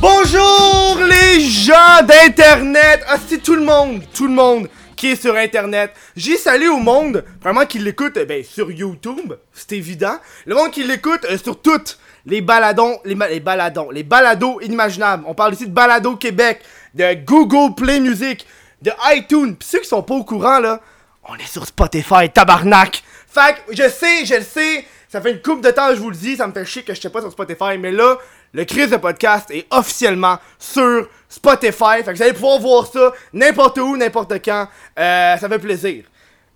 Bonjour les gens d'internet. Ah c'est tout le monde, tout le monde qui est sur internet. J'ai salué au monde, vraiment qui l'écoute euh, ben, sur YouTube, c'est évident. Le monde qui l'écoute euh, sur toutes les baladons, les baladons, les balados inimaginables. On parle ici de Balado Québec, de Google Play Music, de iTunes. Pis ceux qui sont pas au courant là, on est sur Spotify, tabarnak Fait que je sais, je le sais, ça fait une coupe de temps, je vous le dis, ça me fait chier que je sais pas sur Spotify, mais là, le Chris de podcast est officiellement sur Spotify. Fait que vous allez pouvoir voir ça n'importe où, n'importe quand. Euh, ça fait plaisir.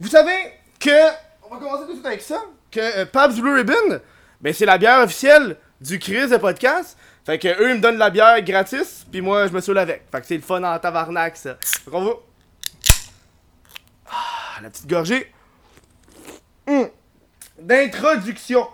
Vous savez que. On va commencer tout de suite avec ça. Que euh, Pabst Blue Ribbon, ben c'est la bière officielle du Chris de podcast. Fait que eux ils me donnent la bière gratis, puis moi je me saoule avec. Fait que c'est le fun en tabarnak ça. Fait va. Ah, la petite gorgée. Hum. D'introduction.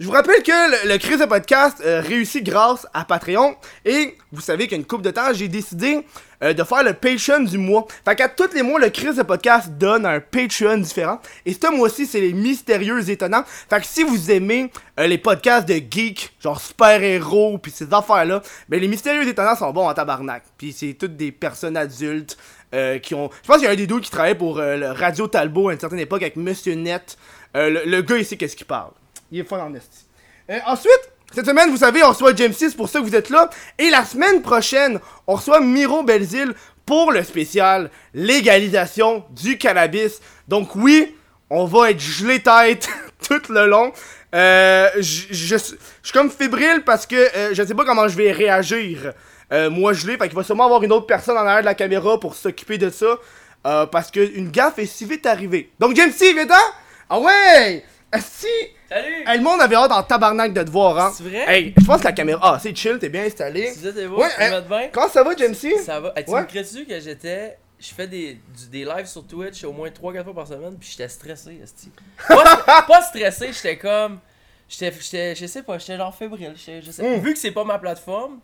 Je vous rappelle que le, le Chris de podcast euh, réussit grâce à Patreon. Et vous savez qu'il y a une couple de temps, j'ai décidé euh, de faire le Patreon du mois. Fait qu'à tous les mois, le Chris de podcast donne un Patreon différent. Et ce mois-ci, c'est les mystérieux étonnants. Fait que si vous aimez euh, les podcasts de geeks, genre super-héros, puis ces affaires-là, ben les mystérieux étonnants sont bons en tabarnak. Puis c'est toutes des personnes adultes euh, qui ont... Je pense qu'il y a un des deux qui travaillait pour euh, Radio Talbot à une certaine époque avec Monsieur Net. Euh, le, gars, il sait qu'est-ce qu'il parle. Il est fun en esti. Ensuite, cette semaine, vous savez, on reçoit James 6 pour ça que vous êtes là. Et la semaine prochaine, on reçoit Miro Belzile pour le spécial légalisation du cannabis. Donc oui, on va être gelé tête tout le long. Je suis comme fébrile parce que euh, je sais pas comment je vais réagir. Euh, moi gelé, fait qu'il va sûrement avoir une autre personne en arrière de la caméra pour s'occuper de ça. Euh, parce qu'une gaffe est si vite arrivée. Donc James C, viens Ah ouais! Si! Salut! Hey, le monde avait hâte en tabarnak de te voir, hein? C'est vrai? Hey, je pense que la caméra. Ah, c'est chill, t'es bien installé. Tu t'es beau? Ouais, tu hein. ça va, Jamesy? Ça va. Hey, tu Ouais. me crées-tu que j'étais. Je fais des, du- des lives sur Twitch au moins 3-4 fois par semaine, puis j'étais stressé, esti. Pas, pas stressé, j'étais comme. J'étais, j'étais, je sais pas, j'étais genre fébrile. Je sais, Mm. Vu que c'est pas ma plateforme,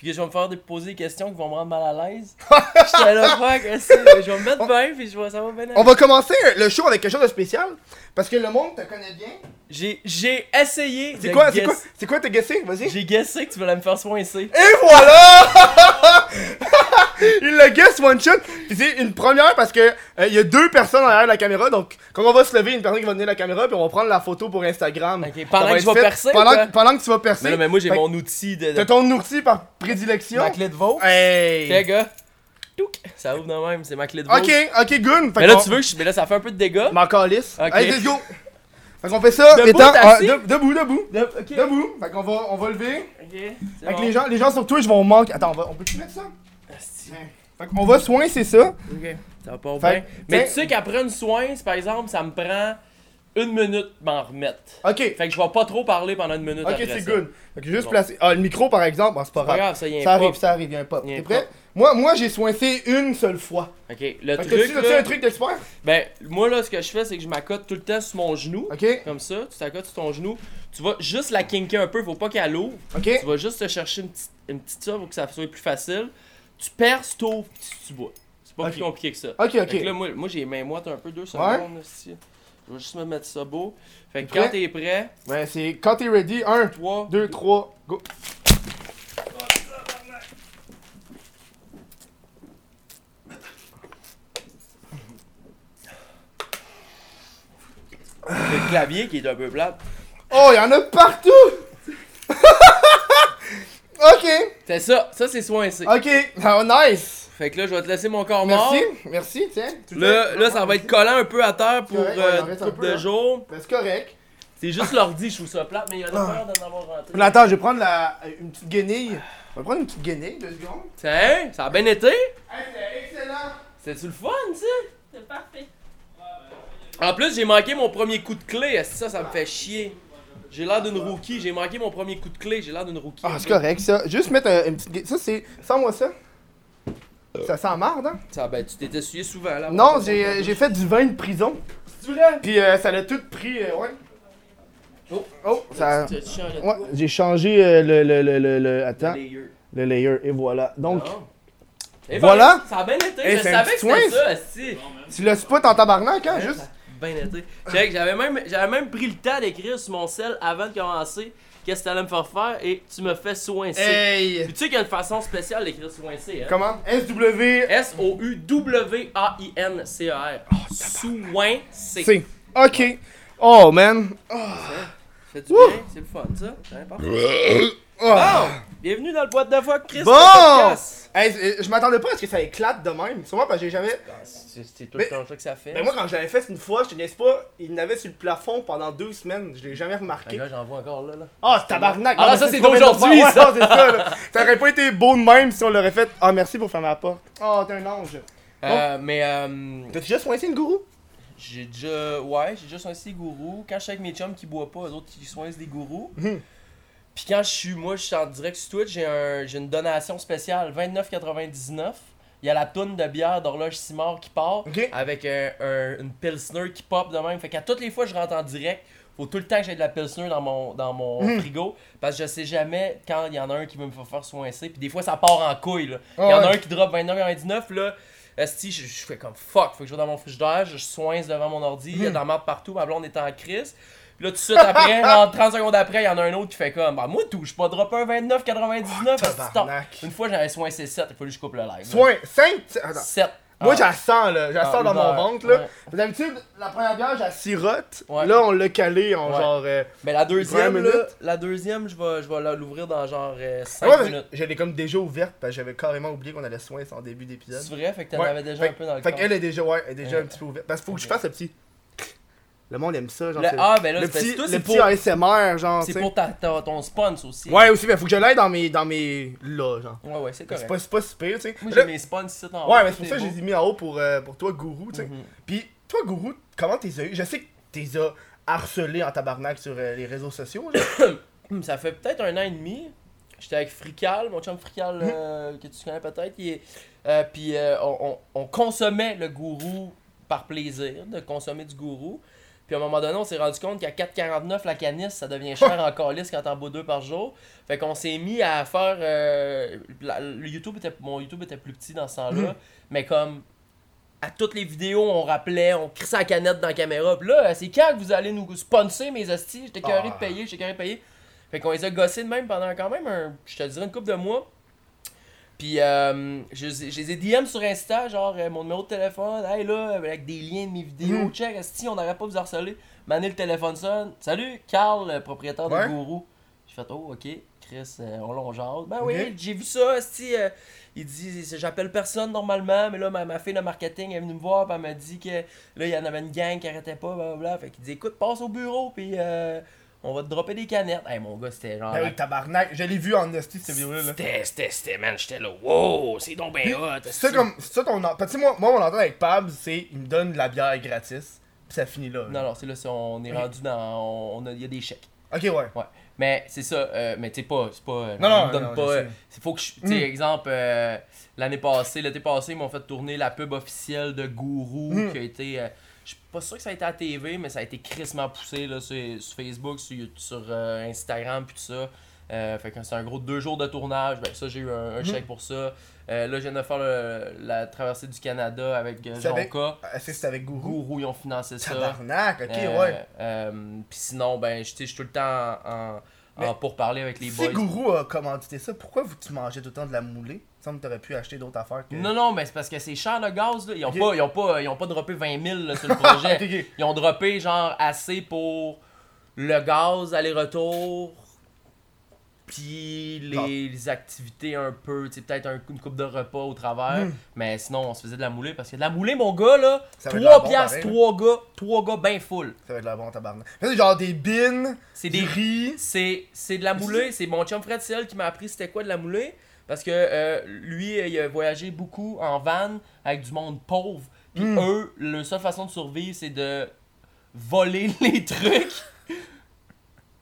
puis que je vais me faire poser des questions qui vont me rendre mal à l'aise, j'étais là, fuck, je vais me mettre bien, puis je vois, ça va bien. On va commencer le show avec quelque chose de spécial. Parce que le monde te connaît bien. J'ai, j'ai essayé. C'est quoi, c'est quoi, c'est quoi t'as guessé? Vas-y. J'ai guessé que tu voulais me faire soincer. Et voilà! Il le guess one shot. Puis c'est une première parce que euh, il y a deux personnes derrière la caméra. Donc, quand on va se lever, une personne qui va tenir la caméra, puis on va prendre la photo pour Instagram. Pendant que je vais percer, Pendant, quoi? que- pendant que tu vas percer. Mais, là, mais moi, j'ai mon outil de. T'as ton ourti par prédilection. ma clé de veau. Hey! Ok, gars. Ça ouvre de même, c'est ma clé de veau. Ok, ok, good. Fait Mais là, tu veux que je. Mais là, ça fait un peu de dégâts. M'en calisse. Ok. Allez, let's go. Fait qu'on fait ça, Debout, étant- de- debout, debout. De-. Debout. Fait qu'on va, on va lever. Ok. Fait que les gens, les gens sur Twitch vont manquer. Attends, on, va, on peut-tu mettre ça? Fait qu'on va soin, c'est ça. Ok. Ça va pas Fait bien. que, Mais tu sais qu'après une soin, par exemple, ça me prend une minute m'en remettre. Ok. Fait que je vais pas trop parler pendant une minute Ok, c'est good. Fait que juste Bon. placer. Ah, le micro par exemple, ah, c'est pas grave. ça y Ça arrive, ça arrive. Y a un T'es prêt? pop. Moi, moi j'ai soincé une seule fois. Ok. Le Fait que truc. t'as-tu là, un truc d'expert? Ben, moi là, ce que je fais, c'est que je m'accote tout le temps sur mon genou. Ok. Comme ça, tu t'accotes sur ton genou. Tu vas juste la kinker un peu, faut pas qu'elle ouvre. Ok. Tu vas juste te chercher une petite, une petite ça pour que ça soit plus facile. Tu perces, t'ouvres, puis tu bois. C'est pas Ok. plus compliqué que ça. Ok, Fait que là, ok. moi, moi j'ai les mains moites un peu, deux secondes ici. Je vais juste me mettre ça beau. Fait que quand t'es prêt, Ben, c'est quand t'es ready. 1, 3, 2, 3, go. le clavier qui est un peu plate. Oh, y'en a partout! C'est ça, ça c'est soincé. Ok. Oh, nice. Fait que là, je vais te laisser mon corps mort. Merci. Merci, tiens. Là, là, ça va être collant un peu à terre pour correct, ouais, euh, en reste un peu, de jours. Ben, c'est correct. C'est juste l'ordi, je trouve ça plate, mais il y a Ah. peur d'en avoir rentré. Attends, je vais prendre la, une petite guenille. On va prendre une petite guenille, deux secondes. Tiens, ça a bien été. Hey, c'est excellent. C'est-tu le fun, ça? C'est parfait. En plus, j'ai manqué mon premier coup de clé. Est-ce que Ça, ça me fait chier? J'ai l'air d'une rookie. J'ai manqué mon premier coup de clé. J'ai l'air d'une rookie. Ah, c'est correct, ça. Juste mettre un- une petite. Ça, c'est. Sens-moi ça. Ça sent marde, hein? Ça, ben, tu t'es essuyé souvent là. Non, j'ai euh, j'ai fait du vin de prison. C'est vrai? Puis euh, ça l'a tout pris, euh, ouais. Oh, Oh, ça. Tu- tu changes de Ouais, j'ai changé euh, le, le, le, le, le- Attends, layer. le layer, et voilà. Donc, Ah. Et voilà. Ça a bien été. Eh, je c'est un savais que c'était ça, si. tu l'as spot en tabarnak, hein, juste. Bien été. J'avais même, j'avais même pris le temps d'écrire sur mon sel avant de commencer qu'est-ce que t'allais me faire faire et tu me fais soincer. Hey! Puis tu sais qu'il y a une façon spéciale d'écrire soincer, hein? Comment? SW. S-O-U-W-A-I-N-C-E-R. Soincer. C. Ok. Oh, man. Fait du bien, c'est le fun, ça. Oh. Bon, bienvenue dans le boîte de fuck, Chris. Bon! Hey, je m'attendais pas à ce que ça éclate de même. Sûrement parce que j'ai jamais. C'est c'est tout Mais- le temps ça que ça fait. Mais moi, quand je l'avais fait une fois, je te laisse pas, il n'avait sur le plafond pendant deux semaines. Je l'ai jamais remarqué. Là, j'en vois encore là. là. Ah, c'est tabarnak! Ah, Non, ça, c'est d'aujourd'hui, ça. C'est ça. Ça aurait pas été beau de même si on l'aurait fait. Ah, merci pour faire ma porte. Oh, t'es un ange. Euh, mais euh, T'as déjà soigné une gourou? j'ai déjà. Ouais, j'ai déjà soigné des gourous. Quand je suis avec mes chums qui boivent pas, eux autres qui soignent des gourous. Puis quand je suis, moi, je suis en direct sur Twitch, j'ai un, une donation spéciale, 29,99. Il y a la toune de bière d'horloge Simard qui part avec un- un- une Pilsner qui pop de même. Fait qu'à toutes les fois que je rentre en direct, faut tout le temps que j'ai de la Pilsner dans mon, dans mon Mhm. frigo. Parce que je sais jamais quand il y en a un qui veut me faire faire soincer. Puis des fois, ça part en couille. Là. Il Ah y en a ouais. un qui drop 29,99. Là, Esti, je, je fais comme fuck. Faut que je vais dans mon frigidaire, je soince devant mon ordi. Il y a de la merde partout. Ma blonde est en crise. Puis là, tout de suite après, genre 30 secondes après, il y en a un autre qui fait comme Bah, moi, touche pas, drop un 29,99. esti, stop. tabarnak. Une fois, j'avais soincé 7. Il fallait que je coupe le live. Soin. 5? Attends. 7. Moi, je la sens, là. Je la Ah, sens dans mon ventre, là. Ouais. D'habitude, la première bière, je la sirote. Ouais. Là, on l'a calé en Ouais. genre. euh, Mais la deuxième, 20 là, la deuxième, je vais, je vais la- l'ouvrir dans genre 5 Ouais, mais minutes. je l'ai comme déjà ouverte parce que j'avais carrément oublié qu'on allait soin en début d'épisode. C'est vrai, fait que t'en avais déjà Fait- un peu dans le Fait qu'elle est déjà, ouais, elle est déjà un petit peu ouverte. Parce qu'il faut que je fasse le petit. Le monde aime ça, genre. Le- c'est- ah, ben là, le petit, toi, le c'est petit pour, ASMR, genre. c'est pour ta, ta- ton sponsor aussi. Ouais, aussi, mais faut que je l'aille dans mes. dans mes. là, genre. Ouais, ouais, c'est correct. pas, c'est pas si pire, tu sais. Moi, j'ai mes sponsors ici en haut, Ouais, mais tout c'est pour ça que je les ai mis en haut pour, euh, pour toi, Gourou, tu sais. Mhm. Puis, toi, Gourou, comment t'es eu? Je sais que t'es harcelé en tabarnak sur euh, les réseaux sociaux, Ça fait peut-être un an et demi. J'étais avec Frical, mon chum Frical, Mhm. euh, que tu connais peut-être. Puis on, on- on consommait le gourou par plaisir, de consommer du gourou. Puis à un moment donné, on s'est rendu compte qu'à 4,49 la canisse, ça devient cher en calice quand t'en bois deux par jour. Fait qu'on s'est mis à faire. euh, la- le YouTube était, mon YouTube était plus petit dans ce temps-là, Mhm. mais comme à toutes les vidéos, on rappelait, on crissait la canette dans la caméra. Puis là, c'est quand que vous allez nous sponsor mes hosties? J'étais carré Ah. de payer, j'étais carré de payer. Fait qu'on les a gossés de même pendant quand même un, je te dirais une couple de mois. Puis euh, je, je les ai DM sur Insta, genre euh, mon numéro de téléphone, hey là, avec des liens de mes vidéos, Mhm. check, si on n'aurait pas vous harceler. Mané le téléphone sonne. Salut, Carl, propriétaire Ouais. de Gourou. J'ai fait, oh, ok, Chris, euh, on l'on Ben oui, j'ai vu ça, esti, euh, il dit, j'appelle personne normalement, mais là, ma, ma fille de marketing est venue me voir, puis elle m'a dit que là, il y en avait une gang qui arrêtait pas, blablabla. Fait qu'il dit, écoute, passe au bureau, puis euh, on va te dropper des canettes. Hey, mon gars, c'était genre. Ah oui, tabarnak. Je l'ai vu en hostie, cette vidéo-là. là. C'était, c'était, c'était, man, j'étais là, wow, c'est donc ben hot. C'est ça comme. C'est ça qu'on. moi, moi, mon entente avec Pabs, c'est. Il me donne de la bière gratis. Puis ça finit là. Non, non, c'est là, on est rendu dans. On a, il y a des chèques. Ok, ouais. Ouais. Mais c'est ça, euh, mais tu sais pas, c'est pas. euh, Non, on non, me donne non, pas. euh, faut que je. Tu sais, Mm. exemple, euh, l'année passée, l'été passé, ils m'ont fait tourner la pub officielle de Gourou Mm. qui a été. Je suis pas sûr que ça a été à TV, mais ça a été crissement poussé là, sur, sur Facebook, sur, euh, Instagram, puis tout ça. Euh, fait que c'est un gros deux jours de tournage. Ben, ça, j'ai eu un, un Mm. chèque pour ça. Euh, là, je viens de faire le- la traversée du Canada avec C'est avec- Jonka. Que c'est avec Gourou? Gourou, ils ont financé ça. Tabarnak, ok, ouais. Puis sinon, ben, je suis tout le temps en, en, En pour parler avec les Si boys. Gourou a commandité ça, pourquoi vous tu mangez tout le temps de la moulée? Il me t'aurais pu acheter d'autres affaires que. Non, non, mais c'est parce que c'est cher le gaz. Là. Ils, ont pas, ils, ont pas, ils ont pas droppé 20 000 là, sur le projet. Ils ont droppé genre assez pour le gaz, aller-retour, puis les, les activités un peu, tu sais, peut-être un- une coupe de repas au travers. Hmm. Mais sinon, on se faisait de la moulée parce que de la moulée, mon gars, là, Ça va être de la 3 bon piastres, pareil, 3 gars, 3 gars bien full. Ça va être de la bon tabarnak. C'est genre des bines, C'est des riz. C'est, c'est de la moulée. C'est mon chum Fred Ciel qui m'a appris c'était quoi de la moulée. Parce que euh, lui, euh, il a voyagé beaucoup en van avec du monde pauvre. Puis Mm. eux, leur seule façon de survivre, c'est de voler les trucs.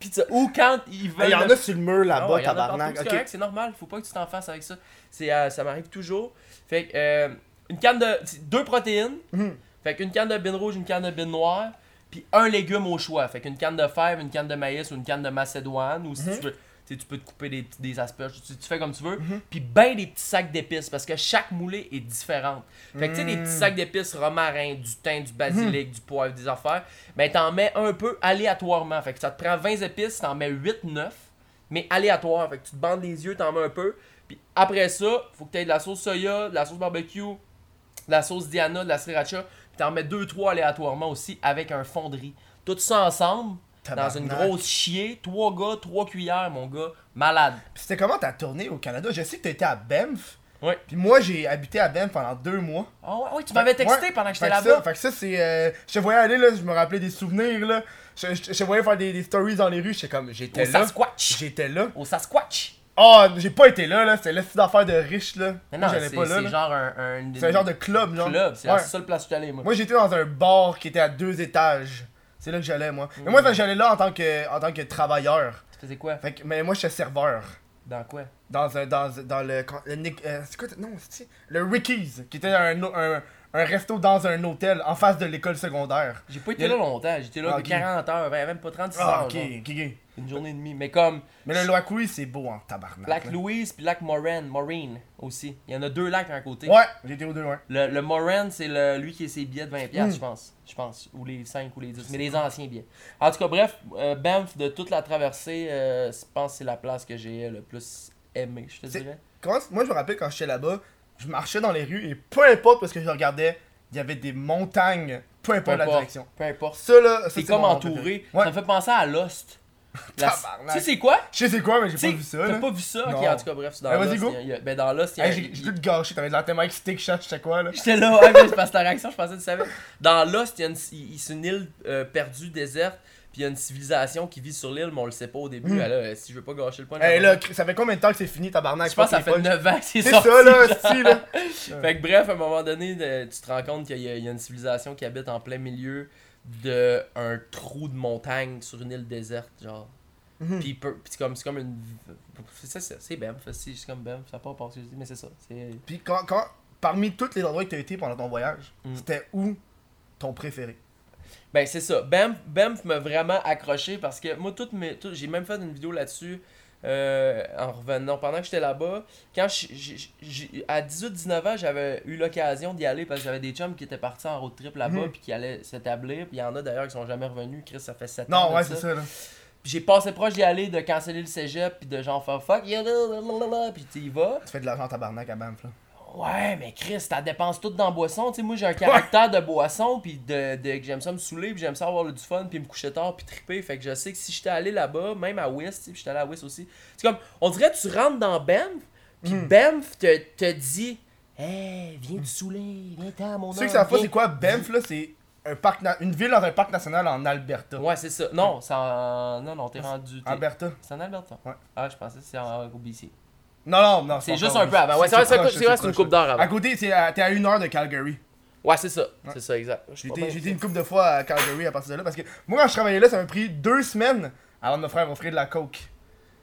Sais, ou quand ils veulent. Il y en a sur le mur Ah là-bas, ouais, y en a partout, tabarnak. C'est Ok. correct, c'est normal. Faut pas que tu t'en fasses avec ça. C'est, euh, ça m'arrive toujours. Fait que, euh, une canne de. Deux protéines. Mhm. Fait qu'une canne de bine rouge, une canne de bine noire, puis un légume au choix. Fait qu'une canne de fèves, une canne de maïs ou une canne de macédoine. Ou si Mhm. tu veux. Tu Tu tu peux te couper des, des asperges, tu, tu fais comme tu veux. Mhm. Puis ben des petits sacs d'épices parce que chaque moulée est différente. Fait que tu sais, des petits sacs d'épices romarin, du thym, du basilic, du poivre, des affaires, ben t'en mets un peu aléatoirement. Fait que ça te prend 20 épices, t'en mets 8-9, mais aléatoire. Fait que tu te bandes les yeux, t'en mets un peu. Puis après ça, faut que t'aies de la sauce soya, de la sauce barbecue, de la sauce Diana, de la sriracha. Puis t'en mets 2-3 aléatoirement aussi avec un fond de riz. Tout ça ensemble, dans une grosse chier, 3 gars, 3 cuillères, mon gars, malade. Puis c'était comment ta tournée au Canada? Je sais que été à Banff. Ouais. Puis moi, j'ai habité à Banff pendant deux mois. Ah ouais, ouais, tu m'avais texté Ouais. pendant que j'étais là-bas. Fait que ça, c'est. euh, je te voyais aller, là, je me rappelais des souvenirs, là. Je, je, je te voyais faire des, des stories dans les rues, j'étais comme. Au J'étais là. Sasquatch. J'étais là. Au Sasquatch. Oh, j'ai pas été là, là. C'était la petite affaire de riche, là. Mais non, c'est genre un, un, C'est un genre de club, genre. club. C'est Ouais. la seule place où je suis allé, moi. Moi, j'étais dans un bar qui était à deux étages. C'est là que j'allais, moi. Mais Mm. moi, j'allais là en tant que, en tant que travailleur. Tu faisais quoi? Fait que, mais moi, j'étais serveur. Dans quoi? Dans, un, dans, dans le. le Nick- euh, c'est quoi Non, c'est le Ricky's, qui était un, un, un resto dans un hôtel en face de l'école secondaire. J'ai pas été là longtemps. J'étais là Ah, de ok. 40 heures, même pas 36 Ah, heures. ok, genre. ok, ok. Une journée et demie. Mais comme Mais le lac Louis, c'est beau en tabarnak. Lac là. Louise puis Lac Moraine, Maureen aussi. Il y en a deux lacs à côté. Ouais, j'étais aux deux, ouais. Le, le Moraine, c'est le- lui qui a ses billets de 20$, piastres, Mm. je pense. Je pense. Ou les 5 ou les 10. Mais les anciens billets. En tout cas, bref, euh, Banff, de toute la traversée, euh, je pense que c'est la place que j'ai le plus aimé, je te dirais. Comment, moi, je me rappelle quand j'étais là-bas, je marchais dans les rues et peu importe parce que je regardais, il y avait des montagnes, peu Peu importe la direction. Peu importe. Ça, là, C'est comme entouré. Ouais. Ça me fait penser à Lost. La-. Tu sais c'est quoi? Je sais c'est quoi, mais j'ai pas vu ça. T'as pas vu ça? Ok, Non. en tout cas, bref, c'est dans vas-y, Lost. y a- il y a- ben, dans Lost, il y a- Hey, j'ai tout gâché, t'avais de la tellement excité que je cherche, c'était quoi là? J'étais là, ouais, mais parce que ta réaction, je pensais que tu savais. Dans Lost, il y a une, il- c'est une île euh, perdue, déserte, puis il y a une civilisation qui vit sur l'île, mais on le sait pas au début. Mm. Ah, là, si je veux pas gâcher le point, Hey là, pas- ça fait combien de temps que c'est fini, tabarnak? je pense que ça fait les 9 ans que c'est C'est sorti. ça là, si là. Fait que bref, à un moment donné, tu te rends compte qu'il y, a- il y a une civilisation qui habite en plein milieu de un trou de montagne sur une île déserte, genre. Puis peu- puis c'est comme, c'est comme une. C'est ça, c'est c'est Banff, c'est c'est comme Banff, ça pas rapport à ce que je dis, mais c'est ça. C'est Puis quand, quand, parmi tous les endroits que t'as été pendant ton voyage, Mm. c'était où ton préféré? Ben c'est ça. Banff, Banff m'a vraiment accroché parce que moi, toutes mes, tout- j'ai même fait une vidéo là-dessus euh, en revenant pendant que j'étais là-bas. Quand j'ai- à 18-19 ans, j'avais eu l'occasion d'y aller parce que j'avais des chums qui étaient partis en road trip là-bas Mhm. puis qui allaient s'établir. Puis il y en a d'ailleurs qui sont jamais revenus. Chris, ça fait 7 ans. Non, ouais, ça. c'est ça là. Puis j'ai passé proche d'y aller, de canceller le cégep puis de genre faire fuck, là, là, là, là, là, puis tu y vas. Tu fais de l'argent tabarnak à Banff là. Ouais, mais Chris, t'as dépenses tout dans boisson. Tu sais, moi, j'ai un caractère de boisson, puis de, de- que j'aime ça me saouler, puis j'aime ça avoir du fun, puis me coucher tard, puis triper. Fait que je sais que si j'étais allé là-bas, même à sais, puis j'étais allé à West aussi. C'est comme, on dirait que tu rentres dans Banff, puis Mm. Banff te, te dit, hey, viens te saouler, viens-t'en, mon Tu sais que homme, ça pas viens. c'est quoi? Banff là, c'est un parc na- une ville dans un parc national en Alberta. Ouais, c'est ça. Non, c'est en. Non, non, t'es rendu. t'es- Alberta? C'est en Alberta. Ouais. Ah, je pensais que c'est en BC. Non non, non, C'est juste un peu avant. Ouais, c'est vrai, c'est une coupe d'heure À avant. côté, à- t'es à une heure de Calgary. Ouais, c'est ça. C'est ça, exact. J'ai été, une couple de fois à Calgary à partir de là parce que moi quand je travaillais là, ça m'a pris deux semaines avant de me faire offrir de la coke.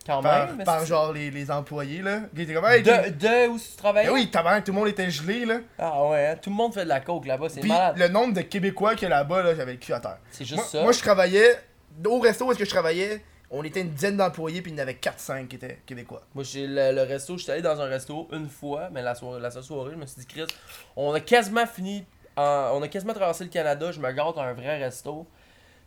Quand Par, même. par genre les, les employés là. Étaient comme, hey, De, de où tu travailles Ben oui, tabarnak, tout le monde était gelé là. Ah ouais, hein, tout le monde fait de la coke là-bas, c'est malade. le nombre de Québécois qu'il y a là-bas, là, j'avais le cul à terre. C'est juste Moi, ça. moi, je travaillais, au resto où est-ce que je travaillais, on était une dizaine d'employés, puis il y en avait 4-5 qui étaient québécois. Moi, j'ai le, le resto, j'étais allé dans un resto une fois, mais la, soirée, la seule soirée, je me suis dit, Chris, on a quasiment fini, en- on a quasiment traversé le Canada, je me garde un vrai resto.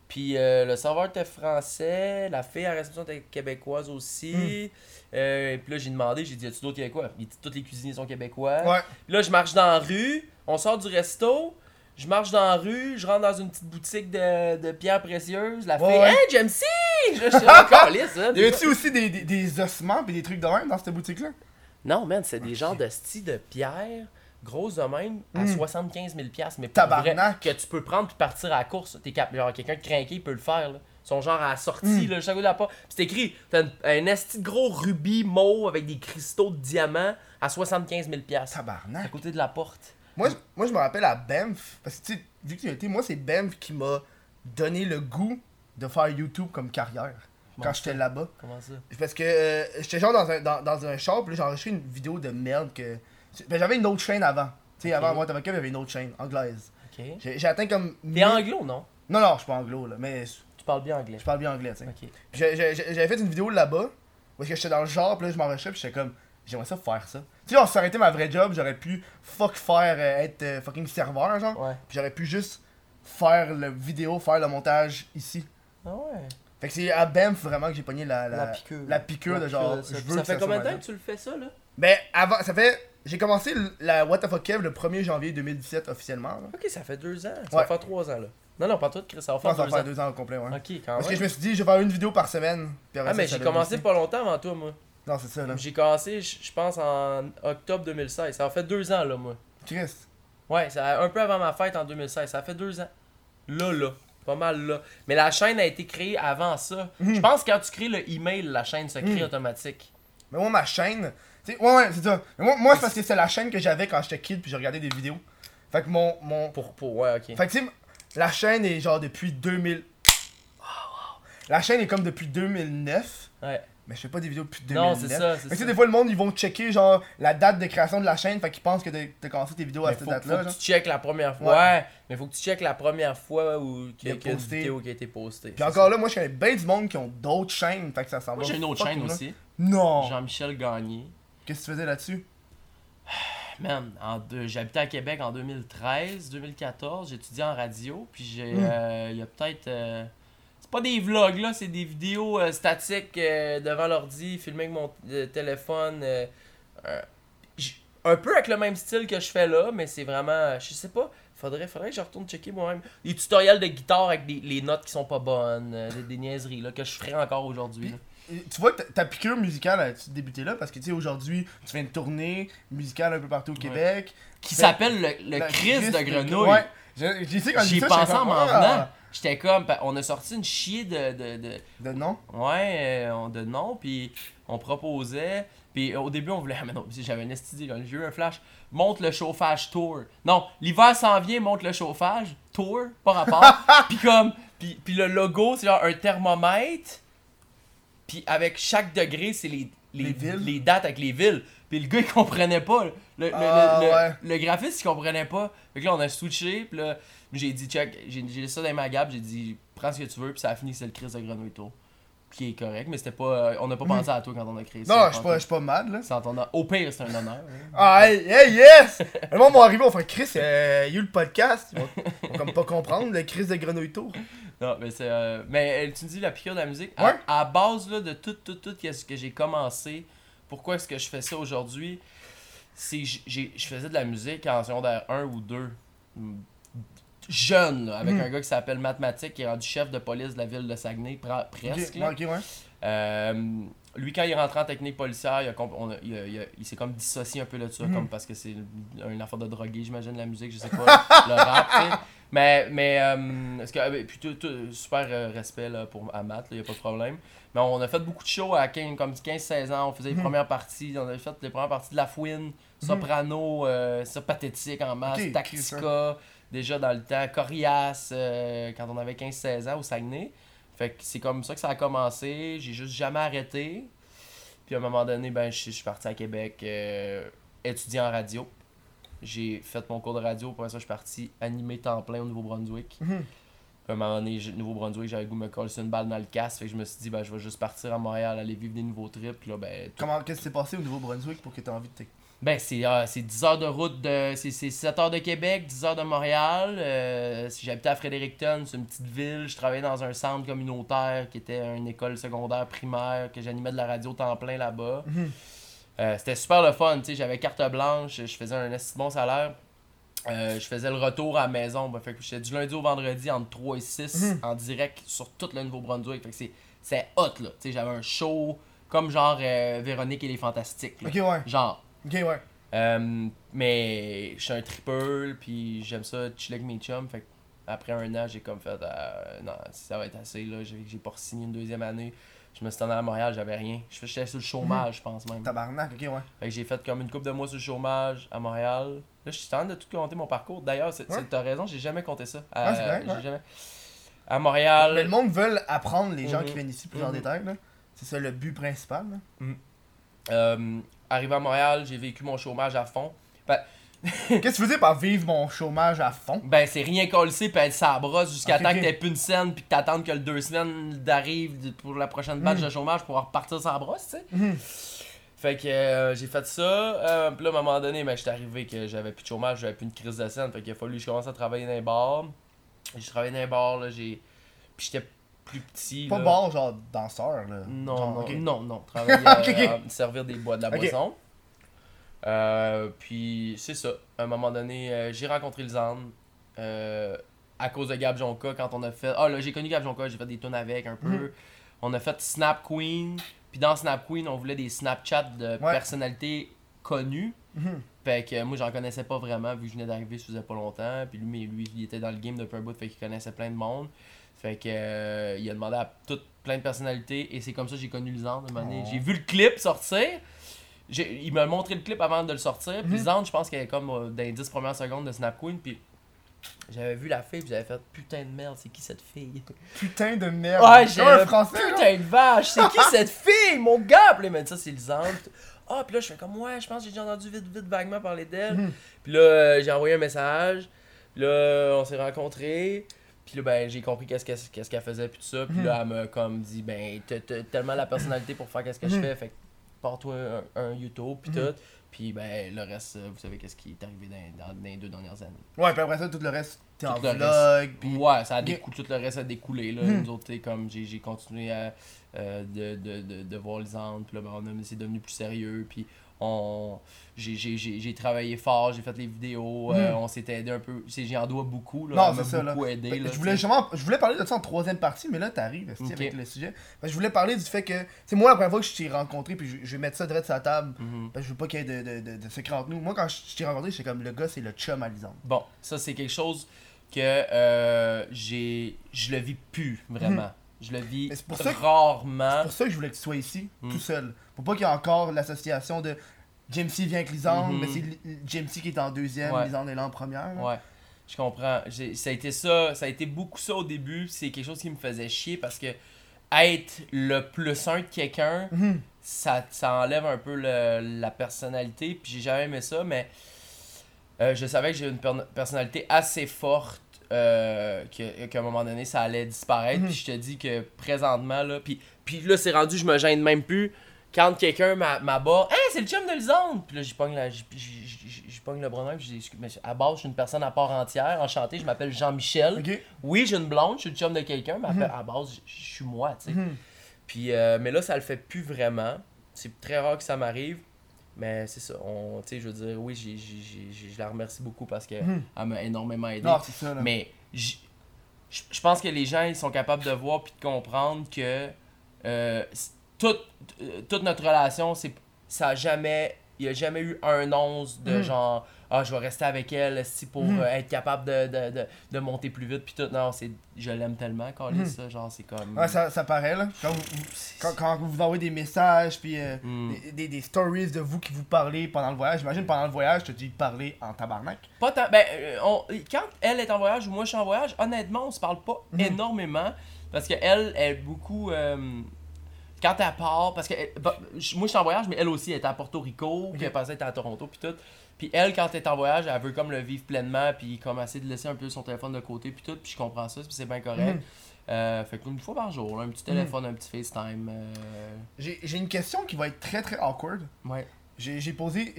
Puis euh, le serveur était français, la fille à la réception était québécoise aussi. Euh, puis là, j'ai demandé, j'ai dit, y a-tu d'autres québécois? Il dit, tous les cuisiniers sont québécois. Ouais. Puis là, je marche dans la rue, on sort du resto, je marche dans la rue, je rentre dans une petite boutique de, de pierres précieuses. La fille, Ouais, hey, j'aime si! Je suis encore lisse, hein. Y avait-tu aussi des, des, des ossements pis des trucs de même dans cette boutique-là? Non, man, c'est des genres de style de pierre, grosses de même, à Mm. 75 000 mais pour vrai, que tu peux prendre puis partir à la course. T'es cap- genre, quelqu'un de craqué peut le faire, là. Ils sont genre à la sortie, Mm. là, chaque de la porte. Puis c'est écrit, t'as un, un esti de gros rubis mauve avec des cristaux de diamants à 75 000 à Tabarnak. côté de la porte. Moi, je- moi, je me rappelle à Banff, parce que tu sais, vu que tu été, moi, c'est Banff qui m'a donné le goût de faire YouTube comme carrière quand j'étais là-bas. Comment ça? Parce que euh, j'étais genre dans un, dans, dans un shop, puis là, j'ai enregistré une vidéo de merde que. Ben, j'avais une autre chaîne avant. Tu sais, Ok. avant moi, y avait une autre chaîne anglaise. Ok. J'ai atteint comme. T'es anglo, non? Non, non, je suis pas anglo, là, mais Tu parles bien anglais. je parle bien anglais, tu sais. Ok. J'avais fait une vidéo là-bas, Parce que j'étais dans le genre, puis là, je m'enregistrais, puis j'étais comme, j'aimerais ça faire ça. Tu sais, on s'arrêtait ma vraie job, j'aurais pu fuck faire, euh, être euh, fucking serveur, genre. Ouais. Puis j'aurais pu juste faire le vidéo, faire le montage ici. Ah ouais. Fait que c'est à Banff vraiment que j'ai pogné la, la, La piqûre. la piqûre de genre, Ça, je veux ça fait combien de temps que tu le fais ça, là? Ben, avant, ça fait. J'ai commencé la What the fuck Kev le 1er janvier 2017 officiellement. là. Ok, ça fait deux ans. Ça Ouais. va faire trois ans, là. Non, non, pas tout, Chris, ça va faire que ça va deux faire ans. deux ans au complet, ouais. Ok, quand Parce que même. je me suis dit, je vais faire une vidéo par semaine. puis Ah, ça, mais ça j'ai commencé pas longtemps avant toi, moi. Non, c'est ça, là. J'ai commencé, je pense, en octobre 2016. Ça a fait deux ans, là, moi. Chris. Ouais, ça un peu avant ma fête en 2016. Ça a fait deux ans. Là, là. Pas mal là. Mais la chaîne a été créée avant ça. Mhm. Je pense que quand tu crées le email, la chaîne se crée Mhm. automatique. Mais moi, ma chaîne. ouais, ouais, c'est ça. Mais moi, moi c'est parce que c'est la chaîne que j'avais quand j'étais kid, puis je regardais des vidéos. Fait que mon. mon... Pour, pour, ouais, ok. Fait que, tu sais, la chaîne est genre depuis 2000. Oh, wow. La chaîne est comme depuis 2009. Ouais. Mais je fais pas des vidéos depuis 2009. Non, c'est ça, que tu sais, des fois, le monde, ils vont checker, genre, la date de création de la chaîne, fait qu'ils pensent que t'as commencé tes vidéos à Mais cette date-là. faut genre. que tu checkes la première fois. Ouais. Ouais. mais faut que tu checkes la première fois où qu'il y a, Il a qu'il y a une posté. vidéo qui a été postée. Puis encore ça. là, moi, je connais bien du monde qui ont d'autres chaînes, fait que ça s'en Moi j'ai une autre chaîne aussi. Non! Jean-Michel Gagné. Qu'est-ce que tu faisais là-dessus? Man, en deux- j'habitais à Québec en 2013, 2014, j'étudiais en radio, puis j'ai Mm. euh, il y a peut-être euh, c'est pas des vlogs là, c'est des vidéos euh, statiques euh, devant l'ordi, filmées avec mon euh, téléphone un peu avec le même style que je fais là, mais c'est vraiment je sais pas, faudrait faudrait que je retourne checker moi-même des tutoriels de guitare avec des, les notes qui sont pas bonnes, des, des niaiseries là que je ferais encore aujourd'hui. Tu vois que ta- piqûre musicale a débuté là? Parce que tu sais aujourd'hui tu fais une tournée musicale un peu partout au Québec. Qui s'appelle le, le de Grenouille. Ouais. J'ai j'ai sais quand J'y j'étais en comme, m'en ah, venant. J'étais comme, pa- on a sorti une chier de, de, de De nom? ouais, euh, de nom, puis on proposait, puis au début on voulait, ah, mais non, j'avais une STD, là, j'ai eu un flash, monte le chauffage tour. Non, l'hiver s'en vient, monte le chauffage tour, pas rapport. puis comme, puis, puis le logo c'est genre un thermomètre, puis avec chaque degré c'est les, les, Les villes. les dates avec les villes. Puis le gars il comprenait pas, le, le, le- Ah, le- ouais. le graphiste il comprenait pas. Fait que là on a switché, puis là j'ai dit check, j'ai j'ai laissé ça dans ma gap, j'ai dit prends ce que tu veux, puis ça a fini c'est le Chris de Grenouille Tour. Qui est correct, mais c'était pas. euh, On n'a pas pensé à toi quand on a créé ça. Non, je suis pas, pas mad là. Au pire, c'est un honneur. hein. Ah, hey, hey, yes! Le monde va arriver, on fait Chris, euh, il y a eu le podcast. Ils vont, ils vont comme pas comprendre le Chris de Grenouille Tour. Non, mais c'est. euh, Mais euh, tu me dis la piqûre de la musique. À- Ouais. À, base là, de tout, tout, tout ce que j'ai commencé, pourquoi est-ce que je fais ça aujourd'hui? C'est je faisais de la musique en secondaire 1 ou 2. mm, Jeune, là, avec Mhm. un gars qui s'appelle Mathématique, qui est rendu chef de police de la ville de Saguenay, presque. Ok, là. ok, ouais. Euh, lui, quand il est rentré en technique policière, il, a comp- on a- il, a- il a- il s'est comme dissocié un peu de ça, Mhm. comme parce que c'est une affaire de drogué, j'imagine, la musique, je sais pas, le rap, tu sais. Mais, mais euh, est-ce que, euh, puis tout- tout- super euh, respect là, pour à Matt, il n'y a pas de problème. Mais on a fait beaucoup de shows à 15, comme 15-16 ans, on faisait les Mhm. premières parties, on avait fait les premières parties de La Fouine, Soprano, euh, ça pathétique en masse, Ok, Tactica, déjà dans le temps, Corias, euh, quand on avait 15-16 ans au Saguenay. Fait que c'est comme ça que ça a commencé. J'ai juste jamais arrêté. Puis à un moment donné, ben, je je suis parti à Québec euh, étudier en radio. J'ai fait mon cours de radio. Pour ça, je suis parti animer temps plein au Nouveau-Brunswick. Mhm. À un moment donné, Nouveau-Brunswick, j'avais goût de me coller sur une balle dans le casque. Fait que je me suis dit, ben, je vais juste partir à Montréal, aller vivre des nouveaux trips. Là, ben, tout- Comment, qu'est-ce qui s'est passé au Nouveau-Brunswick pour que t'aies envie de ben, c'est euh, c'est 10 heures de route, de c'est c'est 7 heures de Québec, 10 heures de Montréal. Euh, si J'habitais à Fredericton, c'est une petite ville. Je travaillais dans un centre communautaire qui était une école secondaire primaire, que j'animais de la radio temps plein là-bas. Mhm. Euh, C'était super le fun, tu sais, j'avais carte blanche, je faisais un assez bon salaire. Euh, je faisais le retour à la maison. Ben, fait que j'étais du lundi au vendredi entre 3 et 6 Mhm. en direct sur tout le Nouveau-Brunswick. Fait que c'est- hot là. Tu sais, j'avais un show comme genre euh, Véronique et les Fantastiques. là. Ok, ouais. Genre. Ok, ouais. Euh, mais je suis un tripper, puis j'aime ça chiller avec mes chums. Fait que après un an, j'ai comme fait, euh, non, ça va être assez. là J'ai j'ai pas signé une deuxième année. Je me suis tourné à Montréal, j'avais rien. Je J'étais sur le chômage, je pense même. Tabarnak, ok, ouais. Fait que j'ai fait comme une couple de mois sur le chômage à Montréal. Là, je suis en train de tout compter mon parcours. D'ailleurs, c'est- Ouais. c'est- t'as raison, j'ai jamais compté ça. Ouais, c'est Euh, correct, j'ai ouais. jamais... À Montréal. Mais le monde veut apprendre les gens qui viennent ici plus en Mhm. détail, là. C'est ça le but principal, là. Euh, arrivé à Montréal, j'ai vécu mon chômage à fond. Ben, Qu'est-ce que tu faisais par vivre mon chômage à fond? Ben, c'est rien collé puis être sa brosse jusqu'à Ok, temps ok. que t'aies plus une scène puis que t'attendes que le deux semaines d'arrive pour la prochaine batch de chômage pour repartir sa brosse, tu sais. Mhm. Fait que euh, j'ai fait ça. Euh, puis là, à un moment donné, ben, j'étais arrivé que j'avais plus de chômage, j'avais plus une crise de scène. Fait qu'il a fallu que je commence à travailler dans les bars. J'ai travaillé dans les bars, là, j'ai. Puis j'étais plus petit. Pas là. bon, genre danseur, là. Non, Genre, non, non, non. Travailler à, à servir des bois de la boisson. Euh, puis c'est ça. À un moment donné, euh, j'ai rencontré le Zan. euh, à cause de Gab Jonka quand on a fait. Ah là, j'ai connu Gab Jonka, j'ai fait des tunes avec un peu. Mhm. On a fait Snap Queen. Puis dans Snap Queen, on voulait des Snapchats de Ouais. personnalités connues. Mhm. Fait que moi, j'en connaissais pas vraiment vu que je venais d'arriver, ça faisait pas longtemps. Puis lui, mais lui, il était dans le game depuis un bout, fait qu'il connaissait plein de monde. Fait que il a demandé à toutes plein de personnalités et c'est comme ça que j'ai connu Lisande. un moment donné. Oh. J'ai vu le clip sortir. Il m'a montré le clip avant de le sortir. Puis Mhm. Lisande, je pense qu'elle est comme euh, dans les 10 premières secondes de Snap Queen. Puis j'avais vu la fille, puis j'avais fait putain de merde, c'est qui cette fille? Putain de merde. Ouais, j'ai un français. Putain de vache, c'est qui cette fille, mon gars? Puis là, il m'a dit ça, c'est Lisande. Ah, puis là, je fais comme, ouais, je pense que j'ai déjà entendu vite, vite, vaguement parler d'elle. Mhm. Puis là, euh, j'ai envoyé un message. Puis là, on s'est rencontrés. Puis là, ben, j'ai compris qu'est-ce qu'elle qu'est-ce qu'elle faisait, puis tout ça. Puis Mhm. là, elle m'a comme dit, ben, t'as tellement la personnalité pour faire qu'est-ce que je Mhm. fais. Fait pars-toi un, un YouTube, puis Mhm. tout. Puis ben, le reste, euh, vous savez qu'est-ce qui est arrivé dans, dans- dans les deux dernières années. Ouais, puis après ça, tout le reste, t'es en vlog, puis... Ouais, ça a découlé, tout le reste a découlé. Là. Hmm. Nous autres, comme j'ai continué à, euh, de, de, de, de voir les Andes, puis là, ben, on a- c'est devenu plus sérieux, puis on j'ai- j'ai j'ai- j'ai travaillé fort, j'ai fait les vidéos, euh, Hmm. on s'est aidé un peu. C'est- J'y en dois beaucoup, là. Non, c'est ça, là. beaucoup aidé. Ben, là, je voulais justement, je voulais parler de ça en troisième partie, mais là t'arrives esti, Ok. avec le sujet? Ben, je voulais parler du fait que, c'est moi la première fois que je t'ai rencontré, puis je, je vais mettre ça direct sur la table, parce que je veux pas qu'il y ait de, de, de, de secret entre nous. Moi quand je, je t'ai rencontré, j'étais comme le gars, c'est le chum à Lisande. Bon, ça, c'est quelque chose que euh, j'ai je le vis plus, vraiment. Je le vis Hmm. Rarement. C'est pour ça que je voulais que tu sois ici, Mm. tout seul. Pour pas qu'il y ait encore l'association de James C vient avec Lisande, Mhm. mais c'est James C qui est en deuxième, Ouais. Est là en première. là. Ouais, je comprends. Ça a été ça, ça a été beaucoup ça au début. C'est quelque chose qui me faisait chier parce que être le plus un de quelqu'un, Mhm. ça, ça enlève un peu le- la personnalité. Puis j'ai jamais aimé ça, mais euh, je savais que j'ai une per- personnalité assez forte. euh, que- qu'à un moment donné ça allait disparaître Mhm. puis je te dis que présentement là puis, puis là c'est rendu je me gêne même plus quand quelqu'un m'a- m'aborde hey c'est le chum de Lisande puis là j'y pogne la pogne le bras puis je dis Excuse- mais à base je suis une personne à part entière enchanté je m'appelle Jean-Michel Ok. oui j'ai une blonde je suis le chum de quelqu'un mais à- Mhm. à base je suis moi tu sais Mhm. puis euh, mais là ça le fait plus vraiment c'est très rare que ça m'arrive mais c'est ça on tu sais je veux dire oui j'ai- j'ai- j'ai- je la remercie beaucoup parce qu'elle Mhm. m'a énormément aidé Non, c'est ça là. mais j- je pense que les gens ils sont capables de voir puis de comprendre que euh, toute, euh, toute notre relation, c'est ça a jamais il n'y a jamais eu un once de Mhm. genre ah je vais rester avec elle si pour Mhm. euh, être capable de, de, de, de monter plus vite puis tout non c'est je l'aime tellement quand Mhm. ça genre c'est comme Ouais, ça, ça paraît là. Quand vous, vous- quand, quand vous envoyez des messages, puis euh, Hmm. des, des, des stories de vous qui vous parlez pendant le voyage. J'imagine pendant le voyage, tu te dis parler en tabarnak. Pas tant. Ben, on- quand elle est en voyage ou moi je suis en voyage, honnêtement, on se parle pas énormément. Parce qu'elle, elle est beaucoup. euh, quand elle part, parce que elle- bah, moi je suis en voyage, mais elle aussi elle est à Porto Rico, puis elle pensait être à Toronto, puis tout. Puis elle, quand elle est en voyage, elle veut comme le vivre pleinement, puis comme essayer de laisser un peu son téléphone de côté, puis tout, puis je comprends ça, puis c'est bien correct. Mhm. Euh, fait qu'une fois par jour, là, un petit téléphone, un petit FaceTime. euh, J'ai une question qui va être très très awkward. ouais. J'ai posé.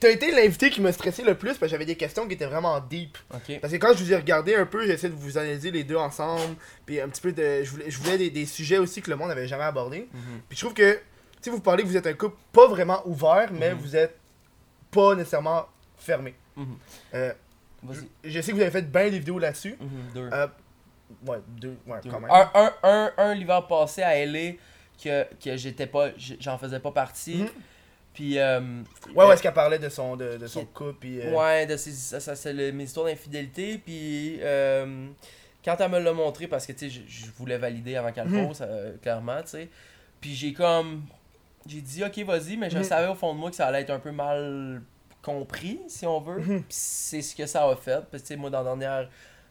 T'as été l'invité qui me stressait le plus parce que j'avais des questions qui étaient vraiment deep. Parce que quand je vous ai regardé un peu, j'ai essayé de vous analyser les deux ensemble. Puis un petit peu de. Je voulais, je voulais des, des sujets aussi que le monde n'avait jamais abordés. Mhm. Puis je trouve que. Si vous parlez que vous êtes un couple pas vraiment ouvert, mais Mhm. vous êtes pas nécessairement fermé. Mhm. Euh, je, je sais que vous avez fait bien des vidéos là-dessus. Mhm, deux. Euh, ouais, deux, ouais, Deux. quand même. Un, un, un, un l'hiver passé à LA que, que j'étais pas j'en faisais pas partie. Puis euh, Ouais, ouais, euh, est-ce qu'elle parlait de son, de, de son couple. Puis, euh, ouais, de ses, ça, ça, c'est le- mes histoires d'infidélité puis euh, quand elle me l'a montré parce que tu sais je, je voulais valider avant qu'elle Mhm. pose euh, clairement, tu sais. Puis j'ai comme j'ai dit OK, vas-y, mais je Mhm. savais au fond de moi que ça allait être un peu mal compris si on veut. Mhm. C'est ce que ça a fait parce que moi dans la dernière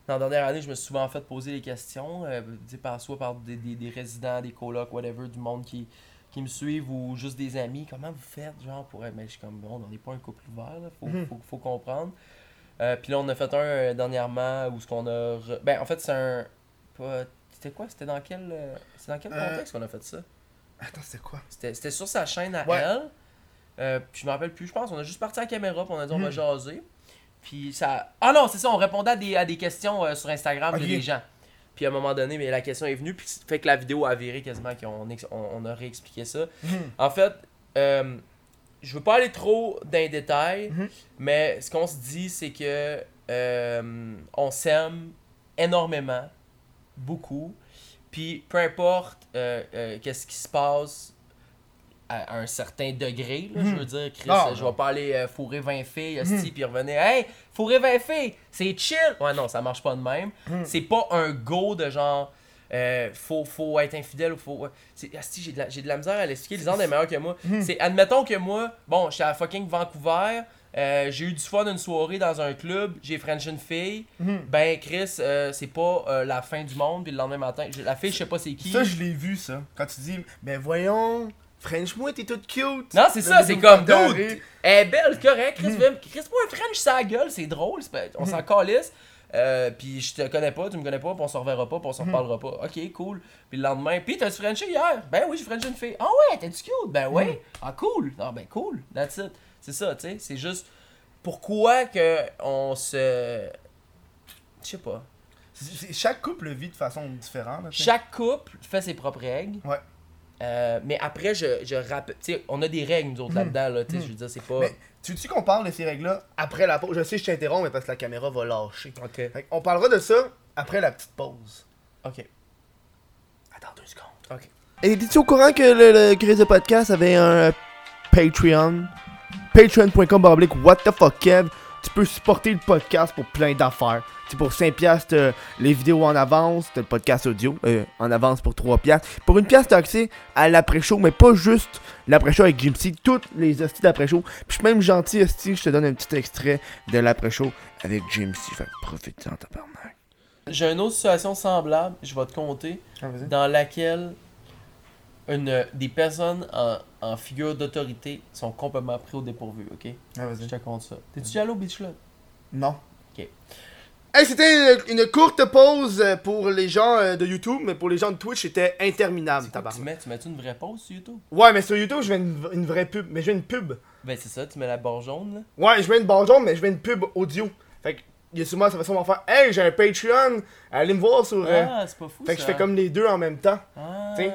dans la dernière année, je me suis souvent fait poser les questions, euh, par, soit par des, des, des résidents, des colocs, whatever, du monde qui, qui me suivent ou juste des amis, comment vous faites, genre, pour être. Mais je suis comme, bon, on n'est pas un couple ouvert, là, faut, Mhm. faut, faut comprendre. Euh, puis là, on a fait un euh, dernièrement où ce qu'on a. re- Ben, en fait, c'est un. C'était quoi C'était dans quel. euh, C'est dans quel contexte qu'on a fait ça? Attends, c'était quoi? C'était sur sa chaîne à Ouais. elle. Euh, puis je me rappelle plus, je pense. On a juste parti à la caméra, puis on a dit on va Mhm. jaser. Puis ça. Ah non, c'est ça, on répondait à des, à des questions euh, sur Instagram Ok. de des gens. Puis à un moment donné, mais la question est venue, puis fait que la vidéo a viré quasiment, qu'on on, on a réexpliqué ça. Mhm. En fait, euh, je veux pas aller trop dans les détails, Mhm. mais ce qu'on se dit, c'est que euh, on s'aime énormément, beaucoup. Puis peu importe euh, euh, qu'est-ce qui se passe à un certain degré, là, je Mhm. veux dire, Chris, Ah, euh, je non. vais pas aller euh, fourrer 20 filles, Mhm. hostie, puis revenir, hey, fourrer 20 filles, c'est chill. Ouais, non, ça marche pas de même. Mhm. C'est pas un go de genre, euh, faut, faut être infidèle ou faut. asti, j'ai de, la- j'ai de la misère à l'expliquer. Lisande est meilleur que moi. Mhm. C'est, admettons que moi, bon, j'étais à fucking Vancouver, euh, j'ai eu du fun une soirée dans un club, j'ai French une fille. Ben, Chris, euh, c'est pas euh, la fin du monde, puis le lendemain matin, la fille, je sais pas c'est qui. Ça, je l'ai vu, ça. Quand tu dis, ben voyons, French-moi, t'es toute cute. Non, c'est ça, c'est comme arrêté. Elle est belle, correct. Chris, mm. Chris, moi, French, sa gueule, c'est drôle. On s'en calisse. Euh, puis je te connais pas, tu me connais pas, puis on se reverra pas, puis on se Mhm. reparlera pas. Ok, cool. Puis le lendemain, puis t'as-tu Frenché hier? Ben oui, j'ai Frenché une fille. Ah ouais, t'es-tu cute? Ben ouais. Mhm. Ah cool. Ah ben cool. That's it. C'est ça, tu sais. C'est juste pourquoi que on se. Je sais pas. Chaque couple vit de façon différente. Chaque couple fait ses propres règles. Ouais. Euh, mais après, je, je rappelle. Tu sais, on a des règles, nous autres, Mhm. là-dedans, là. Tu sais, Mhm. je veux dire, c'est pas. Mais tu veux-tu qu'on parle de ces règles-là après la pause? Je sais je t'interromps, mais parce que la caméra va lâcher. Ok. On parlera de ça après la petite pause. Ok. Attends deux secondes. Ok. Et es-tu au courant que le, le Grise de Podcast avait un Patreon? Patreon.com What the fuck Kev? Tu peux supporter le podcast pour plein d'affaires. C'est pour 5 piastres euh, les vidéos en avance, le podcast audio euh, en avance pour 3 piastres. Pour une pièce t'as accès à l'après-show, mais pas juste l'après-show avec Jim C, toutes les hosties d'après-show. Puis je suis même gentil hostie, je te donne un petit extrait de l'après-show avec Jim C. Fait profite-en tabarnak. J'ai une autre situation semblable, je vais te compter, dans laquelle une, des personnes en, en figure d'autorité sont complètement pris au dépourvu, ok? Je te compte ça. T'es-tu déjà allé au Beach Club? Non. Ok. Hey, c'était une, une courte pause euh, pour les gens euh, de YouTube, mais pour les gens de Twitch, c'était interminable, tu mets? Tu mets-tu une vraie pause sur YouTube? Ouais, mais sur YouTube, je mets une, une vraie pub. Mais je mets une pub. Ben c'est ça, tu mets la barre jaune, là. Ouais, je mets une barre jaune, mais je mets une pub audio. Fait que, il y a souvent, ça va sûrement faire Hey, j'ai un Patreon, allez me voir sur. euh, Ah, c'est pas fou, fait que je fais comme les deux en même temps. Ah. t'sais. Fait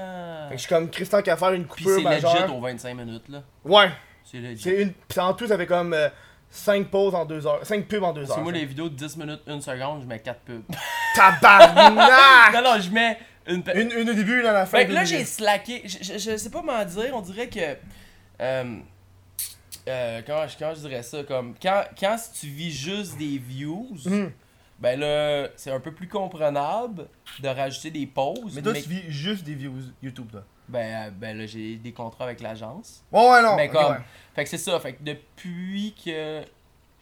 que je suis comme Christian qui a faire une Puis coupure c'est legit aux 25 minutes, là. Ouais, C'est legit. c'est une. Pis en tout, ça fait comme 5 pauses en 2 heures. 5 pubs en 2 Parce que heures. moi, les vidéos de 10 minutes, 1 seconde, je mets 4 pubs. Tabarnak! non, non, je mets une... une, une au début, une à la fin. Fait que là, j'ai slacké. Je, je, je sais pas comment dire. On dirait que. euh, euh, comment, je- comment je dirais ça Comme. Quand, quand si tu vis juste des views, Mhm. ben là, c'est un peu plus comprenable de rajouter des pauses. Mais toi, tu vis juste des views YouTube, toi? ben, euh, ben là, j'ai des contrats avec l'agence. Ouais, ouais, non. Mais comme- ouais. Fait que c'est ça. Fait que depuis que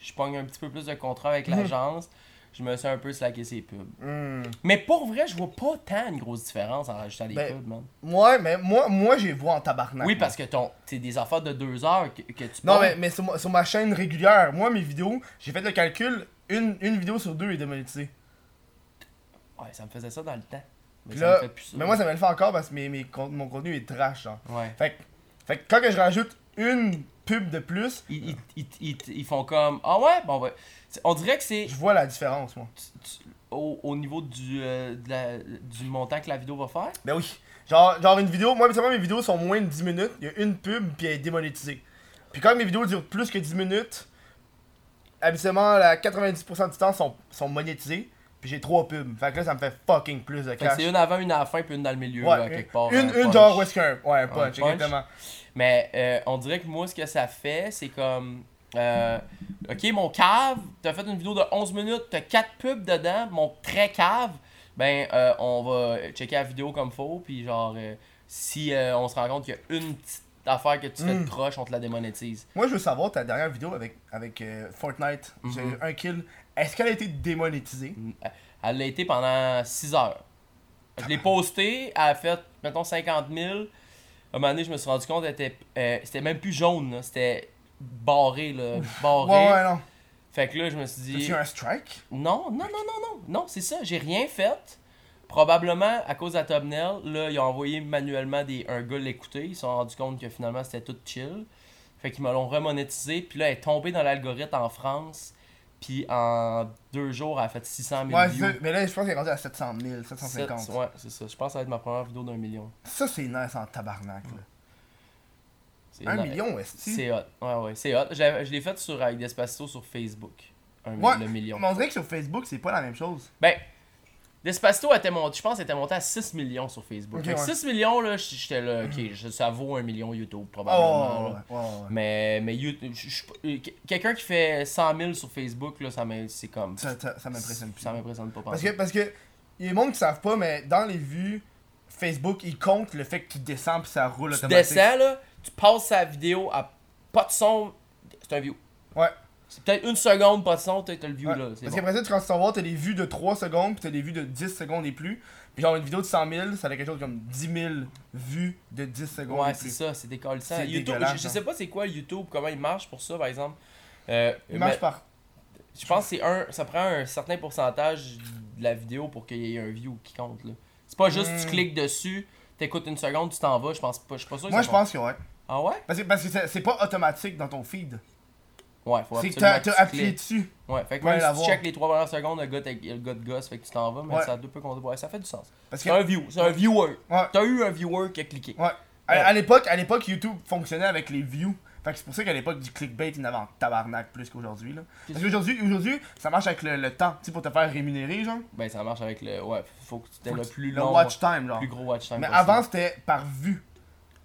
je pogne un petit peu plus de contrats avec Mhm. l'agence, je me suis un peu slacké ces pubs. Hmm. Mais pour vrai, je vois pas tant une grosse différence en rajoutant des Ben, pubs, man. Ouais, mais moi, moi j'ai vois en tabarnak. Oui, parce que ton, c'est des affaires de deux heures que, que tu Non, mais, mais sur, ma- sur ma chaîne régulière, moi, mes vidéos, j'ai fait le calcul, une, une vidéo sur deux est démonétisée. Ouais, ça me faisait ça dans le temps. Mais ça là, me fait plus ça. mais moi, ça me le fait encore parce que mes, mes, mon contenu est trash, genre. Ouais. Fait, que- fait que quand que je rajoute une pub de plus, Ils, ils, ils, ils, ils font comme. Ah ouais? Bon, ouais. On dirait que c'est je vois la différence, moi. tu- tu- au, au niveau du, euh, de la- du montant que la vidéo va faire? Ben oui. Genre, genre une vidéo, moi, habituellement, mes vidéos sont moins de 10 minutes, il y a une pub, puis elle est démonétisée. Puis quand mes vidéos durent plus que 10 minutes, habituellement, la 90% du temps sont, sont monétisées, puis j'ai trois pubs. Fait que là, ça me fait fucking plus de cash. c'est une avant, une à la fin, puis une dans le milieu, Ouais, là, quelque part. Une, un une genre où est-ce qu'un. Ouais, un punch, punch. exactement. Mais euh, on dirait que moi, ce que ça fait, c'est comme. euh, ok, mon cave, t'as fait une vidéo de 11 minutes, t'as 4 pubs dedans, mon très cave, ben euh, on va checker la vidéo comme faut, puis genre, euh, si on se rend compte qu'il y a une petite affaire que tu fais de Mm. croche, on te la démonétise. Moi, je veux savoir ta dernière vidéo avec, avec Fortnite. Mhm. J'ai eu un kill. Est-ce qu'elle a été démonétisée? Elle l'a été pendant 6 heures. Je l'ai posté, elle a fait, mettons, 50 000. Un moment donné, je me suis rendu compte, euh, c'était même plus jaune, c'était barré, là, barré. Ouais, ouais, non. Fait que là, je me suis dit. T'as-tu un strike? Non, non, non, non, non, non, c'est ça, j'ai rien fait. Probablement à cause de la thumbnail, là, ils ont envoyé manuellement des, un gars l'écouter. Ils se sont rendus compte que finalement c'était tout chill. Fait qu'ils me l'ont remonétisé. Puis là, elle est tombée dans l'algorithme en France. Puis en deux jours, elle a fait 600 000 Ouais, views. Mais là, je pense qu'il est rendu à 700 000, 750. Sept- ouais, c'est ça. Je pense que ça va être ma première vidéo d'un million. Ça, c'est nice en tabarnak, là. Un million, est-ce C'est hot. Ouais, ouais, c'est hot. Je l'ai- fait sur, avec Despacito sur Facebook. Un, Ouais, le million. Mais on dirait que sur Facebook, c'est pas la même chose. Ben, Despacito était monté, je pense, était monté à 6 millions sur Facebook. Ok, Fait que ouais. 6 millions, là, j'étais là, ok, ça vaut un million YouTube, Oh, probablement. ouais, ouais. Mais, mais euh, quelqu'un qui fait 100 000 sur Facebook, là, ça c'est comme. Ça, ça, ça m'impressionne plus. Ça m'impressionne pas. Parce que, parce que, il y a des monde qui savent pas, mais dans les vues, Facebook, il compte le fait que tu descends puis ça roule tu automatique. descends, là, tu passes sa vidéo à pas de son, c'est un view. Ouais. C'est peut-être une seconde, pas de son, t'as le view, Ouais. là. Parce bon. qu'après ça, tu quand tu vas, t'as des vues de 3 secondes, puis t'as des vues de 10 secondes et plus. Puis genre, une vidéo de 100 000, ça a quelque chose comme 10 000 vues de 10 secondes Ouais, et c'est plus. ça, c'est décalissant. C'est YouTube, je, je hein. sais pas c'est quoi YouTube, comment il marche pour ça, par exemple. Euh, Il marche par. Je pense que c'est un, ça prend un certain pourcentage de la vidéo pour qu'il y ait un view qui compte. là. C'est pas juste tu Hmm. cliques dessus, t'écoutes une seconde, tu t'en vas. Je pense pas, je suis pas sûr. Moi, ça je pense que ouais. Ah ouais? Parce que parce que c'est pas automatique dans ton feed. Ouais, faut C'est que t'as appuyé dessus. Ouais, fait que Ouais, même la si tu voir. checkes les 3 premières secondes, le gars, t'as- le gars de gosse, fait que tu t'en vas, mais Ouais. ça peut compter. Ouais, ça fait du sens. Parce C'est que. un view, c'est un viewer. Ouais. T'as eu un viewer qui a cliqué. Ouais. À, à l'époque, à l'époque, YouTube fonctionnait avec les views. Fait que c'est pour ça qu'à l'époque du clickbait, il y en avait en tabarnak plus qu'aujourd'hui. là. Parce qu'aujourd'hui, aujourd'hui, ça marche avec le, le temps, tu sais, pour te faire rémunérer, genre. Ben ça marche avec le. Ouais, faut que tu aies Faut le que tu- plus le long. watch time, genre. plus gros watch time. Mais possible. avant, c'était par vue.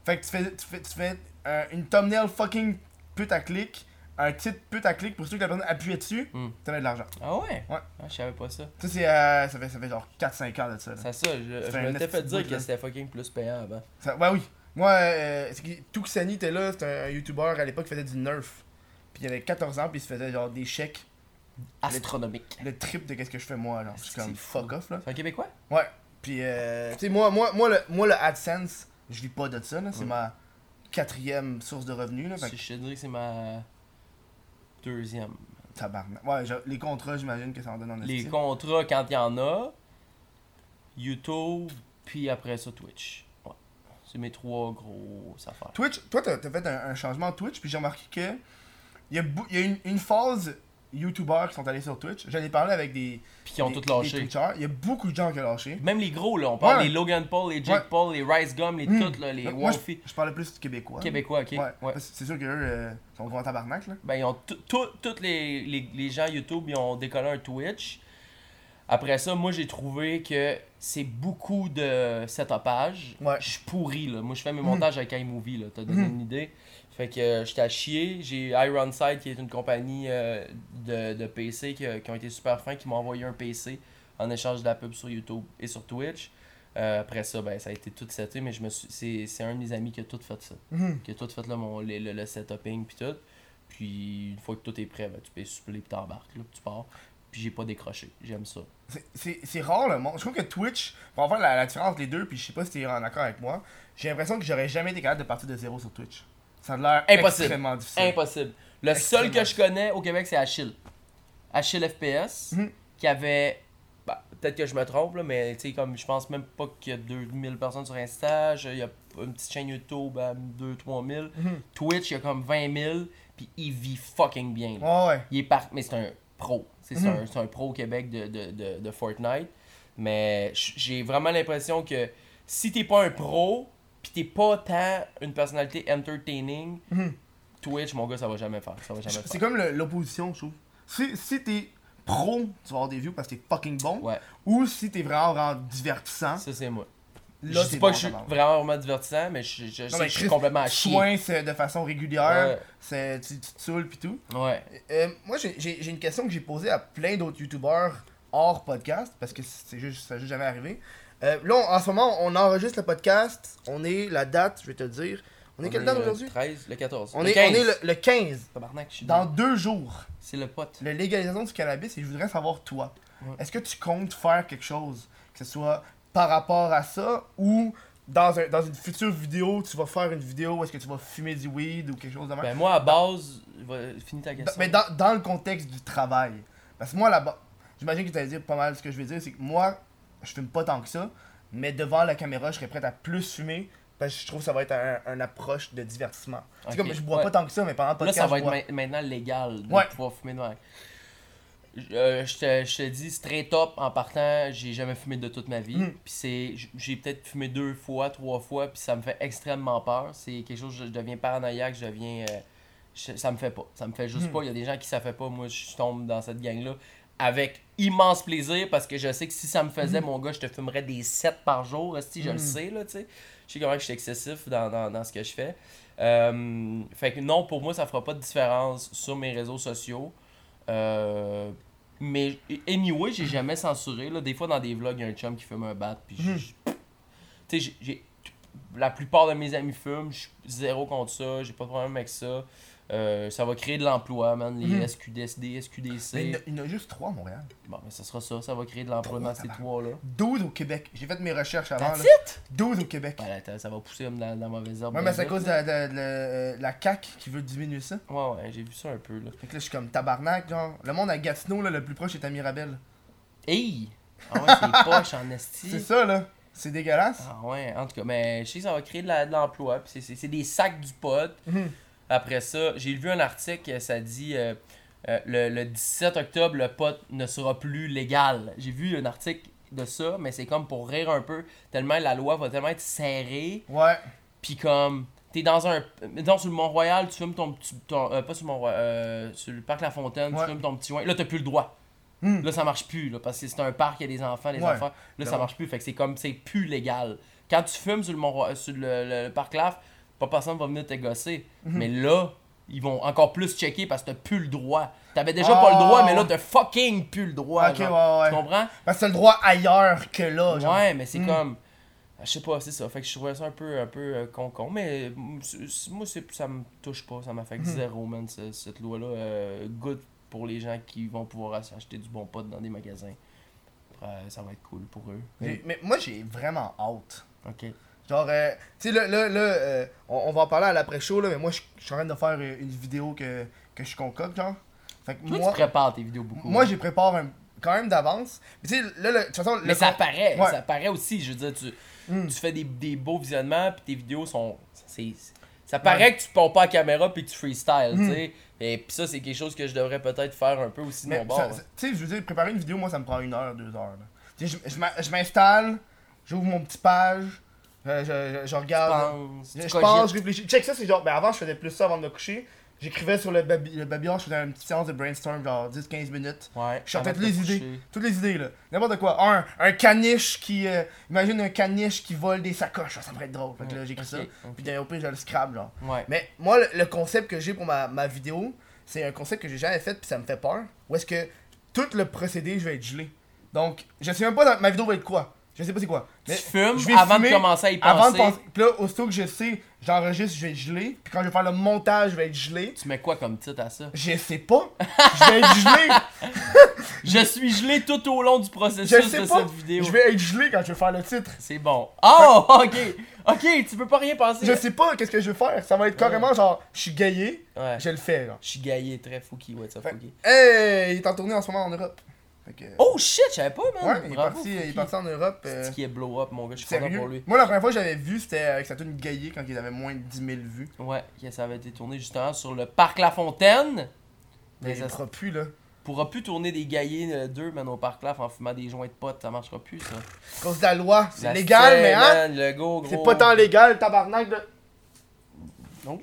Fait que tu fais, tu fais, tu fais euh, une thumbnail fucking putaclic, un titre putaclic pour ceux que la personne appuyait dessus, Hmm. t'avais de l'argent. Ah ouais? Ouais. Ah, je savais pas ça. Ça, c'est, euh, ça, fait, ça fait genre 4-5 ans de ça. là. C'est ça, je, je un m'étais fait dire que là. c'était fucking plus payant avant. Ça- ouais, oui. Moi, euh, Tuxani était là, c'était un, youtubeur à l'époque qui faisait du nerf. Puis il avait 14 ans, puis il se faisait genre des chèques, Astronomique. le trip de qu'est-ce que je fais moi, genre. Je suis C'est comme fuck off, là. C'est un Québécois? Ouais. Puis, euh, tu sais, moi, moi, moi, le, moi, le AdSense, je vis pas de ça, là. C'est Ouais. ma quatrième source de revenus, là. Fait je te dirais que c'est ma deuxième. tabarnak. Ouais, les contrats, j'imagine que ça en donne en Les contrats, quand il y en a, YouTube, puis après ça, Twitch. Ouais. C'est mes trois grosses affaires. Twitch, toi, t'as t'as fait un, un changement Twitch, puis j'ai remarqué que il y a, bou- il y a une, une phase YouTubeurs qui sont allés sur Twitch. J'en ai parlé avec des. Puis qui ont des- tout des lâché. Twitchers. Il y a beaucoup de gens qui ont lâché. Même les gros, là. On parle Ouais. des Logan Paul, les Jake Ouais. Paul, les Rice Gum, les Hmm. toutes, là, les je, je parlais plus québécois. Québécois, ok. Ouais. C'est sûr qu'eux euh, sont gros en tabarnak, là. Ben, ils ont tous les, les, les gens YouTube, ils ont décollé un Twitch. Après ça, moi, j'ai trouvé que c'est beaucoup de setupage. Ouais. Je suis pourri, là. Moi, je fais mes montages avec iMovie, là. T'as donné Mhm. une idée. Fait que euh, j'étais à chier. J'ai Ironside, qui est une compagnie euh, de, de PC, qui, a- qui ont été super fins, qui m'ont envoyé un PC en échange de la pub sur YouTube et sur Twitch. Euh, après ça, ben, ça a été tout seté, mais je me suis... c'est, c'est un de mes amis qui a tout fait ça Mhm. qui a tout fait là, mon, le, le, le setuping puis tout. Puis une fois que tout est prêt, ben, tu peux suppléer puis t'embarques, là, puis tu pars. Puis j'ai pas décroché, j'aime ça. C'est- C'est c'est rare le monde. Je trouve que Twitch, pour faire la, la différence les deux, puis je sais pas si t'es en accord avec moi, j'ai l'impression que j'aurais jamais été capable de partir de zéro sur Twitch. Ça a l'air Impossible. extrêmement difficile. Impossible. Le seul que je connais au Québec, c'est Achille. Achille FPS, Mhm. qui avait. bah, Peut-être que je me trompe, là, mais tu sais, comme je pense même pas qu'il y a 2000 personnes sur Insta, il y a une petite chaîne YouTube à 2-3 000. Mhm. Twitch, il y a comme 20 000, puis il vit fucking bien. Ouais. Il est par... Mais c'est un pro. C'est Mhm. un, c'est un pro au Québec de, de, de, de Fortnite. Mais j'ai vraiment l'impression que si t'es pas un pro, pis t'es pas tant une personnalité entertaining, Mhm. Twitch, mon gars, ça va jamais faire. Ça va jamais C'est comme l'opposition, je trouve. Si, si t'es pro, tu vas avoir des views parce que t'es fucking bon. Ouais, Ou si t'es vraiment, vraiment divertissant, ça c'est moi. là je dis t'es pas bon, que je suis vraiment, vraiment divertissant, mais je, je, je Non, sais mais que je suis complètement à chier. Soin, c'est de façon régulière, Ouais. c'est, tu, tu te saoules pis tout. Ouais. Euh, moi, j'ai- une question que j'ai posée à plein d'autres youtubeurs hors podcast, parce que c'est juste, ça n'est juste jamais arrivé. Euh, là, on- en ce moment, on enregistre le podcast. On est la date, je vais te le dire. On est quelle date le aujourd'hui? 13, le 14. on, le est, 15. on est le, le 15. Tabarnak, je suis Dans deux jours, C'est le pote. la légalisation du cannabis, et je voudrais savoir, toi, Ouais. est-ce que tu comptes faire quelque chose, que ce soit par rapport à ça, ou dans, un, dans une future vidéo, tu vas faire une vidéo où est-ce que tu vas fumer du weed ou quelque chose de même? Ben, moi, à base, va- finis ta Dans- question. mais dans, dans le contexte du travail. Parce que moi, là-bas, j'imagine que tu allais dire pas mal ce que je vais dire, c'est que moi, je fume pas tant que ça, mais devant la caméra, je serais prêt à plus fumer parce que je trouve que ça va être un, un approche de divertissement. C'est Ok, comme, je bois ouais. pas tant que ça, mais pendant le Là, podcast, ça va je être ma- maintenant légal de Ouais. pouvoir fumer devant. Euh, je, te, je te dis straight up en partant, j'ai jamais fumé de toute ma vie. Mm. Puis c'est, j'ai peut-être fumé deux fois, trois fois, puis ça me fait extrêmement peur. C'est quelque chose, je, je deviens paranoïaque, je deviens, euh, je- ça me fait pas, ça me fait juste Mm. pas. Il y a des gens qui ça fait pas, moi je tombe dans cette gang là avec immense plaisir parce que je sais que si ça me faisait, mon gars, je te fumerais des 7 par jour, si je le Mm. sais là, tu sais. Je sais comment je suis excessif dans, dans, dans ce que je fais. Euh, fait que non, pour moi, ça fera pas de différence sur mes réseaux sociaux. Euh, mais anyway, j'ai jamais censuré. Là. Des fois, dans des vlogs, il y a un chum qui fume un bat. Puis je- tu sais, la plupart de mes amis fument. Je suis zéro contre ça. J'ai pas de problème avec ça. Euh, ça va créer de l'emploi, man. Les Mhm. SQDSD, Mais SQDC. il y en a- il y en a juste trois à Montréal. Bon, mais ça sera ça. Ça va créer de l'emploi dans ces trois-là. 12 au Québec. J'ai fait mes recherches avant. That's Là. it? 12 au Québec. Ben, là, ça va pousser dans, dans la mauvaise herbe. Ouais, mais c'est à cause de, là. de- de- de- la CAQ qui veut diminuer ça. Ouais, ouais, j'ai vu ça un peu, là. Fait que là, je suis comme tabarnak, genre. Le monde à Gatineau, là, le plus proche est à Mirabel. Hey! Ah ouais, c'est poche en esti. C'est ça, là. C'est dégueulasse. Ah ouais, en tout cas, mais je sais que ça va créer de l'emploi. puis c'est- des sacs du pot. Mhm. Après ça, j'ai vu un article, ça dit euh, euh, le, le 17 octobre, le pot ne sera plus légal. J'ai vu un article de ça, mais c'est comme pour rire un peu, tellement la loi va tellement être serrée. Ouais. Puis comme, t'es dans un. Mettons, sur le Mont-Royal, tu fumes ton petit. euh, pas sur le Mont-Royal, euh, sur le parc La Fontaine, Ouais. tu fumes ton petit joint. Là, t'as plus le droit. Hmm. Là, ça marche plus, là, parce que c'est un parc, il y a des enfants, des Ouais. enfants. Là, ça Non. marche plus. Fait que c'est comme, c'est plus légal. Quand tu fumes sur le, Mont sur le, le parc Laf, pas personne va venir te gosser. Mhm. Mais là, ils vont encore plus checker parce que t'as plus le droit. T'avais déjà Ah. pas le droit, mais là, t'as fucking plus le droit. Genre. ouais, ouais. Tu comprends? Parce que t'as le droit ailleurs que là, genre. Ouais, mais c'est Hmm. comme. Je sais pas, c'est ça. Fait que je trouvais ça un peu, un peu euh, con-con. Mais mm, c'est- c'est- moi, ça me touche pas. Ça m'affecte Hmm. zéro, man, ce- cette loi-là. Euh, good pour les gens qui vont pouvoir ach- acheter du bon pot dans des magasins. Après, ça va être cool pour eux. Mais moi, j'ai vraiment hâte. Ok. Genre, euh, tu sais, là, là, là euh, on, on va en parler à l'après-show, là, mais moi, je suis en train de faire euh, une vidéo que, que je concocte, genre. Fait que Toi, moi, tu prépares tes vidéos beaucoup. moi hein. j'ai prépare un- quand même d'avance. Mais tu sais, là, de toute façon, Mais ça con- paraît, Ouais. ça paraît aussi. Je veux dire, tu, Hmm. tu fais des, des beaux visionnements, puis tes vidéos sont. c'est ça paraît que tu pars pas à caméra, puis que tu freestyle, Hmm. tu sais. Et puis ça, c'est quelque chose que je devrais peut-être faire un peu aussi de Mais mon bord. tu sais, je veux dire, préparer une vidéo, moi, ça me prend une heure, deux heures. là. Tu sais, je- je je m'installe, j'ouvre mon petit page, je, je- je regarde. Je, tu je cogites. pense, je réfléchis. Check ça, c'est genre. Ben avant, je faisais plus ça avant de me coucher. J'écrivais sur le, baby, le babillard, je faisais une petite séance de brainstorm, genre 10-15 minutes. Ouais, Je sortais toutes les idées. Toutes les idées, là. N'importe quoi. Un, un caniche qui. euh, imagine un caniche qui vole des sacoches. Ça pourrait être drôle. Fait que là, j'écris Ok, ça. ok. Puis pire, je le scrap, genre. Ouais. Mais moi, le, le concept que j'ai pour ma, ma vidéo, c'est un concept que j'ai jamais fait, puis ça me fait peur. Où est-ce que tout le procédé, je vais être gelé. Donc, je sais même pas dans- ma vidéo va être quoi. Je sais pas c'est quoi. Tu fumes je vais avant de commencer à y avant de penser. penser. Puis là, aussitôt que je sais, j'enregistre, je vais être gelé. Puis quand je vais faire le montage, je vais être gelé. Tu mets quoi comme titre à ça? Je sais pas. Je vais être gelé. Je suis gelé tout au long du processus Je sais de pas. cette vidéo. Je vais être gelé quand je vais faire le titre. C'est bon. Oh, ok. Ok, tu peux pas rien penser. Je sais pas qu'est-ce que je vais faire. Ça va être carrément genre, je suis gaillé, Ouais. je le fais. Genre. Je suis gaillé, très fouki, ouais, ça fouki. Hey, il est en tournée en ce moment en Europe. Que- Oh shit, je savais pas, man. ouais, il est, parti, il est Fouki. parti en Europe. euh, C'est qui est blow up, mon gars. Je suis content pour lui. Moi, la première fois que j'avais vu, c'était avec sa tune gaillé quand il avait moins de 10 000 vues. Ouais, ça avait été tourné justement sur le parc La Fontaine. Mais il ça fera plus, là. pourra plus tourner des gaillés 2, man, au parc Laf en fumant des joints de potes. Ça marchera plus, ça. À cause de la loi. C'est légal, mais hein? C'est pas tant légal, tabarnak. De... Non.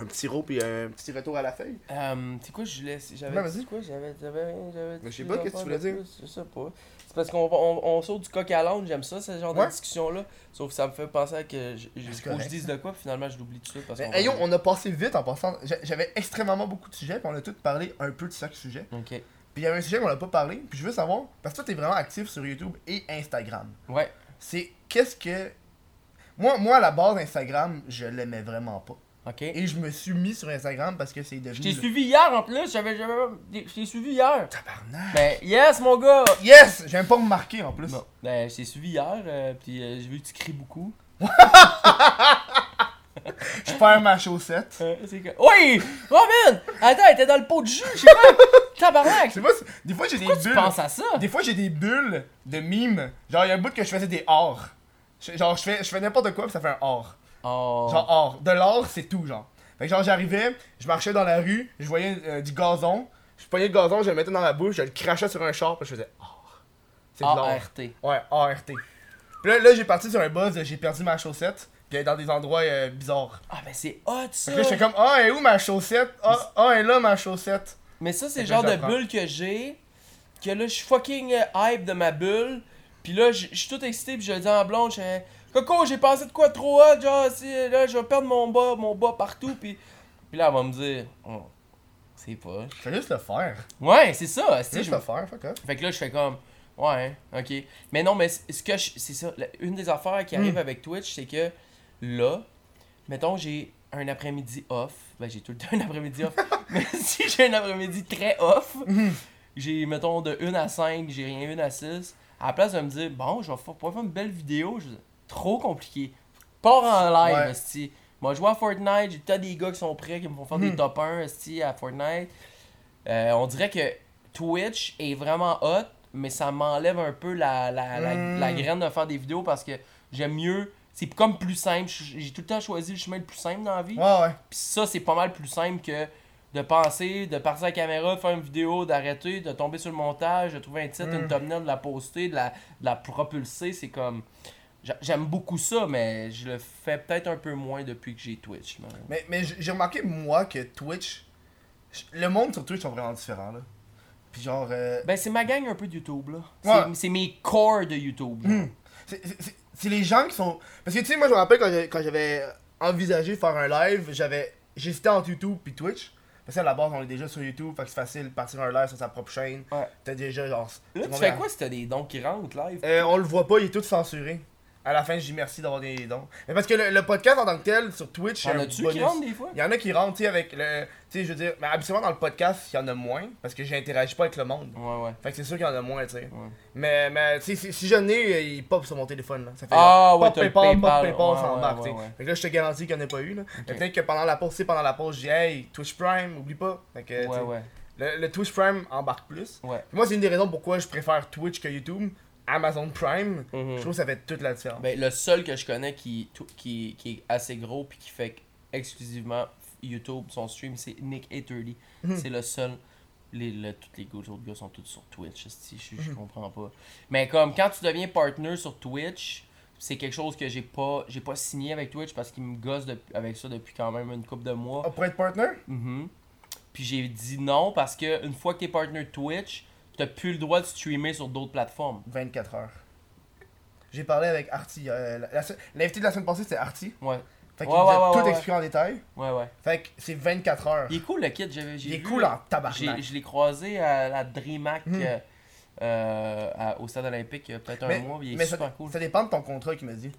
Un petit rot puis un petit retour à la feuille. Euh, c'est quoi, je laisse. J'avais vas-y. dit quoi J'avais. J'avais. Mais je sais pas, qu'est-ce que tu voulais dire? Je sais pas. C'est parce qu'on on, on saute du coq à l'âne, j'aime ça, ce genre Ouais. de discussion-là. Sauf que ça me fait penser à que je- je- C'est faut que je dise de quoi, puis finalement je l'oublie tout de suite. Parce ayons, va- on a passé vite en passant. J'a- J'avais extrêmement beaucoup de sujets, puis on a tous parlé un peu de chaque sujet. Ok. Puis il y avait un sujet qu'on n'a pas parlé, puis je veux savoir, parce que toi, t'es vraiment actif sur YouTube et Instagram. Ouais. C'est qu'est-ce que. Moi, moi, à la base, Instagram, je l'aimais vraiment pas. Ok. Et je me suis mis sur Instagram parce que c'est devenu. Je t'ai le- suivi hier en plus, j'avais. j'avais- Je t'ai suivi hier. Tabarnak! Ben, yes, mon gars! Yes! J'ai même pas remarqué en plus. Bon, ben, je t'ai suivi hier, euh, puis euh, j'ai vu que tu cries beaucoup. Je perds ma chaussette. Euh, c'est que... Oui! Robin! Attends, elle était dans le pot de jus, je sais pas! Je Tabarnak! sais pas, si- des fois j'ai des Pourquoi tu bulles. penses à ça? Des fois j'ai des bulles de mimes. Genre, il y a un bout que je faisais des ors. Je- Genre, je fais, je fais n'importe quoi, puis ça fait un or. Oh. Genre, or. De l'or, c'est tout, genre. Fait que genre, j'arrivais, je marchais dans la rue, je voyais euh, du gazon. Je prenais le gazon, je le mettais dans la bouche, je le crachais sur un char, puis je faisais or. C'est de l'or. ART. Ouais, ART. Puis là, là j'ai parti sur un buzz, j'ai perdu ma chaussette, puis dans des endroits euh, bizarres. Ah, ben c'est hot ça! Fait que là, je fais comme, ah, elle est où ma chaussette? Ah, ah, elle est là ma chaussette. Mais ça, c'est le genre de bulle que j'ai. Que là, je suis fucking euh, hype de ma bulle. Puis là, je suis tout excité. Puis je le dis en blonde. Je Coco, j'ai pensé de quoi trop hot. Genre, si, là, je vais perdre mon bas, mon bas partout. Puis, puis là, elle va me dire oh, C'est pas. Fais juste le faire. Ouais, c'est ça. Fais juste je- le faire, fuck off. Fait que là, je fais comme Ouais, ok. Mais non, mais ce que je- c'est ça. Une des affaires qui arrive Mm. avec Twitch, c'est que là, mettons, j'ai un après-midi off. Ben, j'ai tout le temps un après-midi off. mais si j'ai un après-midi très off, Mhm. j'ai, mettons, de 1 à 5, j'ai rien 1 à 6. À la place de me dire, bon, je vais pouvoir faire une belle vidéo, je trop compliqué. Pars en live, Ouais. Moi, je joue à Fortnite, j'ai peut-être des gars qui sont prêts, qui me font faire des Mhm. top 1 esti, à Fortnite. Euh, on dirait que Twitch est vraiment hot, mais ça m'enlève un peu la, la, la, Mm. la graine de faire des vidéos parce que j'aime mieux. C'est comme plus simple. J'ai tout le temps choisi le chemin le plus simple dans la vie. Ouais, ouais. Puis ça, c'est pas mal plus simple que de penser, de partir à la caméra, de faire une vidéo, d'arrêter, de tomber sur le montage, de trouver un titre, Mm. une thumbnail, de la poster, de la, de la propulser. C'est comme. J'a- J'aime beaucoup ça, mais je le fais peut-être un peu moins depuis que j'ai Twitch. Mais, mais j'ai remarqué, moi, que Twitch. Le monde sur Twitch sont vraiment différents, là. Puis genre. euh, Ben, c'est ma gang un peu de YouTube, là. Ouais. C'est- mes corps de YouTube. Hmm. C'est- les gens qui sont. Parce que tu sais, moi je me rappelle quand j'avais envisagé de faire un live, j'avais. J'hésitais entre YouTube puis Twitch. Parce qu'à la base, on est déjà sur YouTube, fait que c'est facile de partir un live sur sa propre chaîne. Ouais. T'as déjà genre. Là, tu fais quoi si t'as des dons qui rentrent live? Euh, on le voit pas, il est tout censuré. À la fin, je dis merci d'avoir des dons. Mais parce que le, le podcast en tant que tel, sur Twitch, c'est T'en un as-tu qui bonus. rentrent des fois? Il y en a qui rentrent, tu sais, avec le. Tu sais, je veux dire, mais habituellement dans le podcast, il y en a moins, parce que j'interagis pas avec le monde. Ouais, ouais. Fait que c'est sûr qu'il y en a moins, tu sais. Ouais. Mais, mais tu sais, si, si je n'ai, il pop sur mon téléphone, là. Ça fait Ah, ouais, pop t'as le PayPal, pop PayPal. PayPal, Ouais, ouais, embarque, ouais, tu sais. ouais. Fait que là, je te garantis qu'il n'y en a pas eu, là. Mais Peut-être que pendant la pause, sais, pendant la pause, je dis, hey, Twitch Prime, oublie pas. Fait que, tu Ouais, ouais. Le, le Twitch Prime embarque plus. Ouais. Puis moi, c'est une des raisons pourquoi je préfère Twitch que YouTube. Amazon Prime, Mhm. je trouve que ça fait toute la différence. Ben, le seul que je connais qui, qui, qui est assez gros puis qui fait exclusivement YouTube, son stream, c'est Nick A30. Mhm. C'est le seul. Les, le- tous les autres gars sont tous sur Twitch. esti, Je, Mhm. je comprends pas. Mais comme quand tu deviens partner sur Twitch, c'est quelque chose que j'ai pas j'ai pas signé avec Twitch parce qu'ils me gossent de- avec ça depuis quand même une couple de mois. Ah, pour être partner? Mhm. Puis j'ai dit non parce que une fois que t'es partner Twitch, t'as plus le droit de streamer sur d'autres plateformes. 24 heures. J'ai parlé avec Artie. euh, L'invité de la semaine passée, c'était Artie. Ouais, Fait qu'il Ouais, nous a ouais, ouais, tout ouais, expliqué en détail. ouais, ouais. Fait que c'est 24 heures. Il est cool le kid, j'ai j'ai Il est vu, cool en tabarnak. Je l'ai croisé à la DreamHack Hmm. euh, à- au stade olympique il y a peut-être un mois. Il est mais super ça, cool. ça dépend de ton contrat qu'il m'a dit.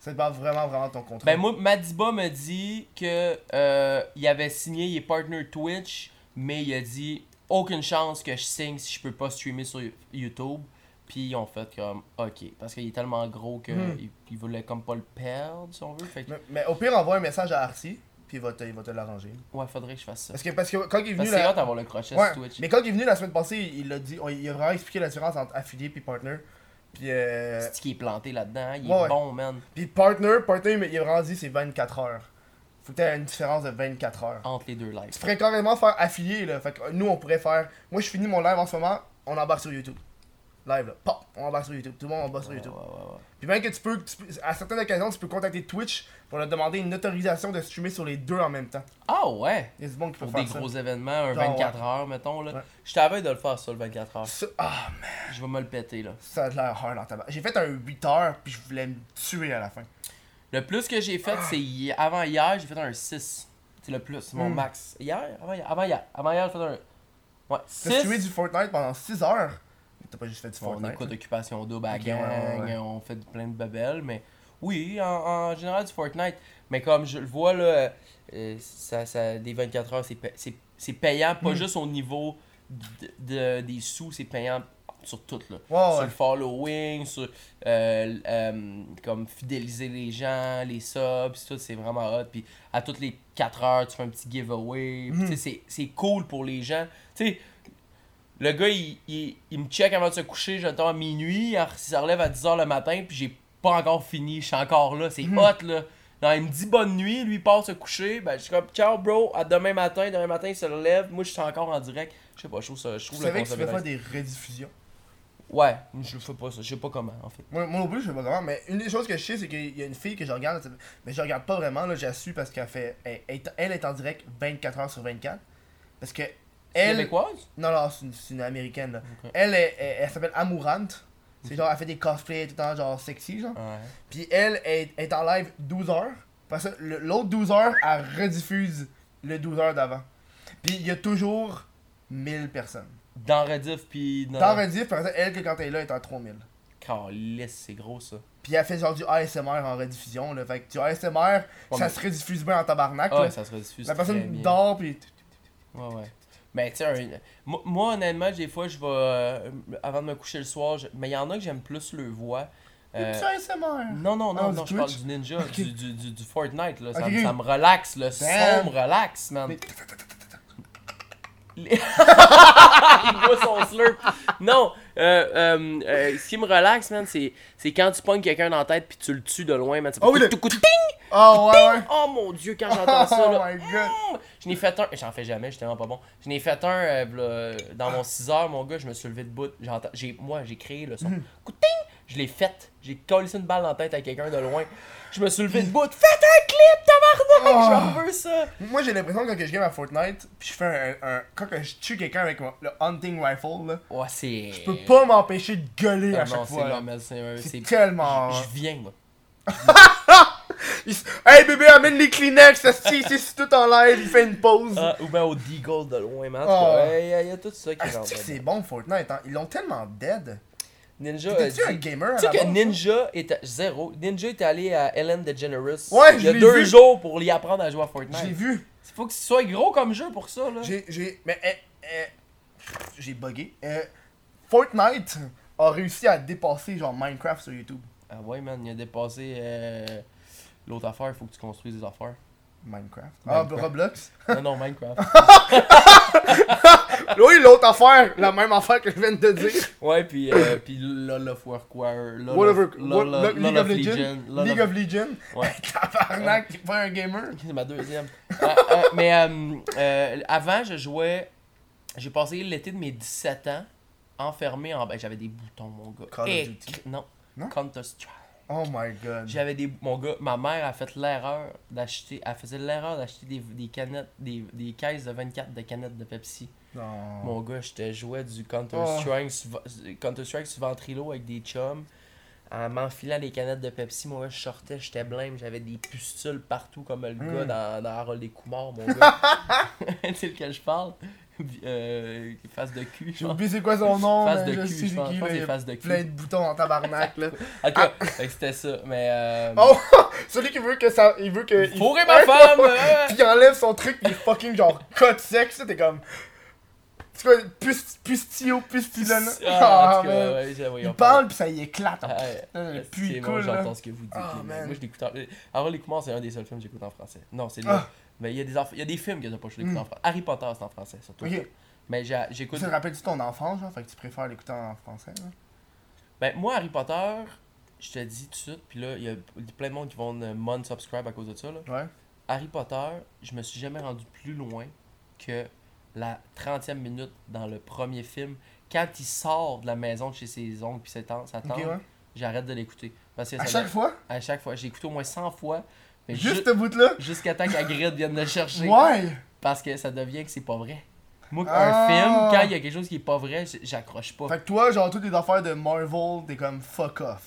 Ça dépend vraiment, vraiment de ton contrat. Ben moi, Madiba me dit que euh, il avait signé, il est partner Twitch, mais il a dit aucune chance que je signe si je peux pas streamer sur YouTube. Puis ils ont fait comme ok, parce qu'il est tellement gros que Hmm. il, il voulait comme pas le perdre si on veut. Fait que, mais, mais au pire, envoie un message à Artie, puis il va te, il va te l'arranger. ouais, faudrait que je fasse ça. Parce que, parce que quand il est venu. la- d'avoir le crochet Ouais, sur Twitch. mais quand il est venu la semaine passée, il l'a dit, il a vraiment expliqué la différence entre affilié puis partner. Puis, euh, C'est qui est planté là-dedans, il Ouais, est bon, man. puis partner, partner, mais il a vraiment dit c'est 24 heures. Faut une différence de 24 heures. Entre les deux lives. Tu ferais carrément faire affilié là. Fait que euh, nous on pourrait faire. Moi je finis mon live en ce moment, on embarque sur YouTube. Live là. Pop, on embarque sur YouTube. Tout le monde embarque sur YouTube. ouais, ouais, ouais. Puis même que tu peux, tu peux- à certaines occasions, tu peux contacter Twitch pour leur demander une autorisation de streamer sur les deux en même temps. Ah ouais! Il y a du monde qui peut Pour faire des ça. gros événements, un Genre, 24 heures, mettons. là. Je t'avais de le faire, ça, le 24 heures. Ça, ah, man, Je vais me le péter, là. ça a l'air hard en tabac. J'ai fait un 8 heures, puis je voulais me tuer à la fin. Le plus que j'ai fait, c'est hi- avant hier, j'ai fait un 6. C'est le plus, mon Mm. max. Hier? Avant hier? Avant hier, avant hier j'ai fait un. Ouais, T'as streamé 6. du Fortnite pendant 6 heures? T'as pas juste fait du On Fortnite. écoute là. Occupation Double à la Ok, gang, ouais, ouais, ouais. on fait plein de babelles, mais oui, en, en général du Fortnite. Mais comme je le vois, là, euh, ça, ça, des 24 heures, c'est pa- c'est- c'est payant, pas Mm. juste au niveau de, de- des sous, c'est payant sur tout, là. Sur ouais. le following, sur euh, euh, comme fidéliser les gens, les subs, tout, c'est vraiment hot. Puis à toutes les 4 heures, tu fais un petit giveaway. Tu sais, c'est- cool pour les gens. Tu sais, le gars, il, il, il me check avant de se coucher, j'attends à minuit, alors, il se relève à 10h le matin, puis j'ai pas encore fini, je suis encore là, c'est hot là. Non, il me dit bonne nuit, lui il part se coucher, ben je suis comme ciao bro, à demain matin, demain matin il se relève, moi je suis encore en direct, je sais pas, je trouve ça, je Tu trouve le savais que tu peux faire des rediffusions? Ouais, je fais pas ça, je sais pas comment en fait. Moi, moi non plus, je sais pas comment, mais une des choses que je sais, c'est qu'il y a une fille que je regarde, elle mais je regarde pas vraiment, là, j'ai su parce qu'elle fait. Elle, elle est- elle en direct 24 heures sur 24. Parce que. Elle. Québécoise? Non, non, c'est une, c'est une américaine, là. Elle, est- elle, elle s'appelle Amourante. C'est genre, elle fait des cosplays tout le temps, genre sexy, genre. Ouais. Puis elle est, est en live 12 heures. Parce que le- l'autre 12 heures, elle rediffuse le 12 heures d'avant. Puis il y a toujours 1000 personnes. Dans Rediff pis dans. Dans rediff, par exemple, elle, que quand elle est là, elle est en 3000. Calisse, c'est gros ça. Puis elle fait genre du ASMR en rediffusion, là. Fait que du ASMR, ça mais- se rediffuse bien en tabarnak, Ah, là. ça se rediffuse. La personne bien. dort, puis. Ouais, ouais. Mais tu sais, un- moi, honnêtement, des fois, je vais. euh, avant de me coucher le soir, je- mais il y en a que j'aime plus le voix. Euh, Du ASMR. non, non, non, Ah, non, je parle du Ninja, du, du, du, Fortnite, là. Ça, ça me relaxe, le son me relaxe, man. Mais- Il voit son slurp. Non, euh, euh, euh, ce qui me relaxe, man, c'est c'est quand tu pognes quelqu'un dans la tête puis tu le tues de loin, man. Ça Oh oui, le- ting! Oh, ouais, ouais. Oh mon dieu, quand j'entends ça, Oh là. my god. Mm! Je n'ai fait un, j'en fais jamais, j'étais vraiment pas bon. Je n'ai fait un euh, dans mon 6 heures, mon gars, je me suis levé de bout. J'ai, moi, j'ai créé le son. Coup de ting! Je l'ai fait. J'ai collé une balle dans la tête à quelqu'un de loin. Je me suis levé de bout. Faites un clip, tabarnak! Oh. Je veux ça! Moi, j'ai l'impression que quand je game à Fortnite, puis je fais un, un- Quand je tue quelqu'un avec le hunting rifle, là, Ouais, c'est. je peux pas m'empêcher de gueuler Ah à non, chaque fois. c'est, tellement. Je viens, moi. Hey bébé, amène les Kleenex, c'est c'est tout en live, il fait une pause. Ah, ou bien au Deagle de loin, man. Oh. Il y, a- il y a tout ça qui Ah, rentre. c'est bon Fortnite, hein. Ils l'ont tellement dead. Ninja T'es-tu un gamer Tu sais que Ninja est à... zéro. Ninja est allé à Ellen DeGeneres Ouais, il y a deux vu. jours pour lui apprendre à jouer à J'ai Fortnite. vu. Il faut que ce soit gros comme jeu pour ça là. J'ai. J'ai. Mais. eh, eh, J'ai bugué. Euh, Fortnite a réussi à dépasser genre Minecraft sur YouTube. Ah ouais man, il a dépassé euh, l'autre affaire, il faut que tu construises des affaires. Minecraft. Ah. Roblox? Non non Minecraft. Oui, l'autre affaire, la même affaire que je viens de te dire. ouais puis euh, puis LOL of Warcraft, LOL Whatever. of, LOL What- of- League LOL of of Legends? League of- Legends? Ouais. Tabarnak, t'es pas un gamer? C'est ma deuxième. Euh, euh, mais euh, euh, avant, je jouais. J'ai passé l'été de mes 17 ans enfermé en. Ben, j'avais des boutons, mon gars. Call of Duty. Non. Non? Counter-Strike. Oh my god. J'avais des. Mon gars, ma mère a fait l'erreur d'acheter. Elle faisait l'erreur d'acheter des, des canettes. Des, des caisses de 24 de canettes de Pepsi. Non. Mon gars, je te jouais du Oh. Counter-Strike sur, Counter-Strike sur Ventrilo avec des chums. En m'enfilant les canettes de Pepsi, moi je sortais, j'étais blême, j'avais des pustules partout comme le gars Mm. dans, dans Harold des Kumar, mon gars. sais lequel je parle? euh, Face de cul, J'ai oublié c'est quoi son nom, Face de je cul, sais je pense. qui, Je pense là, que il y c'est a face de cul. plein de boutons en tabarnak, là. En tout cas, fait que c'était ça. Mais. Euh, Oh, celui qui veut que ça, il veut que... il- Fourrer ma femme! euh, Puis il enlève son truc, il est fucking genre cut sec, ça, t'es comme... C'est quoi, pust- pustio, pustillon? Ah, en tout cas, man. ouais, Il parle pis ça y éclate. Ah, Ah, ouais. le plus C'est cool, bon, j'entends ce que vous dites. Ah. Moi, je l'écoute en... Harold les c'est un des seuls films que j'écoute en français. Non, c'est lui. Mais il y, a des enf- il y a des films que t'as pas choisi d'écouter Mm. en français. Harry Potter, c'est en français, surtout. Ok. Mais j'ai- j'écoute. Ça te rappelle-tu ton enfance, genre? Fait que tu préfères l'écouter en français, là? Ben, moi, Harry Potter, je te dis tout de suite, puis là, il y a plein de monde qui vont me mon subscribe à cause de ça. Là. Ouais. Harry Potter, je me suis jamais rendu plus loin que la 30e minute dans le premier film. Quand il sort de la maison de chez ses oncles puis sa tante, sa Ok, tante, ouais. j'arrête de l'écouter. À chaque fois? à chaque fois. J'ai écouté au moins 100 fois. Mais Juste ju- ce bout-là? jusqu'à temps qu'Agrid vienne le chercher. Ouais! Parce que ça devient que c'est pas vrai. Moi, Ah. un film, quand il y a quelque chose qui est pas vrai, j'accroche pas. Fait que toi, genre, toutes les affaires de Marvel, t'es comme fuck off.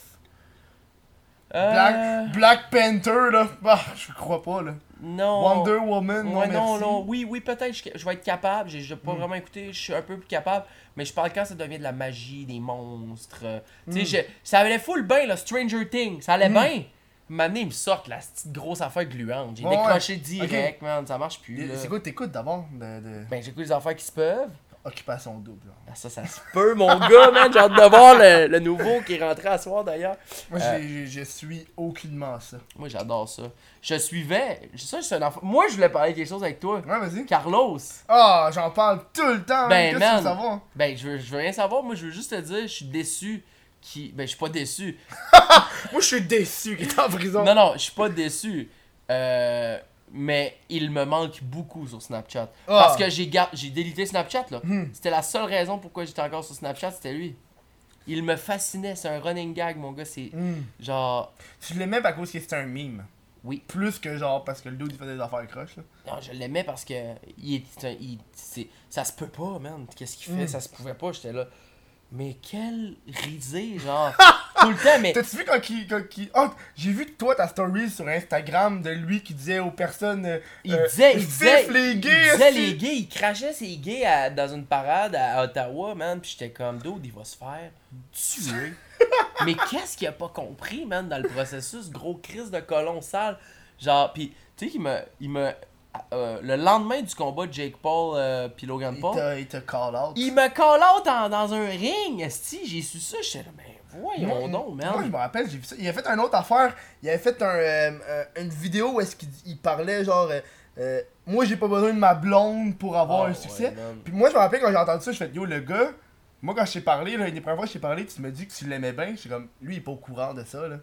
Euh, Black, Black Panther, là, bah, je crois pas, là. Non. Wonder Woman, non, Ouais, non, merci. non, oui, oui, peut-être, je, je vais être capable, j'ai j'ai pas Mm. vraiment écouté, je suis un peu plus capable, mais je parle quand ça devient de la magie, des monstres. euh, Tu sais, je- ça allait full bien, là, Stranger Things, ça allait Mm. bien. Maintenant, ils me sortent la petite grosse affaire gluante. J'ai Ouais, décroché direct, man, ça marche plus. là. C'est quoi, t'écoutes d'abord de, de... Ben, j'écoute les affaires qui se peuvent. Occupation double. genre. Ah, ça, ça se peut, mon gars, man. J'ai hâte de voir le, le nouveau qui est rentré à soir d'ailleurs. Moi, Euh. j'ai- j'ai- je suis aucunement ça. Moi, j'adore ça. Je suivais. Ça, c'est un enfant. Moi, je voulais parler de quelque chose avec toi. Ouais, vas-y. Carlos. Ah, j'en parle tout le temps. Ben, Qu'est-ce que tu veux man. savoir? Ben, je veux, je veux rien savoir. Moi, je veux juste te dire, je suis déçu. Qui... Ben, je suis pas déçu. Moi, je suis déçu qu'il est en prison. Non, non, je suis pas déçu. Euh, mais il me manque beaucoup sur Snapchat. Ah. Parce que j'ai gar- j'ai délité Snapchat, là. Hmm. C'était la seule raison pourquoi j'étais encore sur Snapchat, c'était lui. Il me fascinait, c'est un running gag, mon gars. C'est Hmm. genre. Tu l'aimais à cause que c'était un meme. Oui. Plus que genre parce que le dude il faisait des affaires croches. Là. Non, je l'aimais parce que. Il est, il- ça se peut pas, man. Qu'est-ce qu'il fait? Mm. Ça se pouvait pas, j'étais là. Mais quel risé, genre. tout le temps, mais. T'as-tu vu quand il. Quand il- Oh, j'ai vu toi ta story sur Instagram de lui qui disait aux personnes. euh, Il euh, disait, il disait, les gays. il disait les gays, il crachait ses gays à- dans une parade à Ottawa, man, pis j'étais comme, dude, il va se faire tuer. Mais qu'est-ce qu'il a pas compris, man, dans le processus, gros crise de colon sale. Genre, pis, tu sais qu'il me, il me, euh, le lendemain du combat de Jake Paul euh, pis Logan Paul, il t'a call out. il me call out en- dans un ring, esti, j'ai su ça, j'étais là, mais voyons donc, man. Moi, je me rappelle, j'ai vu ça. Il a fait une autre affaire. Il avait fait un, euh, une vidéo où est-ce qu'il il parlait genre. euh, moi, j'ai pas besoin de ma blonde pour avoir Ah, un succès. ouais, man. Puis moi, je me rappelle quand j'ai entendu ça, je fais yo, le gars. Moi, quand je t'ai parlé, là, une des premières fois que je t'ai parlé, tu me dis que tu l'aimais bien. J'étais comme, lui, il est pas au courant de ça, là.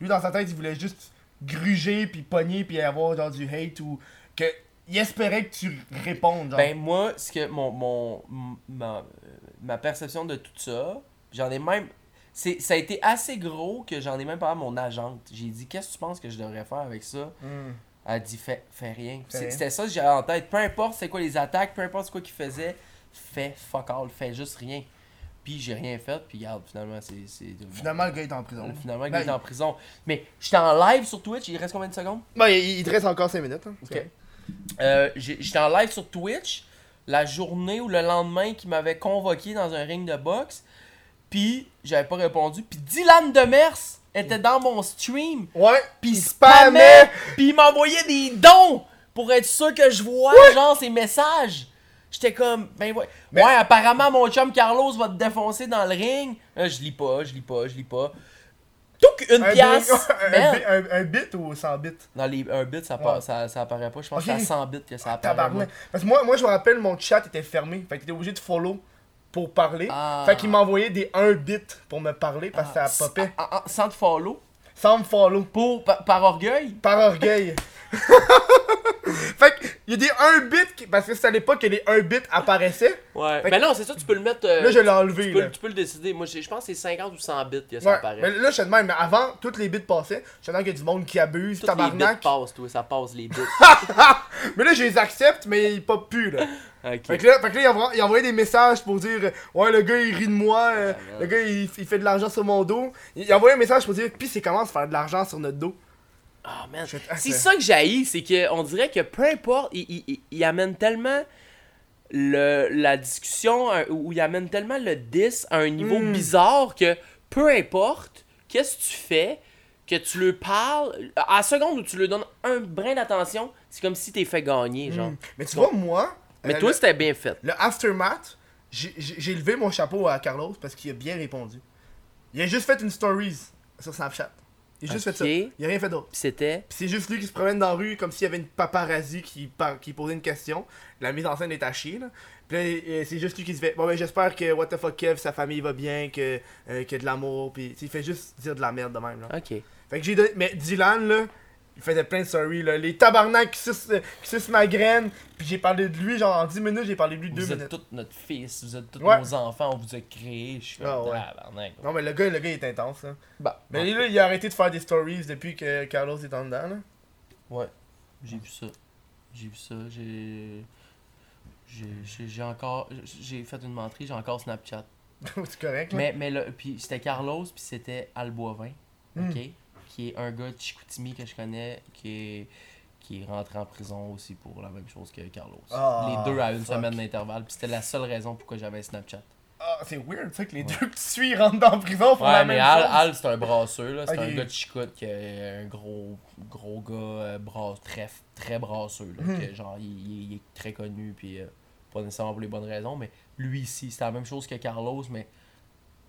Lui, dans sa tête, il voulait juste gruger, puis pogner, puis avoir genre du hate ou. Que Il espérait que tu répondes, genre. Ben moi, ce que mon, mon ma, ma perception de tout ça, j'en ai même c'est ça a été assez gros que j'en ai même parlé à mon agente. J'ai dit qu'est-ce que tu penses que je devrais faire avec ça? Hmm. Elle a dit fais, fais rien. C'était ça que j'avais en tête. Peu importe c'est quoi les attaques, peu importe quoi qu'il faisait, fais fuck all, fais juste rien. Puis j'ai rien fait, puis regarde, finalement c'est c'est Finalement, le gars est en prison. finalement il Ben, est en prison. Mais j'étais en live sur Twitch, il reste combien de secondes? Ben, il, il te reste encore 5 minutes. Hein. Ok. Euh, J'étais en live sur Twitch la journée ou le lendemain qui m'avait convoqué dans un ring de boxe. Puis j'avais pas répondu. Puis Dylan Demers était dans mon stream. Ouais, Puis il spammait. Puis il m'envoyait des dons pour être sûr que je vois genre ses messages. J'étais comme, ben ouais. Mais- Ouais, apparemment mon chum Carlos va te défoncer dans le ring. Euh, je lis pas, je lis pas, je lis pas. Touk une Un, pièce. bit- un- un bit ou 100 bits? Dans les, un bit, ça, Ouais. ça, ça apparaît pas. Je pense que c'est à 100 bits que ça apparaît. moi. Tabarnak. Parce que moi, moi, je me rappelle, mon chat était fermé. Fait qu'il était obligé de follow pour parler. Ah. Fait qu'il m'envoyait des 1 bit pour me parler parce que Ah, ça popait. ah, ah, sans te follow. Sans me follow. Pour, par, par orgueil? Par orgueil. fait qu'il y a des 1 bit qui- parce que c'était à l'époque que les 1 bit apparaissaient. Ouais. Mais non, c'est ça, tu peux le mettre. euh, Là, je l'ai enlevé. tu, peux, là. tu peux le décider. Moi, je pense que c'est 50 ou 100 bits que ça Ouais, apparaît. mais là, je suis de même. Mais avant, toutes les bits passaient. Je suis qu'il y a du monde qui abuse, Toutes les bits tabarnak. passent, toi, ça passe les bits. Mais là, je les accepte, mais ils popent plus, là. Fait que là, fait que là il, envoie- il envoyait des messages pour dire Ouais, le gars il rit de moi, euh, Ah, le gars il, il fait de l'argent sur mon dos. Il, il envoyait un message pour dire Puis c'est comment se faire de l'argent sur notre dos? Ah, man. C'est ça que j'haïs, c'est qu'on dirait que peu importe, il, il- il- il amène tellement le, la discussion, ou il amène tellement le 10 à un niveau Mm. bizarre que peu importe qu'est-ce que tu fais, que tu lui parles, à la seconde où tu lui donnes un brin d'attention, c'est comme si t'es fait gagner, genre. Hmm. Mais tu vois, moi, Mais euh, toi, c'était bien fait. le aftermath, j'ai levé mon chapeau à Carlos parce qu'il a bien répondu. Il a juste fait une stories sur Snapchat. Il a juste fait ça. Il a rien fait d'autre. C'était. C'est juste lui qui se promène dans la rue comme s'il y avait une paparazzi qui, par- qui posait une question. La mise en scène est à chier, là. Puis là, euh, c'est juste lui qui se fait Bon, ben j'espère que What the fuck Kev, sa famille va bien, que, euh, qu'il y a de l'amour. Puis il fait juste dire de la merde de même, là. Ok. Fait que j'ai donné. Mais Dylan, là, il faisait plein de stories, là. Les tabarnak qui sucent, qui sucent ma graine. Puis j'ai parlé de lui, genre en 10 minutes, j'ai parlé de lui 2 Vous êtes minutes. tous notre fils, vous êtes tous Ouais. nos enfants, on vous a créés. Je suis Ah, ouais. tabarnak. Non, mais le gars, le gars, il est intense, là. Bah, Mais là, il a arrêté de faire des stories depuis que Carlos est en dedans, là. Ouais, j'ai vu ça. J'ai vu ça. J'ai. J'ai encore. J'ai fait une menterie, j'ai encore Snapchat. c'est correct, là. Mais, mais là, puis c'était Carlos, puis c'était Alboivin, Hmm. ok? Qui est un gars de Chicoutimi que je connais, qui est, qui est rentré en prison aussi pour la même chose que Carlos. Ah, Les deux à une fuck. semaine d'intervalle, puis c'était la seule raison pourquoi j'avais Snapchat. Ah, c'est weird, tu sais, que les deux que tu suis rentrent dans la prison pour Ouais, la mais même Al, chose. Al c'est un brasseux, là. C'est un gars de Chicoute qui est un gros, gros gars euh, très, très brasseux, là. Mhm. que genre, il, il- il est très connu, puis euh, pas nécessairement pour les bonnes raisons, mais lui ici, c'était la même chose que Carlos, mais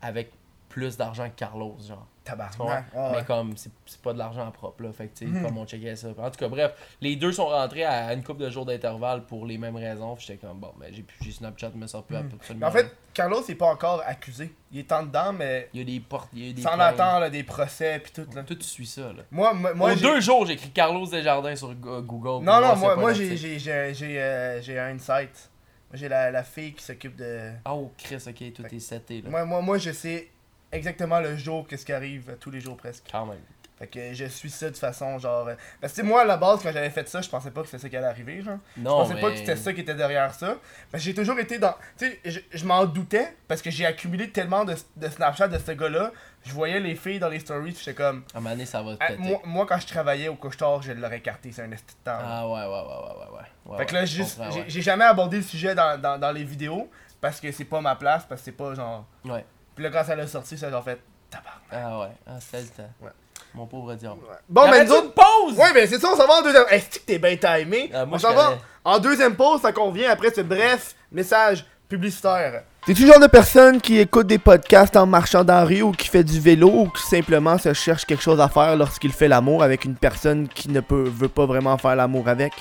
avec plus d'argent que Carlos, genre. Tabarnak. Ah Mais ouais. comme, c'est c'est pas de l'argent propre, là. Fait que, tu sais, Mhm. comme on checkait ça. En tout cas, bref, les deux sont rentrés à une couple de jours d'intervalle pour les mêmes raisons. Puis j'étais comme, bon, mais j'ai plus j'ai Snapchat, me sort plus Mhm. absolument. Mais en fait, Carlos il est pas encore accusé. Il est en dedans, mais il y a des portes, il y a des. attendre là, des procès pis tout là. Tout suit ça, là. Moi, moi, deux jours, j'ai écrit Carlos Desjardins sur Go- Google. Non, non, moi, moi j'ai, j'ai, j'ai, j'ai, euh, j'ai un insight. Moi, j'ai la, la fille qui s'occupe de. Oh, Chris, ok, tout est seté, là. Moi, moi, moi, je sais exactement le jour qu'est-ce qui arrive, euh, tous les jours presque. Quand même. Fait que je suis ça de façon genre. euh, Parce que moi, à la base, quand j'avais fait ça, je pensais pas que c'était ça qui allait arriver, genre. Je Non, pensais mais... pas que c'était ça qui était derrière ça. Parce que j'ai toujours été dans. Tu sais, je, je m'en doutais parce que j'ai accumulé tellement de, de Snapchat de ce gars-là. Je voyais les filles dans les stories, j'étais comme. À un moment donné, ça va Ah, péter. moi, moi, quand je travaillais au couche-tard, je l'aurais écarté, c'est un esti de temps. Ah, ouais, ouais, ouais, ouais, ouais, ouais. fait que là, je ouais. j'ai jamais abordé le sujet dans, dans, dans les vidéos parce que c'est pas ma place, parce que c'est pas genre. Ouais. Puis là, quand ça l'a sorti, ça a fait. Tabarnak. Ah, ouais. Ah, c'était le temps. Ouais. Mon pauvre diable. Bon, mais Arrête nous autres. une pause! Ouais, ben c'est ça, on s'en va en deuxième. Est-ce que t'es bien timé? Ah, moi, on s'en va en deuxième pause, ça qu'on vient après ce bref message publicitaire. T'es-tu le genre de personne qui écoute des podcasts en marchant dans la rue ou qui fait du vélo ou qui simplement se cherche quelque chose à faire lorsqu'il fait l'amour avec une personne qui ne peut, veut pas vraiment faire l'amour avec?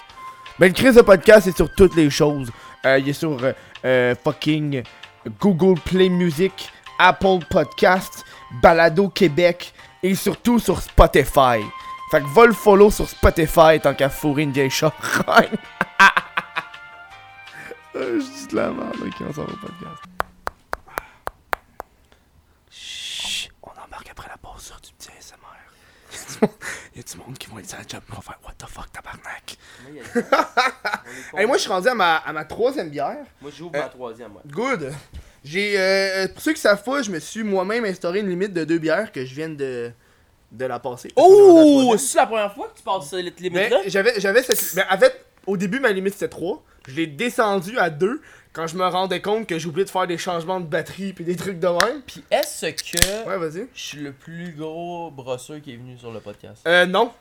Ben, le Chris de podcast, c'est sur toutes les choses. Euh, il est sur euh, euh, fucking Google Play Music, Apple Podcast, Balado Québec et surtout sur Spotify. Fait que va le follow sur Spotify tant qu'à fourrer une vieille charogne. Euh, Je dis de la merde, ok, on s'en va au podcast. Chut, on embarque après la pause sur du petit ASMR. Il y a du monde qui vont être sur la job, ils vont faire What the fuck, tabarnak? Hey, moi, je suis rendu à ma, à ma troisième bière. Moi, j'ouvre Euh, ma troisième, moi. Good. J'ai, euh, pour ceux qui savent pas, je me suis moi-même instauré une limite de deux bières que je viens de, de la passer. Oh! C'est la première fois que tu passes cette Mais limite-là? j'avais, j'avais cette. Ben, en fait, au début, ma limite c'était 3. Je l'ai descendu à 2 quand je me rendais compte que j'ai oublié de faire des changements de batterie puis des trucs de même. Puis est-ce que Ouais, vas-y. je suis le plus gros brosseur qui est venu sur le podcast? Euh, non.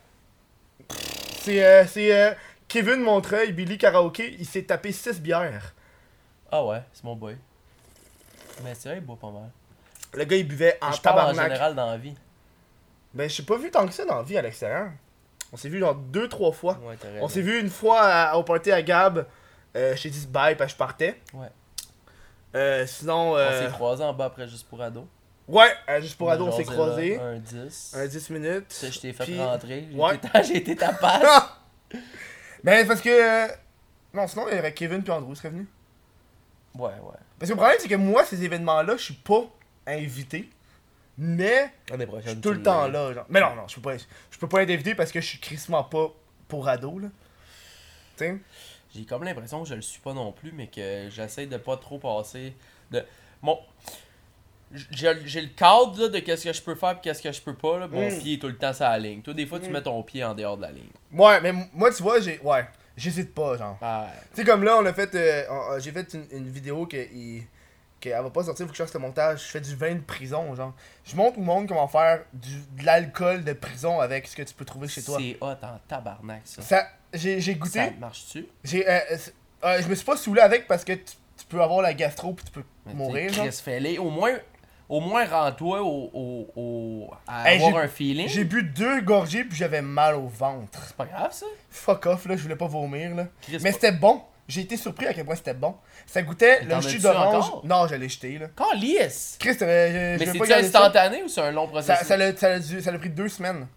C'est, euh, c'est euh, Kevin Montreuil, Billy Karaoke, il s'est tapé 6 bières. Ah ouais, c'est mon boy. Mais c'est vrai, il boit pas mal. Le gars, il buvait en je parle en tabarnak. général dans la vie. Ben, je suis pas vu tant que ça dans la vie à l'extérieur. On s'est vu genre 2-3 fois. Ouais, t'as On s'est vu une fois à- au party à Gab. Euh, je t'ai dit bye que je partais. Ouais. Euh, sinon. On Euh... s'est croisés en bas après juste pour ado. Ouais, euh, juste pour ado, on s'est croisés. là, Un 10. Un 10 minutes. Sais, je t'ai fait Puis- rentrer. J'ai Ouais. été J'ai été ta passe. Ah! Ben, parce que. Non, sinon, il y aurait Kevin puis Andrew seraient venus. ouais, ouais. Parce que le problème, c'est que moi, ces événements-là, je suis pas invité. Mais, je suis tout le temps là. Genre. Mais non, non, je peux pas, je peux pas être invité parce que je suis crissement pas pour ado, là. Tu sais? J'ai comme l'impression que je le suis pas non plus, mais que j'essaie de pas trop passer. De... Bon. J'ai le cadre là, de qu'est-ce que je peux faire et qu'est-ce que je peux pas. Là. Mon Mm. pied est tout le temps sur la ligne. Toi, des fois, tu Mm. mets ton pied en dehors de la ligne. Ouais, mais moi, tu vois, j'ai. Ouais, j'hésite pas, genre. Ah, Tu sais, comme là, on a fait. euh, j'ai fait une, une vidéo que. il- qu'elle va pas sortir, faut que je fasse le montage. Je fais du vin de prison, genre. Je montre au monde comment faire du, de l'alcool de prison avec ce que tu peux trouver chez toi. c'est hot en tabarnak, ça. Ça, j'ai, j'ai Ça goûté. marche-tu? J'ai, euh, euh, euh, je me suis pas saoulé avec parce que tu, tu peux avoir la gastro puis tu peux Mais mourir. Chris, fais-les. Au moins, au moins rends-toi au, au, au- à Hey, avoir j'ai- un feeling. J'ai bu deux gorgées puis j'avais mal au ventre. C'est pas grave, ça. Fuck off, là, je voulais pas vomir, là. Chris, Mais c'était bon. J'ai été surpris à quel point c'était bon. Ça goûtait le jus d'orange. Non, je l'ai jeté, là. Calice! Chris, t'avais- je, Mais ça. instantané ou c'est un long processus? ça, l'a, ça, pris deux semaines.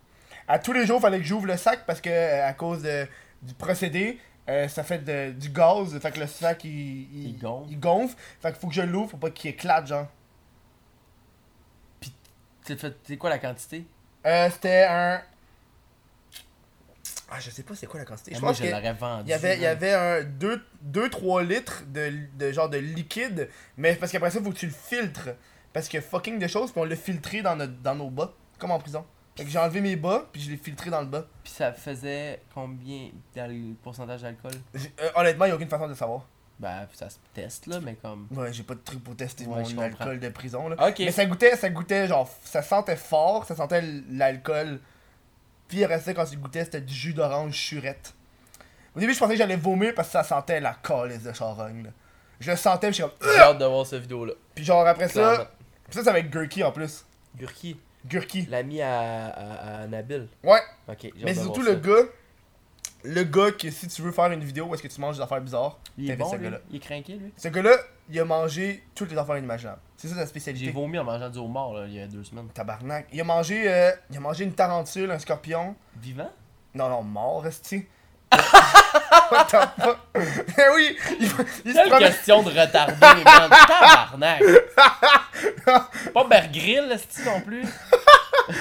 À tous les jours, fallait que j'ouvre le sac parce que euh, à cause de- du procédé, euh, ça fait de- du gaz. Fait que le sac il, il, Il gonfle. il gonfle. Fait qu'il faut que je l'ouvre pour pas qu'il éclate, genre. C'est quoi la quantité? Euh, c'était un. Ah, je sais pas c'est quoi la quantité. Je moi, pense je l'aurais vendu. il y avait, il y là. avait un 2-3 litres de, de genre de liquide. Mais parce qu'après ça, faut que tu le filtres. Parce que fucking de choses, puis on l'a filtré dans, notre, dans nos bas. Comme en prison. Fait que j'ai enlevé mes bas, puis je l'ai filtré dans le bas. Puis ça faisait combien dans le pourcentage d'alcool? Euh, honnêtement, il a aucune façon de le savoir. Ben, ça se teste là, mais comme. Ouais, j'ai pas de truc pour tester Ouais, mon je comprends. alcool de prison là. Ok. Mais ça goûtait, ça goûtait genre, ça sentait fort, ça sentait l'alcool. Puis il restait quand tu goûtais, c'était du jus d'orange churette. Au début, je pensais que j'allais vomir parce que ça sentait la calice de charogne là. Je le sentais, puis j'étais comme. J'ai hâte de voir cette vidéo-là. Puis genre après Clairement. ça. Ça, c'est avec Gurky en plus. Gurki, Gurky. l'ami à, à, à Nabil. Ouais. Ok, j'ai hâte Mais de c'est voir surtout ça. le gars. Le gars que si tu veux faire une vidéo où est-ce que tu manges des affaires bizarres, Il est bon, ce gars-là. Il est craqué, lui. Ce gars-là, il a mangé toutes les affaires inimaginables. C'est ça sa J'ai spécialité. vomi en mangeant du homard, là, il y a deux semaines. Tabarnak. Il a mangé, euh, il a mangé une tarentule, un scorpion. Vivant? Non, non, mort, resti. What the fuck? Mais oui, il, il Quelle promenait. question de retardé, man. Tabarnak. Pas Bear Grill, là, non plus.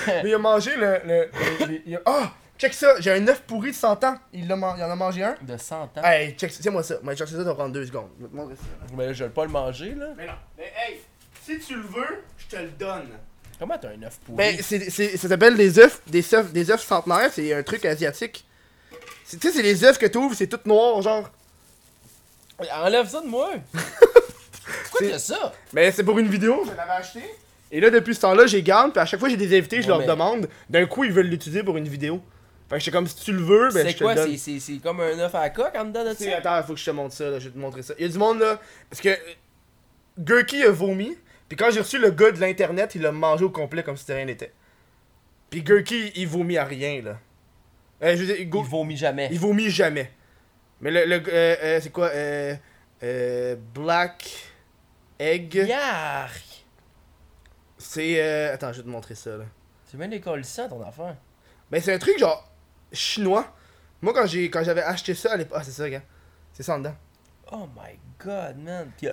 Mais il a mangé le. le, le- le- il a- Ah! Check ça, j'ai un œuf pourri de 100 ans. Il, l'a man- il en a mangé un. De 100 ans. Hey, check ça, tiens-moi ça. Moi, chercher ça, ça va prendre deux secondes. Je vais te montrer ça. Mais là, je vais pas le manger, là. Mais non, mais hey, si tu le veux, je te le donne. Comment t'as un œuf pourri? Ben, c'est, c'est, ça s'appelle des œufs, des œufs, des œufs centenaires, c'est un truc asiatique. Tu sais, c'est les œufs que tu ouvres, c'est tout noir, genre. Enlève ça de moi! Pourquoi t'as ça? Mais c'est pour une vidéo, je l'avais acheté. Et là, depuis ce temps-là, j'ai garde, puis à chaque fois que j'ai des invités, je Ouais, leur mais- demande. D'un coup, ils veulent l'utiliser pour une vidéo. Fait que j'étais comme, si tu le veux, ben c'est je te quoi? le donne. C'est, c'est, c'est comme un œuf à la coque en dedans de ça? attends, faut que je te montre ça, là, je vais te montrer ça. Il y a du monde là, parce que euh, Gurky a vomi, puis quand j'ai reçu le gars de l'internet, il l'a mangé au complet comme si rien n'était. Puis Gurky, il vomit à rien là. Euh, je veux dire, il, Il vomit jamais. il vomit jamais. Mais le, le euh, euh, c'est quoi euh, euh, Black Egg, Yark! c'est euh, attends, je vais te montrer ça là. C'est bien décollissant ton affaire. Ben c'est un truc genre chinois. Moi quand j'ai quand j'avais acheté ça à l'époque, ah c'est ça gars. C'est ça en dedans. Oh my god, man. Puis, euh,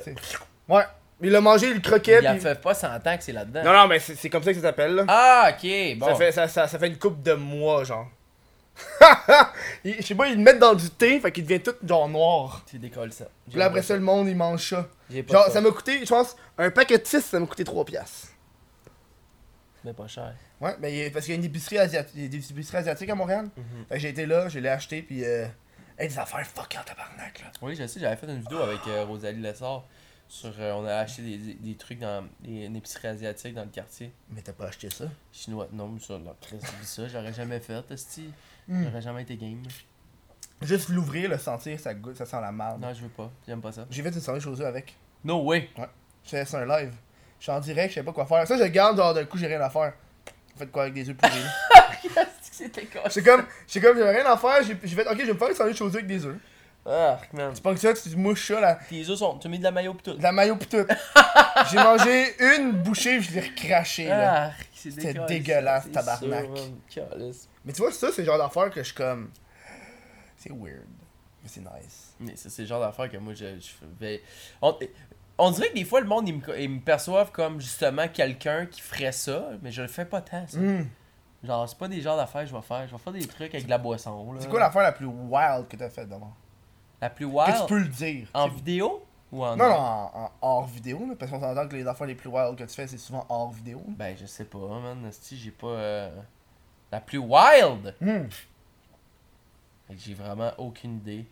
Ouais. Il l'a mangé, il le croquait. il a puis- fait pas 100 ans que c'est là-dedans. Non, non, mais c'est c'est comme ça que ça s'appelle, là. Ah, ok, bon. Ça, fait, ça, ça, ça fait une coupe de mois, genre. Il- Je sais pas, ils le mettent dans du thé, fait qu'il devient tout genre noir. C'est décollissant. J'ai Puis là, après ça, le monde, il mange ça. J'ai pas Genre, ça. ça m'a coûté, je pense, un paquet de 6, ça m'a coûté 3 piastres. Mais pas cher. Ouais, mais a- parce qu'il y a une épicerie asiatique, des épiceries asiatiques à Montréal. Mhm. Fait que j'ai été là, je l'ai acheté, puis euh, hey, des affaires fuck en tabarnak, là. Oui, je sais, j'avais fait une vidéo avec euh, Rosalie Lessard sur. euh, on a acheté des, des, trucs dans des, une épicerie asiatique dans le quartier Mais t'as pas acheté ça? chinois. Non, mais ça, oublie ça, j'aurais jamais fait, esti. Hmm. J'aurais jamais été game. Juste l'ouvrir, le sentir, ça goûte, ça sent la merde. Non, je veux pas, j'aime pas ça. J'ai fait une aux œufs avec. No way! Je faisais ça un live. Je suis en direct, je sais pas quoi faire. Ça, je garde, genre, d'un coup, j'ai rien à faire. Faites quoi avec des œufs pourris? C'était quoi? C'est comme, c'est comme, j'avais rien à faire, j'ai j'ai fait, ok, je vais me faire une sandwich aux œufs avec des œufs. Ah, man. Tu penses que ça, tu mouches ça, là, Tes œufs sont. Tu mets de la maillot pis tout. de la maillot pis tout. j'ai mangé une bouchée, je l'ai recraché, là. Ah, c'est C'était dégueulasse, tabarnak. sûr. Mais tu vois, ça, c'est le genre d'affaire que je suis comme. C'est weird. Mais c'est nice. Mais c'est le genre d'affaire que moi, je, je fais. On, on dirait que des fois, le monde, ils me, ils me perçoivent comme justement quelqu'un qui ferait ça, mais je le fais pas tant, ça. Hmm. Genre, c'est pas des genres d'affaires que je vais faire. Je vais faire des trucs avec de la boisson, là. C'est quoi l'affaire la plus wild que t'as faite d'abord? La plus Que wild tu peux le dire. En vidéo ou en. Non, non, en, en hors vidéo, là, parce qu'on s'entend que les affaires les plus wild que tu fais, c'est souvent hors vidéo. là. Ben, je sais pas, man. esti, j'ai pas. euh, La plus wild? Hmm. Que J'ai vraiment aucune idée.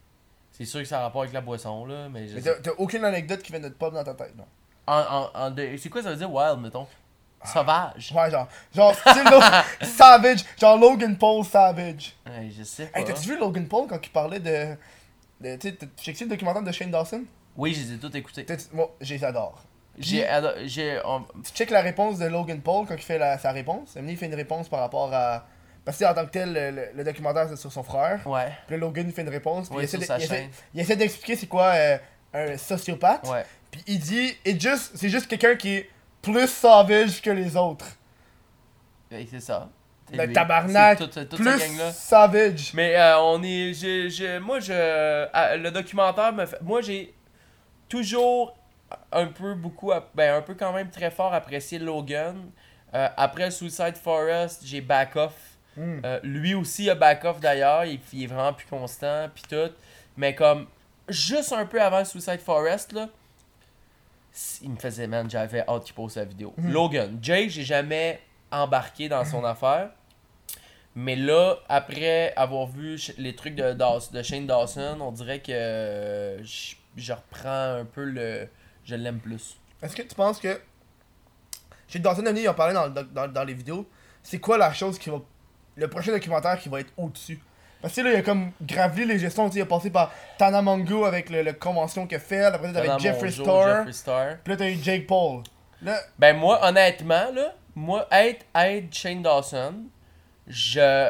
C'est sûr que ça a rapport avec la boisson, là, mais je Mais t'as aucune anecdote qui vient de te pop dans ta tête, non? En, en, en de- C'est quoi ça veut dire wild, mettons? Sauvage. Ouais, genre, genre, style Savage, genre Logan Paul Savage. Ouais, je sais pas. Hey, t'as-tu vu Logan Paul quand il parlait de. de tu sais, le documentaire de Shane Dawson? Oui, je les ai tous écoutés. T'as- Moi, je les adore. J'ai. ado- J'ai. on- Tu check la réponse de Logan Paul quand il fait la- sa réponse? Il fait une réponse par rapport à. Parce que en tant que tel, le, le- le documentaire c'est sur son frère. Ouais. Puis là, Logan il fait une réponse. Puis Ouais, il essaie sur de- sa il essaie- chaîne. il essaie d'expliquer c'est quoi euh, un sociopathe. Ouais. Puis il dit, it just, c'est juste quelqu'un qui est plus savage que les autres. Ouais, c'est ça. C'est Le lui. tabarnak, Plus gang-là. savage. Mais euh, on est. je- je- moi, je. ah, le documentaire me fait. Moi, j'ai toujours un peu beaucoup. Ben, un peu quand même très fort apprécié Logan. Euh, après Suicide Forest, j'ai back off. Hmm. Euh, lui aussi a back off d'ailleurs. Il, il est vraiment plus constant. Puis tout. Mais comme. Juste un peu avant Suicide Forest, là. Il me faisait, man, j'avais hâte qu'il pose sa vidéo. Mhm. Logan. Jay, j'ai jamais embarqué dans son affaire. Mais là, après avoir vu les trucs de, de Shane Dawson, on dirait que euh, je, je reprends un peu le. Je l'aime plus. Est-ce que tu penses que. Chez Dawson ils en parlaient dans, dans, dans, dans les vidéos. C'est quoi la chose qui va. Le prochain documentaire qui va être au-dessus Parce que là, il a comme gravi les gestions, il a passé par Tana Mongo avec le, le convention qu'il a fait, après t'avais Pendant Jeffree Star, Jeffree Star. puis là t'as eu Jake Paul. Là, Ben moi, honnêtement, là, moi, être, être Shane Dawson, je...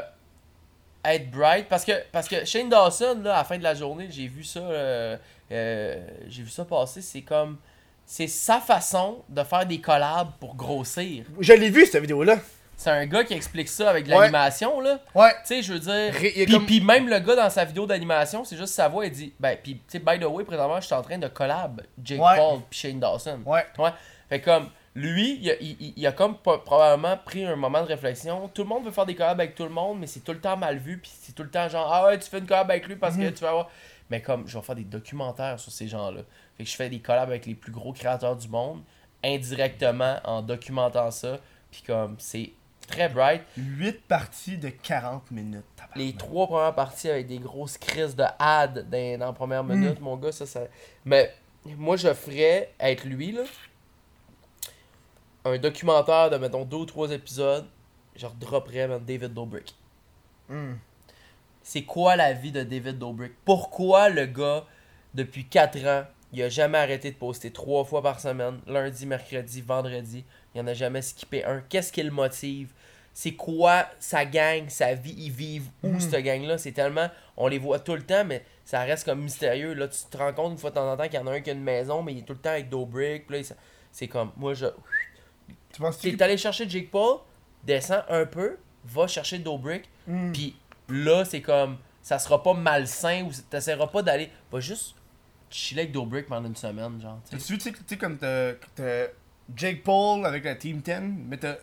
Être Bright, parce que, parce que Shane Dawson, là, à la fin de la journée, j'ai vu ça, euh, euh, j'ai vu ça passer, c'est comme... C'est sa façon de faire des collabs pour grossir. je l'ai vu cette vidéo-là. C'est un gars qui explique ça avec de Ouais. l'animation, là. Ouais. Tu sais, je veux dire. Puis, comme- même le gars dans sa vidéo d'animation, c'est juste sa voix, il dit. Ben, puis, tu sais, by the way, présentement, je suis en train de collab Jake Ouais. Paul puis Shane Dawson. Ouais. Ouais. Fait comme, lui, il a, il- il- a comme probablement pris un moment de réflexion. Tout le monde veut faire des collabs avec tout le monde, mais c'est tout le temps mal vu. Puis c'est tout le temps genre, ah ouais, tu fais une collab avec lui parce que Mhm. tu vas avoir. Mais comme, je vais faire des documentaires sur ces gens-là. Fait que je fais des collabs avec les plus gros créateurs du monde, indirectement, en documentant ça. Puis comme, c'est très bright. 8 parties de 40 minutes. Les trois premières parties avec des grosses crises de ad dans, dans la première minute, mon gars, ça, ça. Mais moi, je ferais être lui, là. Un documentaire de, mettons, deux ou trois épisodes. Je redropperais, man, David Dobrik. Hmm. C'est quoi la vie de David Dobrik? Pourquoi le gars, depuis 4 ans, il a jamais arrêté de poster trois fois par semaine, lundi, mercredi, vendredi. Il en a jamais skippé un. Qu'est-ce qui le motive? C'est quoi sa gang, sa vie? Ils vivent où, Mhm. cette gang-là? C'est tellement... On les voit tout le temps, mais ça reste comme mystérieux. Là, tu te rends compte une fois de temps en temps qu'il y en a un qui a une maison, mais il est tout le temps avec Dobrik. C'est comme... Moi, je... Tu penses que T'es allé chercher Jake Paul, descends un peu, va chercher Dobrik, Hmm. puis là, c'est comme, ça sera pas malsain ou t'essaieras pas d'aller, va juste chiller avec Dobrik pendant une semaine, genre. tu sais. T'as-tu vu, tu sais, tu sais, comme t'as Jake Paul avec la Team 10, mais t'as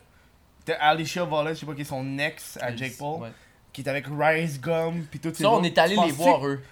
Alicia Wallace, je sais pas qui est son ex à Jake Paul, Ouais. qui est avec Rice Gum, pis tout Ça, on est allé les voir, eux.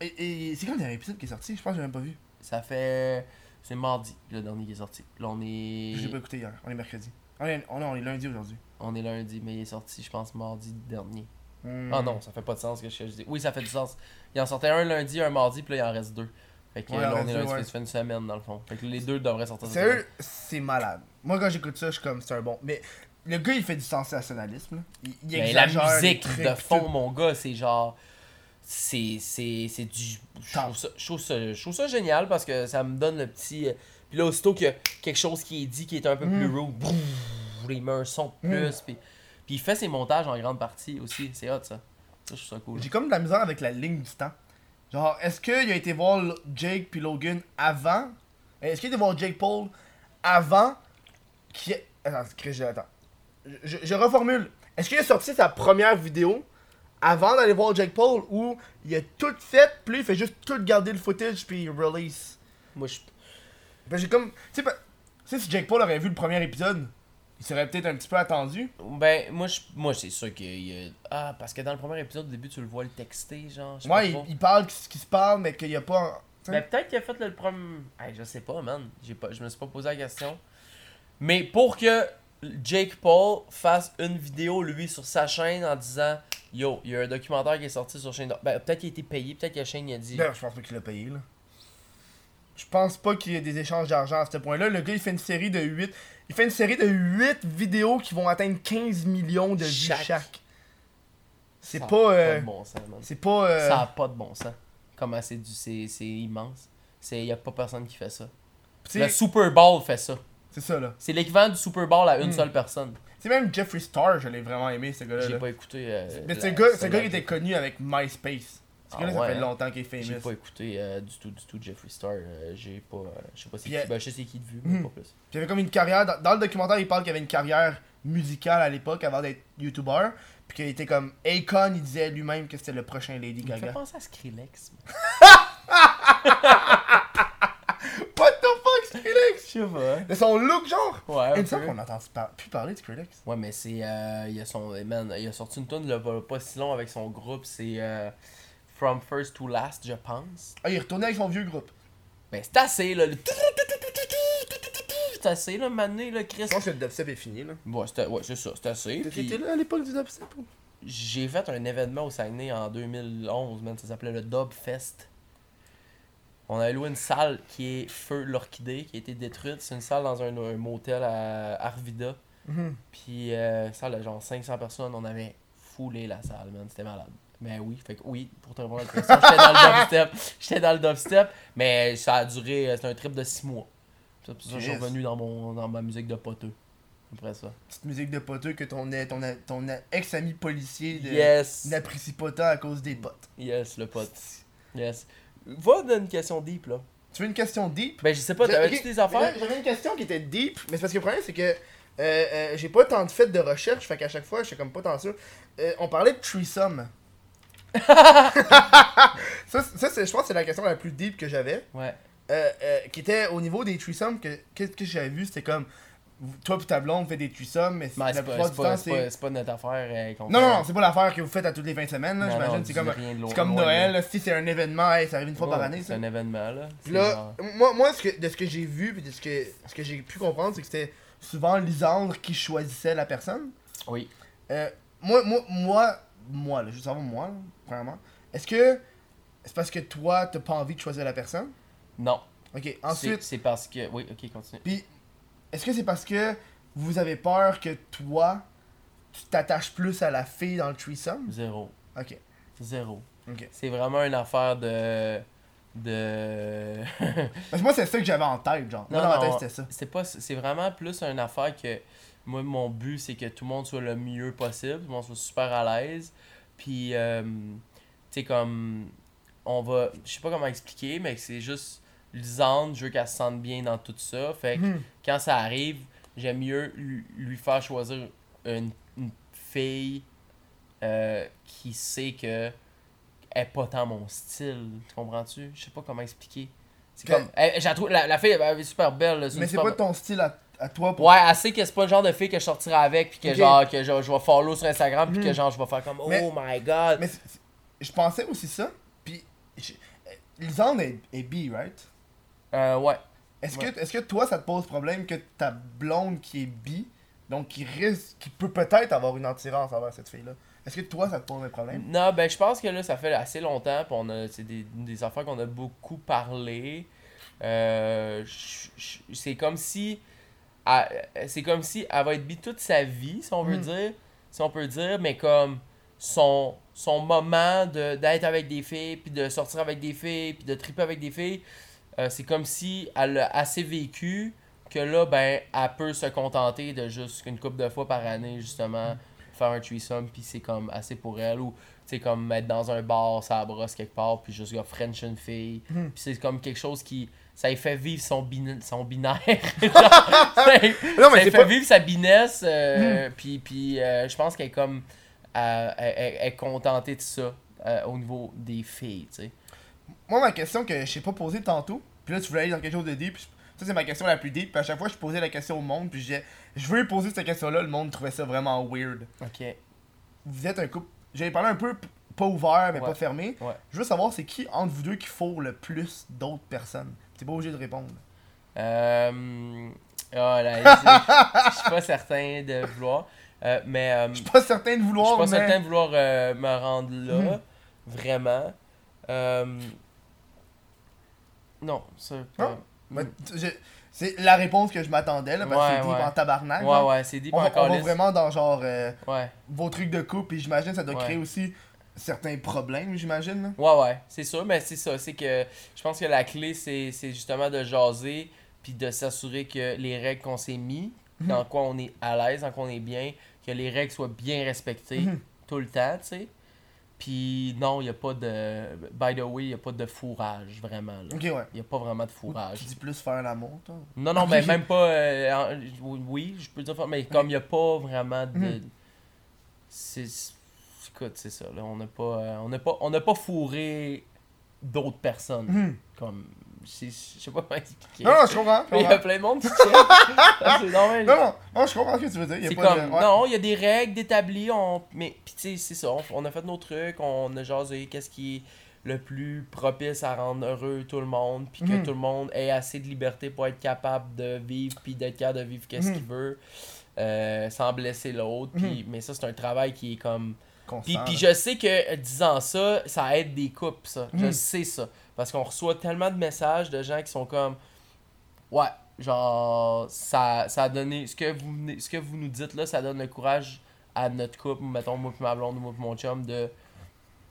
Et, et c'est quand le dernier épisode qui est sorti Je pense que j'ai même pas vu. Ça fait. C'est mardi, le dernier qui est sorti. Là, on est. Je l'ai pas écouté hier, on est mercredi. On est, on est, on est lundi aujourd'hui. On est lundi, mais il est sorti, je pense, mardi dernier. Hmm. Ah non, ça fait pas de sens que je, je dis. Oui, ça fait du sens. Il en sortait un lundi, un mardi, puis là, il en reste deux. Fait que Ouais, là, on est lundi, ouais. ça fait une semaine dans le fond. Fait que les deux devraient sortir Sérieux, c'est malade. Moi, quand j'écoute ça, je suis comme, c'est un bon. Mais le gars, il fait du sensationnalisme. Il, il Mais la exagère les musique de fond, mon gars, c'est genre. C'est c'est c'est du. Je trouve, ça, je, trouve ça, je trouve ça génial parce que ça me donne le petit. euh, Puis là, aussitôt qu'il y a quelque chose qui est dit qui est un peu plus Mm. raw, brrr, il met un son de plus. Puis, puis il fait ses montages en grande partie aussi. C'est hot ça. Ça, je trouve ça cool. J'ai comme de la misère avec la ligne du temps. Genre, est-ce qu'il a été voir Jake puis Logan avant? Est-ce qu'il a été voir Jake Paul avant qui Attends, je- attends. Je, je reformule. Est-ce qu'il a sorti sa première vidéo avant d'aller voir Jake Paul ou il a tout fait, puis il fait juste tout garder le footage puis il release? Moi, je. Ben, j'ai comme. Tu sais, ben, tu sais, si Jake Paul aurait vu le premier épisode, il serait peut-être un petit peu attendu. Ben, moi, je, moi c'est sûr qu'il y a. Ah, parce que dans le premier épisode, au début, tu le vois le texter, genre. pas il, il parle ce qui se parle, mais qu'il n'y a pas. tu sais. Ben, peut-être qu'il a fait le premier. Hey, je sais pas, man. J'ai pas... Je me suis pas posé la question. Mais pour que Jake Paul fasse une vidéo, lui, sur sa chaîne en disant Yo, il y a un documentaire qui est sorti sur chaîne. Ben, peut-être qu'il a été payé, peut-être que la chaîne a dit. Ben, je pense pas qu'il l'a payé, là. Je pense pas qu'il y ait des échanges d'argent à ce point-là. Le gars, il fait une série de 8. Il fait une série de 8 vidéos qui vont atteindre 15 millions de vues Chaque. chaque. C'est pas. euh, de bon sens, c'est pas. euh, Ça a pas de bon sens. Comment c'est du. C'est c'est immense. Il y a pas personne qui fait ça. Le Super Bowl fait ça. C'est ça, là. C'est l'équivalent du Super Bowl à une Mm. seule personne. C'est même Jeffree Star, je l'ai vraiment aimé, ce gars-là. J'ai pas écouté. euh, Mais ce gars, ce gars, il était connu avec MySpace. Ah gars-là, ça ouais, fait hein. longtemps qu'il est J'ai famous. pas écouté euh, du tout, du tout Jeffree Star. euh, j'ai pas. euh, je sais pas c'est qui. Ben, je sais c'est qui de vue, mais hmm. pas plus. Puis il avait comme une carrière. Dans, dans le documentaire, il parle qu'il avait une carrière musicale à l'époque avant d'être YouTuber. Puis qu'il était comme Akon, il disait lui-même que c'était le prochain Lady Il Gaga. penser à Skrillex. What the fuck, Skrillex? Je sais pas. De son look, genre? Ouais, Il me semble qu'on n'entend par- plus parler de Skrillex. Ouais, mais c'est. Euh, il, a son, man, il a sorti une tune là, pas, pas si long avec son groupe. C'est euh, From First to Last, je pense. Ah, il est retourné avec son vieux groupe. Ben, c'est assez, là. le C'est assez, là, mané, là, Chris. Je pense que le dubstep est fini, là. Ouais, c'était- ouais, c'est ça, c'est assez. puis- T'étais là à l'époque du dubstep ou J'ai fait un événement au Saguenay en 2011, man. Ça s'appelait le Dub Fest. On a loué une salle qui est Feu l'Orchidée, qui a été détruite. C'est une salle dans un, un motel à Arvida. Mhm. Puis, euh, salle de genre 500 personnes. On avait foulé la salle, man. C'était malade. Mais oui, fait que oui, pour te répondre à la question, j'étais dans le dubstep. J'étais dans le dubstep, mais ça a duré, euh, c'était un trip de 6 mois. C'est pour ça que je suis revenu dans, mon, dans ma musique de poteux. Après ça. Petite musique de poteux que ton, ton, ton ex-ami policier Yes! n'apprécie pas tant à cause des potes. Yes, le pote. Yes. Va dans une question deep, là. Tu veux une question deep? Ben, je sais pas, t'avais-tu ok, des affaires? J'avais une question qui était deep, mais c'est parce que le problème, c'est que euh, euh, j'ai pas tant de fait de recherche, fait qu'à chaque fois, je suis comme pas tant sûr. Euh, on parlait de threesome. ça, ça c'est- je pense que c'est la question la plus deep que j'avais. Ouais. Euh, euh, qui était au niveau des threesomes, que qu'est-ce que j'avais vu, c'était comme toi et ta blonde fait des threesomes, mais Mais la c'est pas, plupart c'est du pas, temps c'est c'est. pas, c'est pas notre affaire. euh, Non, non, non, c'est pas l'affaire que vous faites à toutes les fins de semaine, là, Non, j'imagine. C'est comme, c'est comme Noël, si c'est un événement, ça arrive une fois par année. C'est un événement, là. C'est moi, moi que, de ce que j'ai vu, puis de ce que, ce que j'ai pu comprendre, c'est que c'était souvent Lisandre qui choisissait la personne. Oui. Moi, moi, moi, moi, là, je veux savoir moi, premièrement. Est-ce que c'est parce que toi, t'as pas envie de choisir la personne? Non. Ok, ensuite, C'est parce que. Oui, ok, continue. puis est-ce que c'est parce que vous avez peur que toi, tu t'attaches plus à la fille dans le threesome? Zéro. Ok, Zéro. ok. C'est vraiment une affaire de. De. Parce que moi, c'est ça que j'avais en tête, genre. Moi, Non, dans ma non, tête, c'était ça. c'est pas c'est vraiment plus une affaire que moi mon but c'est que tout le monde soit le mieux possible tout le monde soit super à l'aise puis euh, tu sais comme on va je sais pas comment expliquer mais c'est juste Lisande je veux qu'elle se sente bien dans tout ça. Fait que Mhm. quand ça arrive j'aime mieux lui, faire choisir une, une fille euh, qui sait que elle est pas tant mon style. Tu comprends-tu? Je sais pas comment expliquer. C'est Que- comme elle- la fille elle est super belle là, Mais c'est pas ton style à, à toi pour. Ouais, elle sait que c'est pas le genre de fille que je sortirai avec, puis que genre, que je, je vais follow sur Instagram, puis que Mhm. genre, je vais faire comme, oh my god. Mais je pensais aussi ça, puis euh, Lisandre est, est bi, right? Euh, ouais. Est-ce Ouais. que, est que toi, ça te pose problème que ta blonde qui est bi, donc qui risque, qui peut peut-être avoir une attirance envers cette fille-là, est-ce que toi, ça te pose un problème? Non, ben, je pense que là, ça fait assez longtemps, puis on a, c'est des, des affaires qu'on a beaucoup parlé. Euh, c'est comme si. C'est comme si elle va être bi toute sa vie, si on veut Mm. dire. Si on peut dire, mais comme son, son moment de- d'être avec des filles, puis de sortir avec des filles, puis de triper avec des filles, euh, c'est comme si elle a assez vécu que là, ben, elle peut se contenter de juste une couple de fois par année, justement, faire un threesome, puis c'est comme assez pour elle. Ou, tu sais, comme être dans un bar, ça brosse quelque part, puis juste, gars, French une fille. Mhm. Puis c'est comme quelque chose qui. Ça lui fait vivre son, bin- son binaire. Genre, ça lui- Non, ça mais lui c'est fait pas. vivre sa binesse. euh, Puis, puis euh, je pense qu'elle est comme. euh, elle, elle- elle est contentée de ça euh, au niveau des filles, tu sais. Moi, ma question que je t'ai pas posée tantôt, puis là, tu voulais aller dans quelque chose de deep, puis ça, c'est ma question la plus deep, puis à chaque fois, je posais la question au monde, puis je disais, je veux poser cette question-là, le monde trouvait ça vraiment weird. Ok. Vous êtes un couple. J'avais parlé un peu pas ouvert, mais Ouais. pas fermé. Ouais. Je veux savoir, c'est qui entre vous deux qui fourre le plus d'autres personnes? T'es pas obligé de répondre. Euh. Oh là, je je suis pas certain de vouloir. Euh, mais. euh, Je suis pas certain de Je vouloir, suis pas mais... certain de vouloir euh, me rendre là, Mhm. vraiment. Non, ça. pas- je- C'est la réponse que je m'attendais, là, parce que c'est deep ouais. en tabarnak. Ouais, ouais, c'est deep On, encore. on va vraiment dans genre Ouais, vos trucs de couple, puis j'imagine que ça doit créer aussi certains problèmes, j'imagine. là. ouais, ouais, c'est sûr, mais c'est ça. C'est que je pense que la clé, c'est c'est justement de jaser, puis de s'assurer que les règles qu'on s'est mis, Mhm. dans quoi on est à l'aise, dans quoi on est bien, que les règles soient bien respectées Mhm. tout le temps, tu sais. Puis non, il n'y a pas de. By the way, il n'y a pas de fourrage, vraiment. là. Ok, ouais. Il n'y a pas vraiment de fourrage. Tu dis plus faire l'amour, toi? Non, non, mais même pas. euh, oui, je peux dire, mais comme il n'y a pas vraiment de. Mhm. C'est- Écoute, c'est ça, là. On n'a pas, euh, on n'a pas, on n'a pas fourré d'autres personnes. Mhm. Comme. Je sais pas comment expliquer. Non, non, je comprends. il y a plein de monde qui check. Ah. Non, non, non, je comprends ce que tu veux dire. y a C'est pas comme, de... ouais. non, il y a des règles d'établir, on... mais puis tu sais, c'est ça, on, on a fait nos trucs, on a jasé qu'est-ce qui est le plus propice à rendre heureux tout le monde, puis que Mhm. tout le monde ait assez de liberté pour être capable de vivre, puis d'être capable de vivre qu'est-ce Mhm. qu'il veut, euh, sans blesser l'autre, puis mais ça c'est un travail qui est comme... Puis, puis je sais que disant ça, ça aide des couples, ça. Je Mhm. sais ça. Parce qu'on reçoit tellement de messages de gens qui sont comme Ouais, genre ça, ça a donné. Ce que, vous, ce que vous nous dites là, ça donne le courage à notre couple, mettons moi et ma blonde ou moi et mon chum de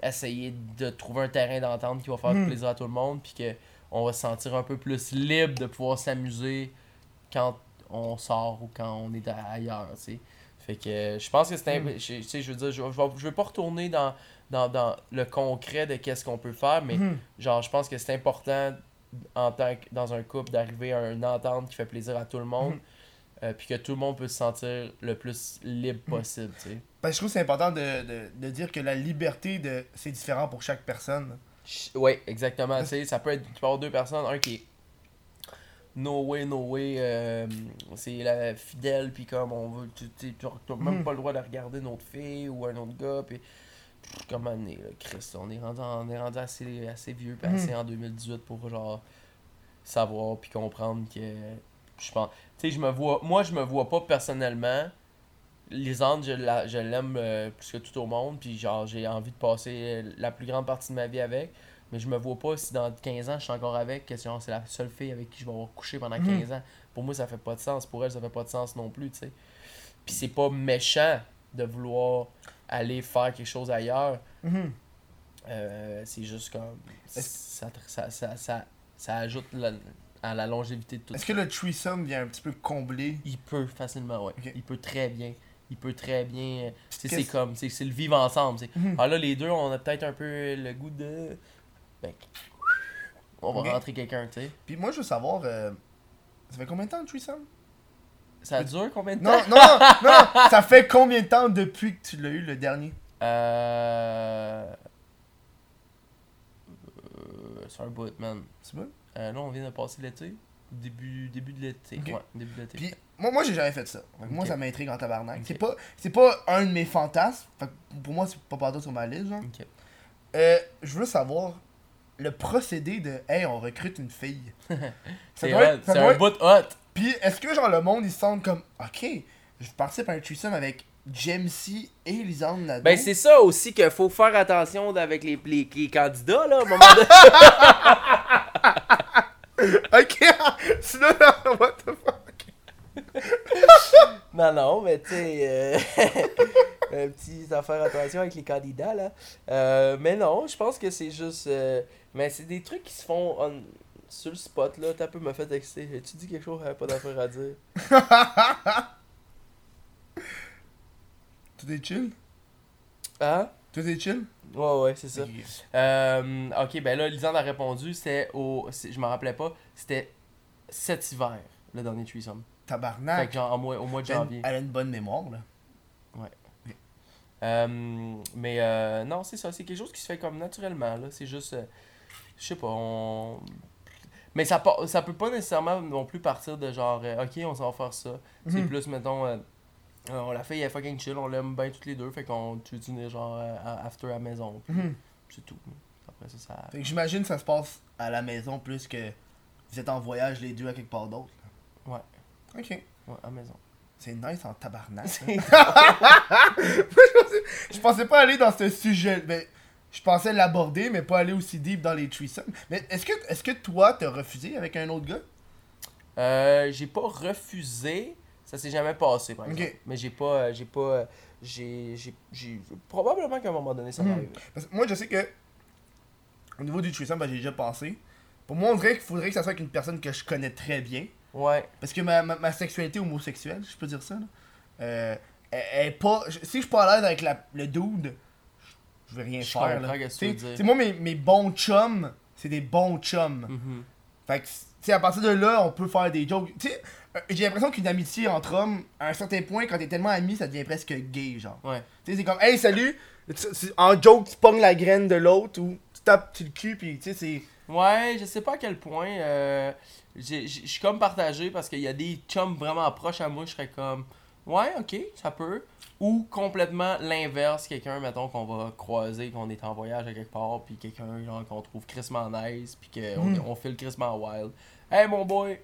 essayer de trouver un terrain d'entente qui va faire Mhm. plaisir à tout le monde, puis que on va se sentir un peu plus libre de pouvoir s'amuser quand on sort ou quand on est ailleurs, tu sais. Fait que euh, je pense que c'est... Je, tu sais, je veux dire, je, je, vais pas retourner dans, dans, dans le concret de qu'est-ce qu'on peut faire, mais Mhm. genre, je pense que c'est important en tant que dans un couple d'arriver à une entente qui fait plaisir à tout le monde, euh, puis que tout le monde peut se sentir le plus libre Mhm. possible, tu sais. Parce que je trouve que c'est important de, de, de dire que la liberté, de c'est différent pour chaque personne. Ouais, exactement. Tu sais, ça peut être. Tu peux avoir deux personnes, un qui est no way, no way, euh, c'est la fidèle, puis comme on veut. Tu t'as même Mhm. pas le droit de regarder une autre fille ou un autre gars, puis. Comme année, là, Chris, on est rendu, on est rendu assez, assez vieux, puis Mhm. assez en 2018 pour genre savoir puis comprendre que. Je pense. Tu sais, je me vois. Moi, je me vois pas personnellement. Lisande, je la- je l'aime euh, plus que tout au monde, puis genre, j'ai envie de passer la plus grande partie de ma vie avec. Mais je me vois pas si dans 15 ans je suis encore avec, que c'est la seule fille avec qui je vais avoir couché pendant Mhm. 15 ans. Pour moi, ça fait pas de sens. Pour elle, ça fait pas de sens non plus, tu sais. Puis c'est pas méchant de vouloir aller faire quelque chose ailleurs. Mhm. Euh, c'est juste comme. Ça, ça, ça, ça, ça ajoute la- à la longévité de tout Est-ce que le threesome vient un petit peu combler Il peut facilement, ouais. Il peut très bien. Il peut très bien. euh, C'est comme. C'est le vivre ensemble. c'est- Mhm. Ah là, les deux, on a peut-être un peu le goût de. Ben, on va rentrer quelqu'un, tu sais. Puis moi, je veux savoir, euh, ça fait combien de temps le threesome Ça dure combien de Non, temps? non, non, ça fait combien de temps depuis que tu l'as eu le dernier? Euh. euh, C'est un bout, man. C'est bon? Euh, là, on vient de passer l'été. Début, début de l'été. Ouais, début de l'été. Puis moi, moi j'ai jamais fait ça. Que Moi, ça m'intrigue en tabarnak. C'est pas, c'est pas un de mes fantasmes. Fait que pour moi, c'est pas partout sur ma liste. Genre. Euh, je veux savoir le procédé de Hey, on recrute une fille. C'est un bout hot. Puis est-ce que genre le monde ils se sentent comme Ok, je participe à un threesome avec Jamesy et Lisande Nadeau? Ben, c'est ça aussi qu'il faut faire attention avec les, les, les candidats, là, au moment de. Ok, sinon, what the fuck? Non, non, mais tu sais, euh, un petit faire attention avec les candidats, là. Euh, mais non, je pense que c'est juste. euh, mais c'est des trucs qui se font on- sur le spot, là. T'as un peu me fait texter. Tu dis quelque chose, j'avais pas d'affaire à dire. Tout est chill? Hein? Tout est chill? Ouais, ouais, c'est ça. Ok. Euh, ok, ben là, Lisande a répondu, c'était au. Je me rappelais pas, c'était cet hiver, le dernier threesome. Fait Tabarnak. que genre, au mois, au mois de janvier. Elle a une bonne mémoire, là. Euh, mais euh, non, c'est ça, c'est quelque chose qui se fait comme naturellement, là. C'est juste. euh, je sais pas, on. Mais ça, ça peut pas nécessairement non plus partir de genre, ok, on s'en va faire ça. C'est Mhm. plus, mettons, on la fait, elle est fucking chill, on l'aime bien toutes les deux, fait qu'on tu dîner genre à- after à la maison. puis Mhm. C'est tout. Après ça, ça. Fait que j'imagine que ça se passe à la maison plus que vous êtes en voyage les deux à quelque part d'autre. Ouais. Ok. Ouais, à la maison. C'est nice en tabarnak. hein. Je pensais pas aller dans ce sujet. Mais je pensais l'aborder, mais pas aller aussi deep dans les threesomes. Mais est-ce que, est que toi, t'as refusé avec un autre gars? Euh, j'ai pas refusé, ça s'est jamais passé par exemple. Mais j'ai pas, euh, j'ai pas, euh, j'ai, probablement qu'à un moment donné ça va arriver. Parce que moi, je sais que au niveau du threesome, ben, j'ai déjà pensé. Pour moi, on dirait qu'il faudrait que ça soit avec une personne que je connais très bien. Ouais. Parce que ma, ma, ma sexualité homosexuelle, je peux dire ça, là, euh, elle, elle est pas. si je suis pas à l'aise avec la, le dude, je vais rien Je faire. Là. que tu Tu tu moi, mes, mes bons chums, c'est des bons chums. Mhm. Fait que, tu sais, à partir de là, on peut faire des jokes. Tu sais, euh, j'ai l'impression qu'une amitié entre hommes, à un certain point, quand t'es tellement ami, ça devient presque gay, genre. Ouais. Tu sais, c'est comme, hey, salut! Tu- tu- En joke, tu pognes la graine de l'autre ou tu tapes sur le cul, pis tu sais, c'est. Ouais, je sais pas à quel point. euh, Je suis comme partagé parce qu'il y a des chums vraiment proches à moi, je serais comme. Ouais, ok, ça peut. Ou complètement l'inverse, quelqu'un, mettons, qu'on va croiser, qu'on est en voyage à quelque part, puis quelqu'un, genre, qu'on trouve crissement nice, puis qu'on Mhm. on fait le crissement wild. Hey, mon boy,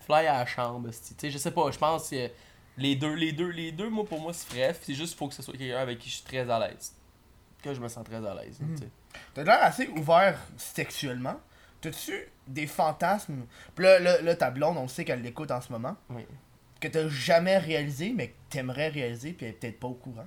fly à la chambre, tu sais, je sais pas, je pense que les deux, les deux, les deux, moi, pour moi, c'est vrai, c'est juste faut que ce soit quelqu'un avec qui je suis très à l'aise. Que je me sens très à l'aise, tu sais. T'as l'air assez ouvert sexuellement. T'as-tu des fantasmes? Pis là, là, là, ta blonde, on sait qu'elle l'écoute en ce moment. Oui. Que t'as jamais réalisé, mais que t'aimerais réaliser, puis elle est peut-être pas au courant.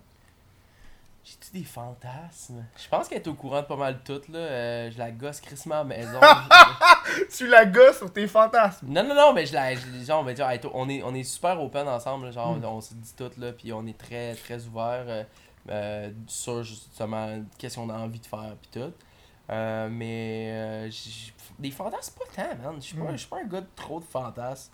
J'ai-tu des fantasmes? Je pense qu'elle est au courant de pas mal de tout, là. Euh, je la gosse crissement à la maison. Tu la gosses sur tes fantasmes. non, non, non, mais je la. je- genre, on va dire, on est, on est super open ensemble, là, genre, Mm. on se dit tout, là, puis on est très, très ouvert euh, euh, sur justement qu'est-ce qu'on a envie de faire, puis tout. Euh, mais euh, des fantasmes, pas tant, man. Je suis pas, Mm. suis pas un gars de trop de fantasmes.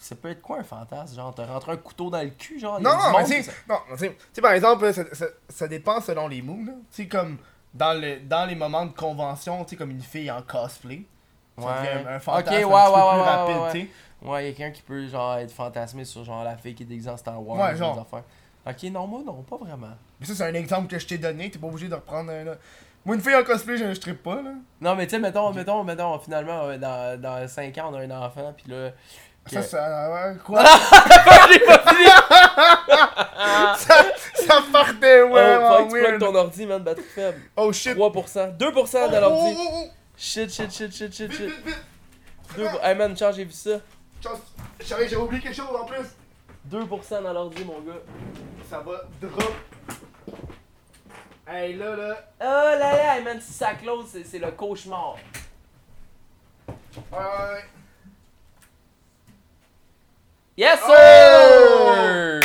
Ça peut être quoi un fantasme? Genre, te rentrer un couteau dans le cul, genre? Non, non, mais tu sais, non, tu sais, tu sais, par exemple, ça, ça, ça dépend selon les moods. Tu sais, comme dans, le, dans les moments de convention, tu sais, comme une fille en cosplay. Ouais. un, un fantasme ouais, un ouais, peu ouais, plus rapide, tu sais. Ouais, quelqu'un qui peut genre être fantasmé sur genre la fille qui est déguisée en Star Wars. Ouais, des genre. affaires. Ok, non, moi non, pas vraiment. Mais ça, c'est un exemple que je t'ai donné, t'es pas obligé de reprendre un. là. Moi, une fille en cosplay, je, je trippe pas, là. Non, mais tu sais, mettons, mettons, mettons, finalement, euh, dans, dans 5 ans, on a un enfant, puis là. Ça, que- ça. Ouais, quoi? J'ai pas fini! ça, ça partait, ouais, oh, faut que tu ouais, prennes ton ordi, man, batterie faible. Oh shit. 3%, 2% de Oh, l'ordi. oh, oh, Shit, shit, shit, shit, shit, shit. 2 Hey man, Charles, j'ai vu ça. J'avais j'ai oublié quelque chose en plus. 2% dans l'ordi, mon gars. Ça va drop. Hey, là, là. Oh là là, hey, man, si ça close, c'est- c'est le cauchemar. Ouais. Yes, Oh! sir!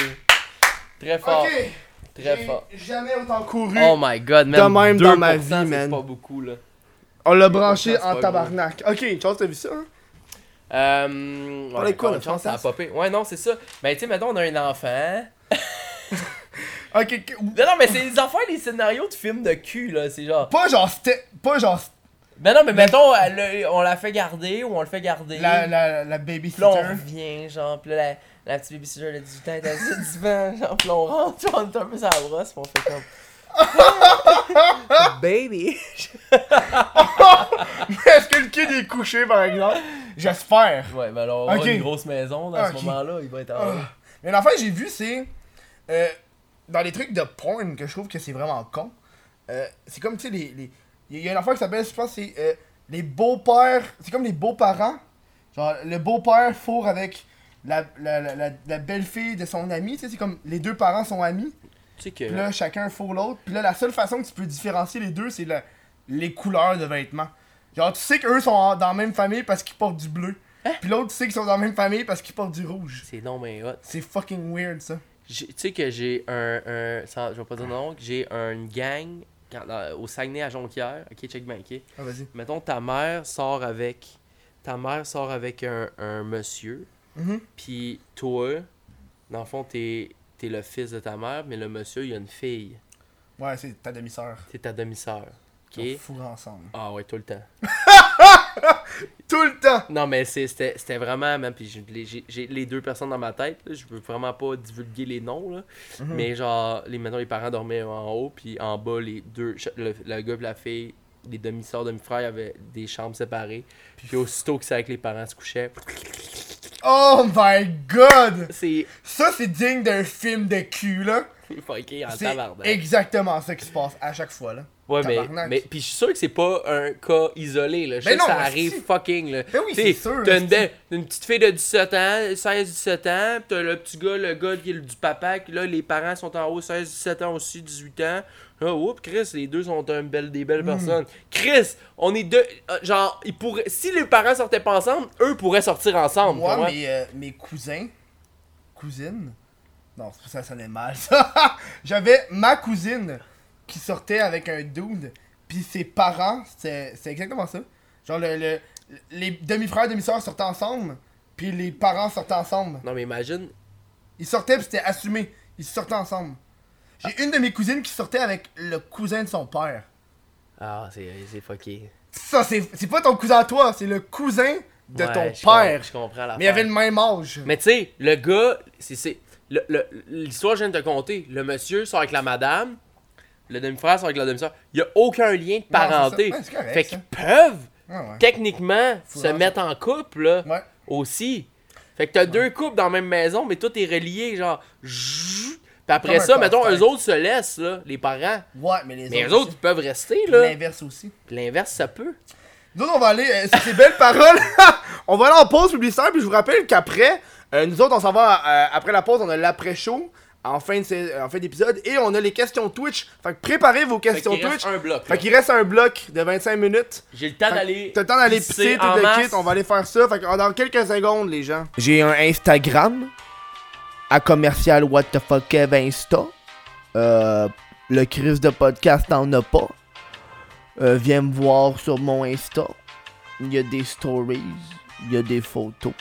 Très fort. Ok. Très J'ai fort. jamais autant couru. Oh my god, man. De même dans ma 2%, vie, c'est man. pas beaucoup, là. On l'a branché C'est en tabarnak. Ok, Charles, t'as vu ça? Hein? Euh. Parlait de quoi, chance, ça a popé. Ouais, non, c'est ça. Ben, tu sais, mettons, on a un enfant. Ok, Non, non, mais c'est les affaires, les scénarios de films de cul, là. C'est genre. pas genre pas genre Ben non, mais mettons, elle le- on la fait garder ou on le fait garder. la la la baby Puis là, on revient, genre, puis là, la, la petite babysitter de 18 ans est assise divan, genre, puis là, on rentre, on est un peu sur la brosse, puis on fait comme. Baby! Est-ce que le kid est couché par exemple? J'espère. Ouais, ben alors, on a Ok. une grosse maison dans ce moment-là, il va être en. Ah. Mais que j'ai vu c'est euh, dans les trucs de porn que je trouve que c'est vraiment con. euh, c'est comme tu sais les les il y a une affaire qui s'appelle je pense c'est euh, les beaux-pères, c'est comme les beaux-parents. Genre le beau-père fourre avec la, la, la, la, belle-fille de son ami, tu sais c'est comme les deux parents sont amis. Tu sais que. Puis là, chacun fourre l'autre. Puis là, la seule façon que tu peux différencier les deux, c'est le- les couleurs de vêtements. Genre, tu sais qu'eux sont en- dans la même famille parce qu'ils portent du bleu. Puis l'autre, tu sais qu'ils sont dans la même famille parce qu'ils portent du rouge. C'est non, mais hot. C'est fucking weird, ça. Tu sais que j'ai un. un sans- je vais pas dire non, que j'ai une gang quand- dans- au Saguenay à Jonquière. Ok, check bien, ok. Ah, vas-y. Mettons, ta mère sort avec. Ta mère sort avec un, un monsieur. Mhm. Puis toi, dans le fond, t'es es le fils de ta mère, mais le monsieur, il a une fille. Ouais, c'est ta demi-sœur. C'est ta demi-sœur. Ils fourrent ensemble. Ah ouais, tout le temps. Tout le temps! Non, mais c'était vraiment. Même, puis j'ai- les- deux personnes dans ma tête. là, je veux vraiment pas divulguer les noms. Là, Mhm. Mais genre, les, maintenant, les parents dormaient en haut, puis en bas, les deux. Le, le gars et la fille, les demi-sœurs, demi-frères, avaient des chambres séparées. Puis aussitôt que c'est avec les parents se couchaient, Oh my god! Ça, c'est digne d'un film de cul, là. C'est exactement ça qui se passe à chaque fois, là. Ouais, mais, Tabarnak. mais puis je suis sûr que c'est pas un cas isolé, là. Je Ben sais que non, ça mais arrive fucking, là. Ben oui, c'est sûr, T'as une, petite fille de 17 ans, 16-17 ans, pis t'as le petit gars, le gars qui est le- du papa, qui là, les parents sont en haut, 16-17 ans aussi, 18 ans. Là, oups, Chris, les deux sont un bel, des Hmm. belles personnes. Chris, on est deux. euh, Genre, ils pourraient, si les parents sortaient pas ensemble, eux pourraient sortir ensemble. Moi, comprends? mes, euh, mes cousins, cousines, non, c'est- ça sonnait mal ça. J'avais ma cousine qui sortait avec un dude, puis ses parents, c'est exactement ça. Genre, le, le- les demi-frères, demi-sœurs sortaient ensemble, puis les parents sortaient ensemble. Non, mais imagine, Ils sortaient, puis c'était assumé. Ils sortaient ensemble. J'ai une de mes cousines qui sortait avec le cousin de son père. Ah, c'est fucké. Ça, c'est pas ton cousin à toi, c'est le cousin de Ouais, ton père. Je comprends la Mais il avait le même âge. Mais tu sais, le gars, c'est- L'histoire je viens de te conter, le monsieur sort avec la madame, le demi-frère sort avec la demi-sœur. Il n'y a aucun lien de c'est parenté. Ouais, c'est correct, fait qu'ils peuvent, Ah ouais. techniquement, se mettre en couple, là, Ouais. aussi. Fait que t'as deux couples dans la même maison, mais tout est relié, genre. Puis après Comme ça, mettons, eux autres se laissent, là, les parents. Ouais, mais les Mais autres. eux autres, ils peuvent rester, là. L'inverse aussi. L'inverse, ça peut. Nous on va aller, euh, sur ces belles paroles, on va aller en pause publicitaire, puis je vous rappelle qu'après, euh, nous autres, on s'en va, euh, après la pause, on a l'après-show en fin de sais- en fin d'épisode. Et on a les questions Twitch. Fait que préparez vos questions Fait qu'il Twitch. reste un bloc. Fait qu'il reste un bloc de 25 minutes. J'ai le temps d'aller. T'as le temps d'aller pisser tout en le kit, on va aller faire ça. Fait que dans quelques secondes, les gens. J'ai un Instagram à commercial what the fuck Kev Insta. Euh, le Chris de podcast t'en as pas. Euh, viens me voir sur mon Insta. Il y a des stories, il y a des photos.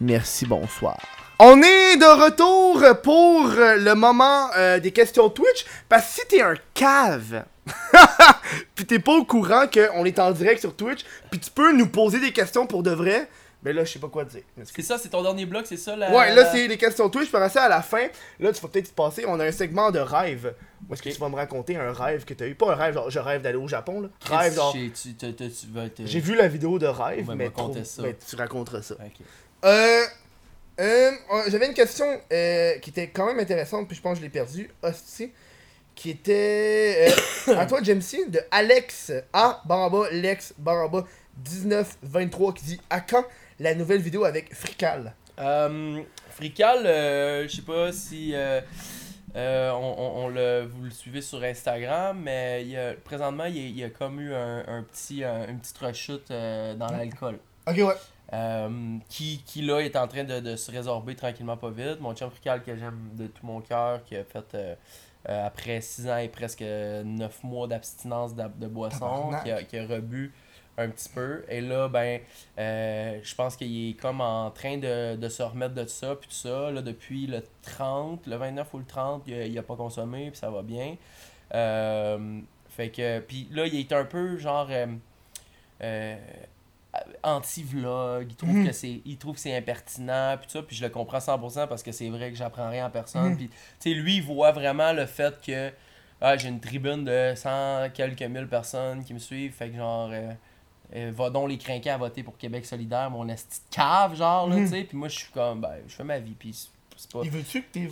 Merci, bonsoir. On est de retour pour euh, le moment euh, des questions Twitch. Parce que si t'es un cave, puis t'es pas au courant qu'on est en direct sur Twitch, puis tu peux nous poser des questions pour de vrai, ben là, je sais pas quoi dire. C'est ça, c'est ton dernier bloc, c'est ça la. Ouais, là, c'est les questions Twitch. Après ça, à la fin, là, tu vas peut-être te passer. On a un segment de rêve. Où est-ce que tu vas me raconter un rêve que t'as eu? Pas un rêve, genre, je rêve d'aller au Japon, là. Rêve, genre. j'ai- J'ai vu la vidéo de rêve, Ouais, mais, trop- ça. mais tu raconteras ça. Euh. Euh, J'avais une question euh, qui était quand même intéressante, puis je pense que je l'ai perdue. Hostie. Qui était. Euh, à toi, Jamesy, de Alex A. Baramba, Lex Baramba 1923, qui dit À quand la nouvelle vidéo avec Frical? Frical, je sais pas si euh, on, on- on le, vous le suivez sur Instagram, mais il y a, présentement, il y a, il y a comme eu un, un petit, un- une petite rechute euh, dans l'alcool. Ok, ouais. Euh, qui, qui là est en train de, de se résorber tranquillement pas vite. Mon chum Frical que j'aime de tout mon cœur, qui a fait euh, euh, après 6 ans et presque 9 mois d'abstinence d'ab- de boisson, qui a, qui a rebu un petit peu. Et là, ben, je pense qu'il est comme en train de, de se remettre de ça, puis tout ça. Là, depuis le 30, le 29 ou le 30, il a, il a pas consommé, puis ça va bien. Fait que, puis là, il est un peu genre. Euh, anti-vlog, il trouve Mhm. que c'est il trouve que c'est impertinent puis ça puis je le comprends 100% parce que c'est vrai que j'apprends rien en personne Mhm. puis tu sais lui il voit vraiment le fait que ah, j'ai une tribune de 100 quelques mille personnes qui me suivent fait que genre euh, euh, va donc les crinquer à voter pour Québec solidaire mon esti cave genre là Mhm. tu sais puis moi je suis comme ben je fais ma vie puis c'est- pas Il veut-tu que t'es.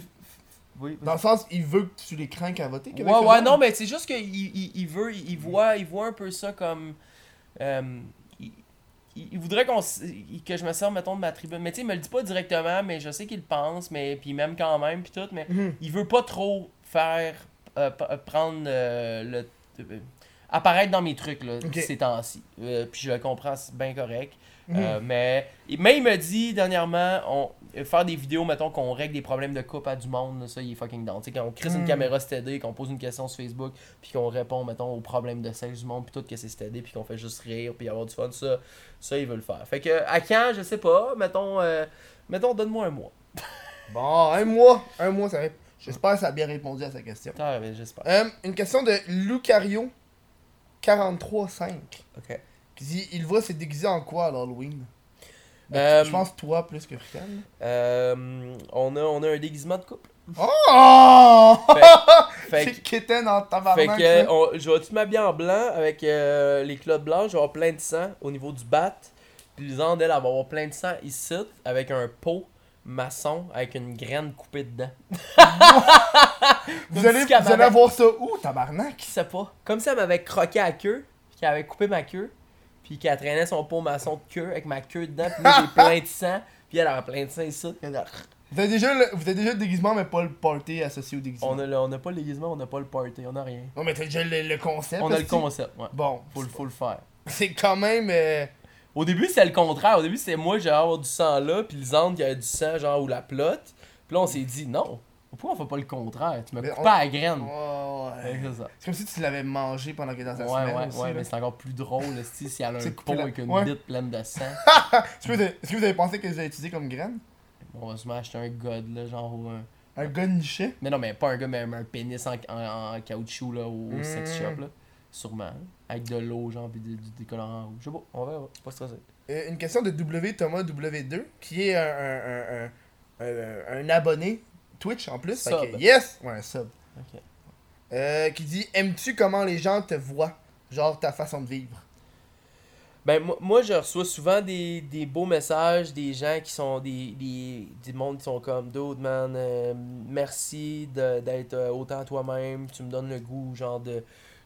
oui, Dans le sens, il veut que tu les crains à voter Québec Ouais, ouais, non, mais c'est juste qu'il il, il veut, il voit, il voit un peu ça comme. euh, il, voudrait qu'on que je me serve, mettons, de ma tribune. Mais tu sais, il me le dit pas directement, mais je sais qu'il le pense, mais puis même quand même, puis tout. Mais Mhm. il veut pas trop faire. euh, euh, prendre euh, le. euh, apparaître dans mes trucs, là, Ok. ces temps-ci. Puis je le comprends, c'est bien correct. Mhm. Euh, mais, mais il me dit dernièrement, on, faire des vidéos, mettons, qu'on règle des problèmes de couple à du monde, ça, il est fucking down. Tu sais, quand on crée une Mm. caméra stédée, qu'on pose une question sur Facebook, puis qu'on répond, mettons, aux problèmes de sexe du monde, puis tout, que c'est stédé, puis qu'on fait juste rire, puis avoir du fun, ça, ça, il veut le faire. Fait que, à quand, je sais pas, mettons, euh, mettons, donne-moi un mois. Bon, un mois. Un mois, ça rép- J'espère que ça a bien répondu à sa question. Ah, j'espère. Euh, une question de Lucario 43.5 Ok. Dit Il va se déguiser en quoi à l'Halloween? Ben, Euh, Je pense toi plus que Frican. Euh, on, a, on a un déguisement de couple. Oh Fait C'est que- quétaine en Fait tabarnak. que ça. on- je vais tout m'habiller en blanc avec euh, les clottes blanches, je vais avoir plein de sang au niveau du bat. Puis Lisande, elle, elle va avoir plein de sang ici avec un pot maçon avec une graine coupée dedans. Vous allez, vous allez avoir ça où, tabarnak? Qui sait pas. Comme si elle m'avait croqué à queue, qu'elle avait coupé ma queue, puis qu'elle traînait son pot maçon de queue avec ma queue dedans, puis moi j'ai plein de sang, puis elle avait plein de sang ici. Vous avez déjà le, vous avez déjà le déguisement, mais pas le party associé au déguisement. On a, le- on a pas le déguisement, on a pas le party, on a rien. Non, mais t'as déjà le, le concept. On a le concept, ouais. Bon, Faut, le- faut le faire. c'est quand même. euh, Au début, c'était le contraire. Au début, c'était moi allais avoir du sang là, puis Lisande qui avait du sang, genre, ou la plotte. Puis là, on s'est dit, non, pourquoi on fait pas le contraire? Tu me coupes on- pas à la graine. ouais, que c'est comme si tu l'avais mangé pendant était dans sa Ouais, semaine ouais, aussi, ouais, là. mais c'est encore plus drôle si, si elle a un pot la- avec une ouais. bite pleine de sang. Est-ce que, vous avez- est-ce que vous avez pensé que vous avez utilisé comme graine? On va se acheter un god, là, genre, un. Un gars niché? Mais non, mais pas un gars, mais un, pénis en, en, en caoutchouc, là, au, Mm. sex shop, là. Sûrement. hein. Avec de l'eau, genre, puis du, décolorant rouge. Je sais pas, on verra. C'est pas stressé. Euh, Une question de W Thomas W2 qui est un, un, un- un abonné Twitch en plus. Fait que Sub. yes Ouais, un sub. Euh, qui dit Aimes-tu comment les gens te voient? Genre ta façon de vivre Ben, moi, moi, je reçois souvent des, des beaux messages, des gens qui sont des, des, des mondes qui sont comme Dude, man, euh, merci d'être euh, autant toi-même, tu me donnes le goût, genre, de,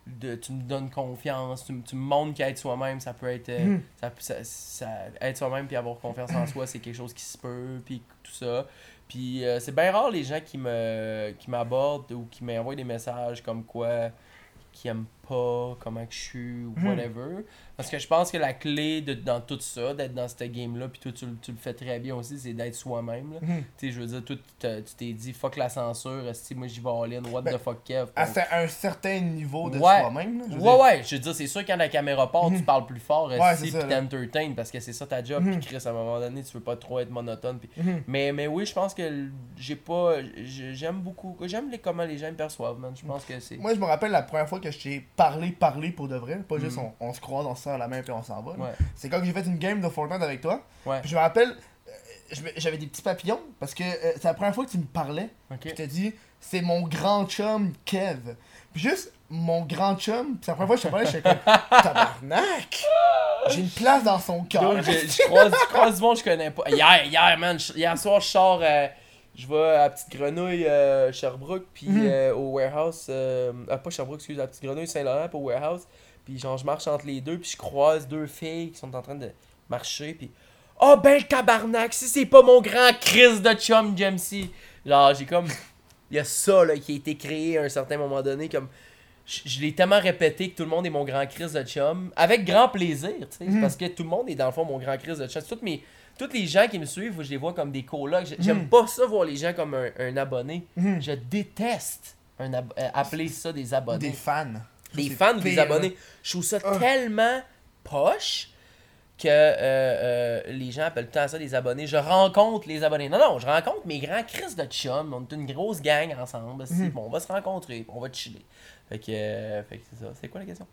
de, tu me donnes confiance, tu, me- tu me montres qu'être soi-même, ça peut être. euh, ça, ça, ça- être soi-même puis avoir confiance en soi, c'est quelque chose qui se peut, puis tout ça. Puis euh, c'est bien rare les gens qui me qui m'abordent ou qui m'envoient des messages comme quoi qui aiment pas comment que je suis ou Mhm. whatever. Parce que je pense que la clé de, dans tout ça, d'être dans cette game-là, puis toi tu, le- tu le fais très bien aussi, c'est d'être soi-même. Mhm. Tu sais, je veux dire, toi, tu t'es dit fuck la censure, si moi j'y vais all-in, what Ben, the fuck Kev. À un certain niveau de Ouais. soi-même. Ouais, dire. ouais, je veux dire, c'est sûr quand la caméra part, tu Mhm. parles plus fort, ça, puis là. t'entertaines, parce que c'est ça ta job, puis Chris, à un moment donné, tu veux pas trop être monotone. Mhm. Mais, mais oui, je pense que j'ai pas. j'ai- J'aime beaucoup. J'aime les, comment les gens me perçoivent, man. Je pense que c'est. Moi, je me rappelle la première fois que je parlé, parlé pour de vrai. Pas juste Mhm. on, on se croise, on se serre la main puis on s'en va. Ouais. C'est quand j'ai fait une game de Fortnite avec toi. Ouais. Puis je me rappelle, euh, j'avais des petits papillons parce que euh, c'est la première fois que tu me parlais. Ok. Je t'ai dit, c'est mon grand chum Kev. Puis juste, mon grand chum, c'est la première fois que je te parlais, j'étais comme, tabarnak! J'ai une place dans son cœur. Je, croise, du monde que je connais pas. Hier, hier, man, hier soir, je sors. euh, je vais à Petite Grenouille euh, Sherbrooke, puis Mhm. euh, au warehouse. ah, pas Sherbrooke, excuse, à Petite Grenouille Saint-Laurent, puis au warehouse. Puis genre, je marche entre les deux, puis je croise deux filles qui sont en train de marcher, puis. Oh ben le tabarnak, si c'est pas mon grand Chris de chum Jamesy. Genre, j'ai comme. Il y a ça là, qui a été créé à un certain moment donné, comme. Je, je l'ai tellement répété que tout le monde est mon grand Chris de chum, avec grand plaisir, tu sais, Mhm. parce que tout le monde est dans le fond mon grand Chris de chum. Toutes mes, tous les gens qui me suivent, je les vois comme des colocs. J'ai- J'aime pas ça voir les gens comme un, un abonné. Mhm. Je déteste un ab- euh, appeler ça des abonnés. Des fans. Des fans ou des abonnés. Je trouve ça Ah. tellement poche que euh, euh, les gens appellent tout le temps ça des abonnés. Je rencontre les abonnés. Non, non, je rencontre mes grands Chris de chum. On est une grosse gang ensemble. Mhm. Bon, on va se rencontrer, on va chiller. Fait que, euh, fait que c'est ça. C'est quoi la question?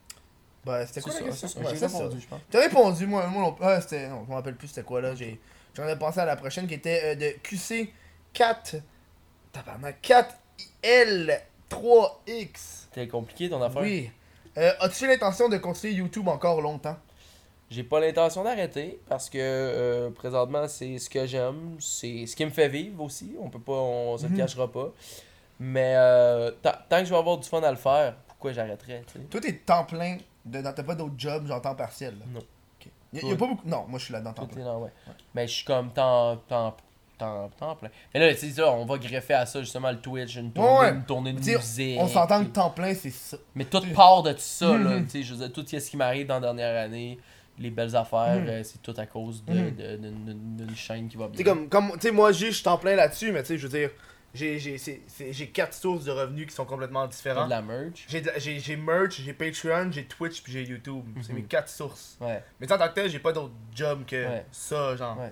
Bah, c'était quoi la ça, question? Ouais, J'ai répondu, je pense. T'as répondu, moi, moi non Ah, c'était. Non, je me rappelle plus c'était quoi là. J'ai. J'en ai pensé à la prochaine qui était euh, de QC4. Tabarnak, 4L3X. C'était compliqué ton affaire? Oui. Euh, As-tu l'intention de continuer YouTube encore longtemps? J'ai pas l'intention d'arrêter parce que euh, présentement c'est ce que j'aime, c'est ce qui me fait vivre aussi. On peut pas, on se le Mhm. cachera pas. Mais euh, ta- tant que je vais avoir du fun à le faire, pourquoi j'arrêterais? Toi, t'es temps plein. De... T'as pas d'autres jobs, genre temps partiel. Là? Non. Ok. Y a, y a Ouais. pas beaucoup. Non, moi je suis là-dedans temps plein. ouais. Mais je suis comme temps, temps, temps, temps plein. Mais là, c'est ça, on va greffer à ça justement le Twitch, une tournée, Ouais. une tournée de Tu sais, musique. On s'entend que temps plein, c'est ça. Mais tout tu- part de tout ça, là. Mhm. Tu sais, je veux dire, tout ce qui m'arrive dans la dernière année, les belles affaires, Mhm. euh, c'est tout à cause de- Mhm. de- d'une d'une- d'une chaîne qui va bien. Tu sais, comme, comme, tu sais, moi, j'ai- je suis temps plein là-dessus, mais tu sais, je veux dire, j'ai, j'ai, j'ai quatre sources de revenus qui sont complètement différentes. de la merch? J'ai, j'ai, j'ai merch, j'ai Patreon, j'ai Twitch, puis j'ai YouTube. C'est Mhm. mes quatre sources. Ouais. Mais en tant que tel, j'ai pas d'autres jobs que Ouais. ça, genre. Ouais.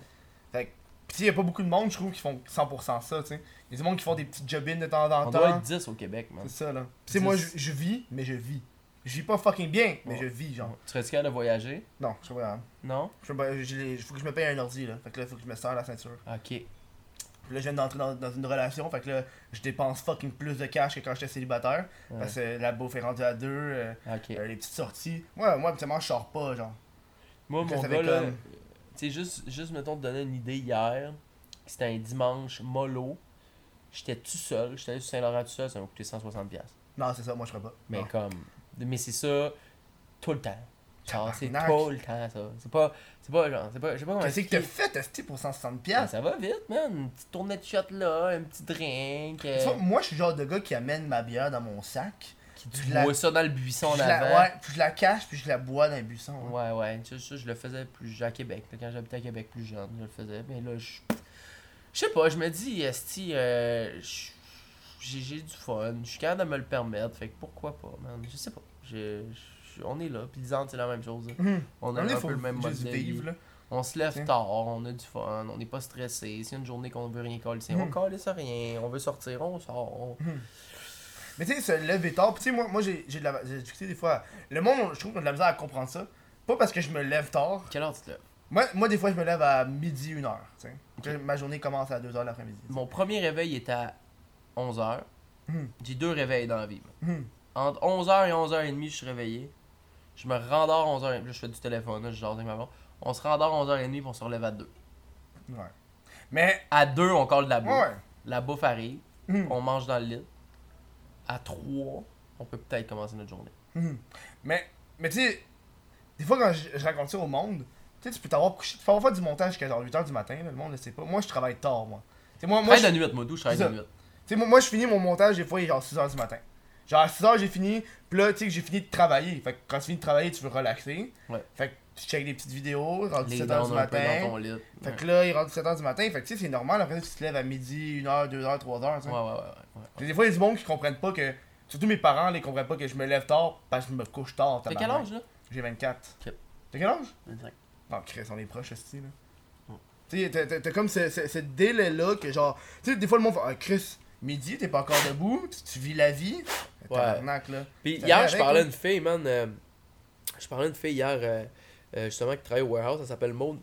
Fait que, y a pas beaucoup de monde, je trouve, qui font 100% ça, tu sais. Y a du monde qui font des petites jobines de temps en On temps. doit être 10 au Québec, man. C'est ça, là. Tu moi, je, vis, mais je vis. Je vis pas fucking bien, mais je vis, genre. Tu serais-tu capable de voyager? Non, je sais pas. hein. Non? J'ai- faut que je me paye un ordi, là. Fait que là, faut que je me serre la ceinture. Ok. Puis là, je viens d'entrer dans, dans une relation, fait que là, je dépense fucking plus de cash que quand j'étais célibataire. Ouais. Parce que la bouffe est rendue à deux, euh, euh, les petites sorties. Moi, moi, habituellement, je sors pas, genre. Moi, que mon gars, là, comme- tu sais, juste, juste, mettons, te donner une idée hier. C'était un dimanche mollo. J'étais tout seul. J'étais allé sur Saint-Laurent tout seul. Ça m'a coûté 160$. piastres. Non, c'est ça, moi, je ferais pas. Mais Non. comme. Mais c'est ça tout le temps. Genre, c'est tout le temps, ça. C'est pas. C'est pas genre. C'est pas. Je sais pas comment Qu'est-ce que t'as fait, Esti, pour 160$? Ben, piastres? ça va vite, man. Une petite tournée de shot là, un petit drink. euh, Tu vois, Moi, je suis le genre de gars qui amène ma bière dans mon sac. qui je tu la- bois ça dans le buisson en je la, avant. ouais, puis je la cache, puis je la bois dans les buissons. hein. Ouais, ouais, ça, ça, je le faisais plus à Québec. là, Quand j'habitais à Québec plus jeune, je le faisais. Mais là, je. Je sais pas, je me dis, Esti, euh, je- j'ai j'ai du fun. Je suis capable de me le permettre. Fait que pourquoi pas, man? Je sais pas. Je- je- on est là. Puis disant, c'est la même chose. là. Mhm. On a On un peu le même mode de vie. là. On se lève tard, on a du fun, on n'est pas stressé. A une journée qu'on veut rien coller, on Mhm. colle ça rien. On veut sortir, on sort. on- Mais tu sais, se lever tard, tu sais, moi, moi j'ai de la. j'ai- des fois, le monde, je trouve qu'on a de la misère à comprendre ça. Pas parce que je me lève tard. Quelle heure tu te lèves? Moi, moi des fois, je me lève à midi, une heure. tu sais. Que Ma journée commence à 2h l'après-midi. Mon premier réveil est à 11h. Mhm. J'ai deux réveils dans la vie. Mhm. Entre 11h et 11h30, je suis réveillé. Je me rendors à 11h30. Là, je fais du téléphone, là, je avec ma blonde. On se rendort à 11h30 puis on se relève à 2. Ouais. Mais, À 2, on colle de la bouffe. ouais. La bouffe arrive. Mhm. On mange dans le lit. À 3, on peut peut-être commencer notre journée. Mhm. Mais, mais tu sais, des fois quand je, je raconte ça au monde, tu sais, tu peux t'avoir couché, tu peux avoir fait du montage jusqu'à genre 8h du matin, là, le monde ne sait pas. Moi, je travaille tard, moi. Tu sais, moi, moi, Moi, je, de nuit, moi, d'où je travaille de nuit? tu sais, moi, moi, je finis mon montage des fois, il est genre 6h du matin. Genre à 6h, j'ai fini, pis là, tu sais, que j'ai fini de travailler. Fait que quand tu finis de travailler, tu veux relaxer. Ouais. Fait que tu checkes des petites vidéos, rendu Les 7h dents du un peu dans matin. Ouais, Fait que là, il rentre 7h du matin, fait que tu sais, c'est normal, après tu te lèves à midi, 1h, 2h, 3h, tu sais. ouais, ouais. ouais, ouais. Puis Des fois, il y a du monde qui comprennent pas que. Surtout mes parents, ils comprennent pas que je me lève tard parce que je me couche tard. T'as quel âge, là? J'ai 24. Ok. T'as quel âge? 25. Non, Chris, on est proches, aussi, là. Ouais. Tu sais, t'as comme ce, ce, ce délai-là que genre. Tu sais, des fois, le monde fait Ah, Chris, midi, t'es pas encore debout, tu, vis la vie. Ouais. Là. Puis hier, je parlais à une fille, man. euh, je parlais à une fille hier, euh, euh, justement, qui travaille au warehouse. Elle s'appelle Maud.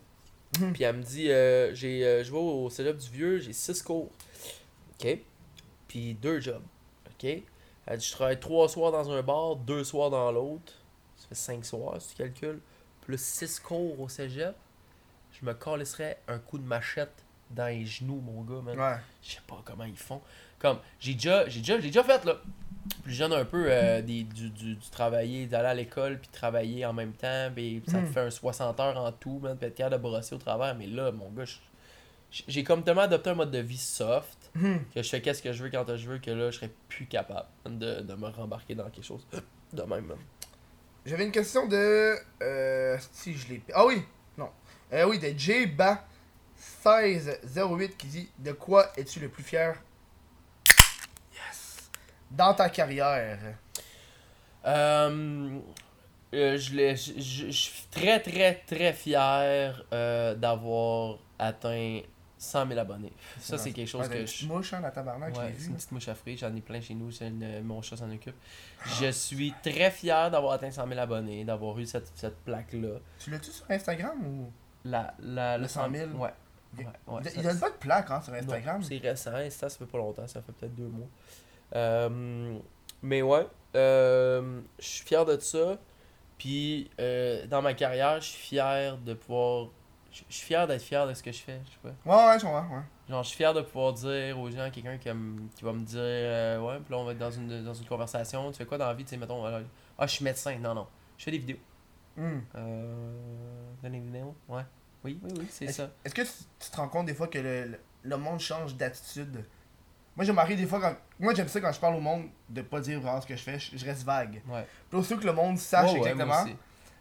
Mhm. Puis elle me dit j'ai, Je vais au cégep du Vieux, j'ai 6 cours. OK? Puis deux jobs. OK? Elle dit Je travaille 3 soirs dans un bar, 2 soirs dans l'autre. Ça fait 5 soirs, si tu calcules. Plus 6 cours au cégep. Je me calisserais un coup de machette dans les genoux, mon gars, man. Ouais. Je sais pas comment ils font. Comme, j'ai déjà, j'ai déjà, j'ai déjà fait, là. Plus jeune un peu, euh, des, du, du, du travailler, d'aller à l'école, puis travailler en même temps, puis ça te Mhm. fait un 60 heures en tout, man, puis être capable de brosser au travers. Mais là, mon gars, j'ai comme tellement adopté un mode de vie soft, Mhm. que je fais qu'est-ce que je veux quand je veux, que là, je serais plus capable de, de me rembarquer dans quelque chose de même, man. J'avais une question de. Euh, si je l'ai. Ah oui, non. Euh, oui, de J-Ba 1608 qui dit De quoi es-tu le plus fier? Dans ta carrière? Euh, euh, je, l'ai- je, je- je suis très, très, très fier euh, d'avoir atteint 100 000 abonnés. Ça, c'est quelque chose Ouais, que une je. petite mouche, hein, la tabarnak, Ouais, une petite mouche à fruits, j'en ai plein chez nous, une- mon chat s'en occupe. Je suis très fier d'avoir atteint 100 000 abonnés, d'avoir eu cette, cette plaque-là. Tu l'as-tu sur Instagram ou? La, la, Le 100 000? Ouais. Il il donne pas de plaque hein, sur Instagram. c'est récent, Insta, ça fait pas longtemps, ça fait peut-être deux mois. Euh, mais ouais, euh, je suis fier de ça. Puis euh, dans ma carrière, je suis fier de pouvoir. Je suis fier d'être fier de ce que je fais. Je sais pas. Ouais, ouais, je comprends. Ouais. Genre, je suis fier de pouvoir dire aux gens, quelqu'un qui, va me- qui va me dire, euh, ouais, puis là, on va être dans une, dans une conversation. Tu fais quoi dans la vie, tu sais, mettons, ah, je suis médecin. Non, non. Je fais des vidéos. Euh. Dans les vidéos? Ouais. Oui, oui, oui, c'est ça. est-ce que tu, te rends compte des fois que le, le monde change d'attitude Moi, je m'arrive des fois quand. Moi, j'aime ça quand je parle au monde de pas dire vraiment ce que je fais, je, je reste vague. Ouais. Puis que le monde sache exactement,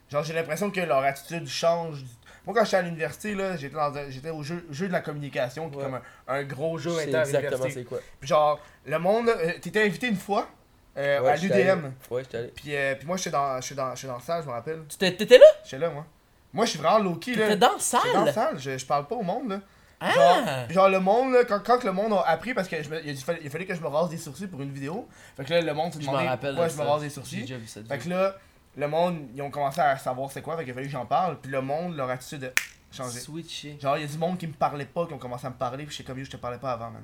genre j'ai l'impression que leur attitude change. Moi, quand j'étais à l'université, là, j'étais dans un- j'étais au jeu, jeu de la communication, qui est comme un, un gros jeu Je sais exactement c'est quoi. Puis genre, le monde, là, euh, t'étais invité une fois euh, à l'UDM. Ouais, j'étais allé. Puis, euh, puis moi, j'étais dans, j'étais dans, j'étais dans la salle, je me rappelle. Tu T'étais là? J'étais là, moi. Moi, je suis vraiment low-key, là. T'étais dans la J'étais dans la salle? salle, je, je parle pas au monde, là. Ah Genre, genre le monde, là, quand, quand le monde a appris, parce me- il, fallait que je me rase des sourcils pour une vidéo. Fait que là, le monde demandé rappelle. pourquoi je me rase des sourcils. déjà vu cette Fait que là, le monde, ils ont commencé à savoir c'est quoi, fait qu'il a fallu que j'en parle. Puis le monde, leur attitude a changé. Switché. Genre, il y a du monde qui me parlait pas, qui ont commencé à me parler, puis je sais comme yo, je te parlais pas avant, man.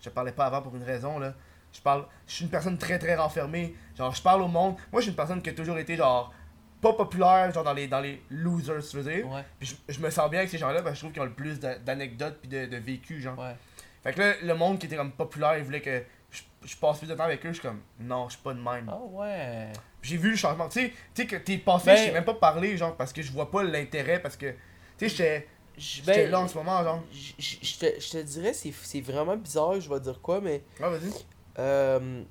Je te parlais pas avant pour une raison, là. Je parle, je suis une personne très très renfermée. Genre, je parle au monde. Moi, je suis une personne qui a toujours été, genre, pas populaire, genre dans les, dans les losers, tu veux dire. Ouais, Puis je, je me sens bien avec ces gens-là parce que je trouve qu'ils ont le plus d'a- d'anecdotes puis de, de vécu, genre. ouais. Fait que là, le monde qui était comme populaire, il voulait que je, je passe plus de temps avec eux. Je suis comme, non, je suis pas de même. Ah ouais. J'ai vu le changement. Tu sais, tu sais que t'es passé, Ben- je sais même pas parler, genre, parce que je vois pas l'intérêt, parce que, tu sais, j'étais Ben, là en ce moment, genre. je te, je te dirais, c'est c'est vraiment bizarre, je vais dire quoi, mais Ouais, vas-y. euh,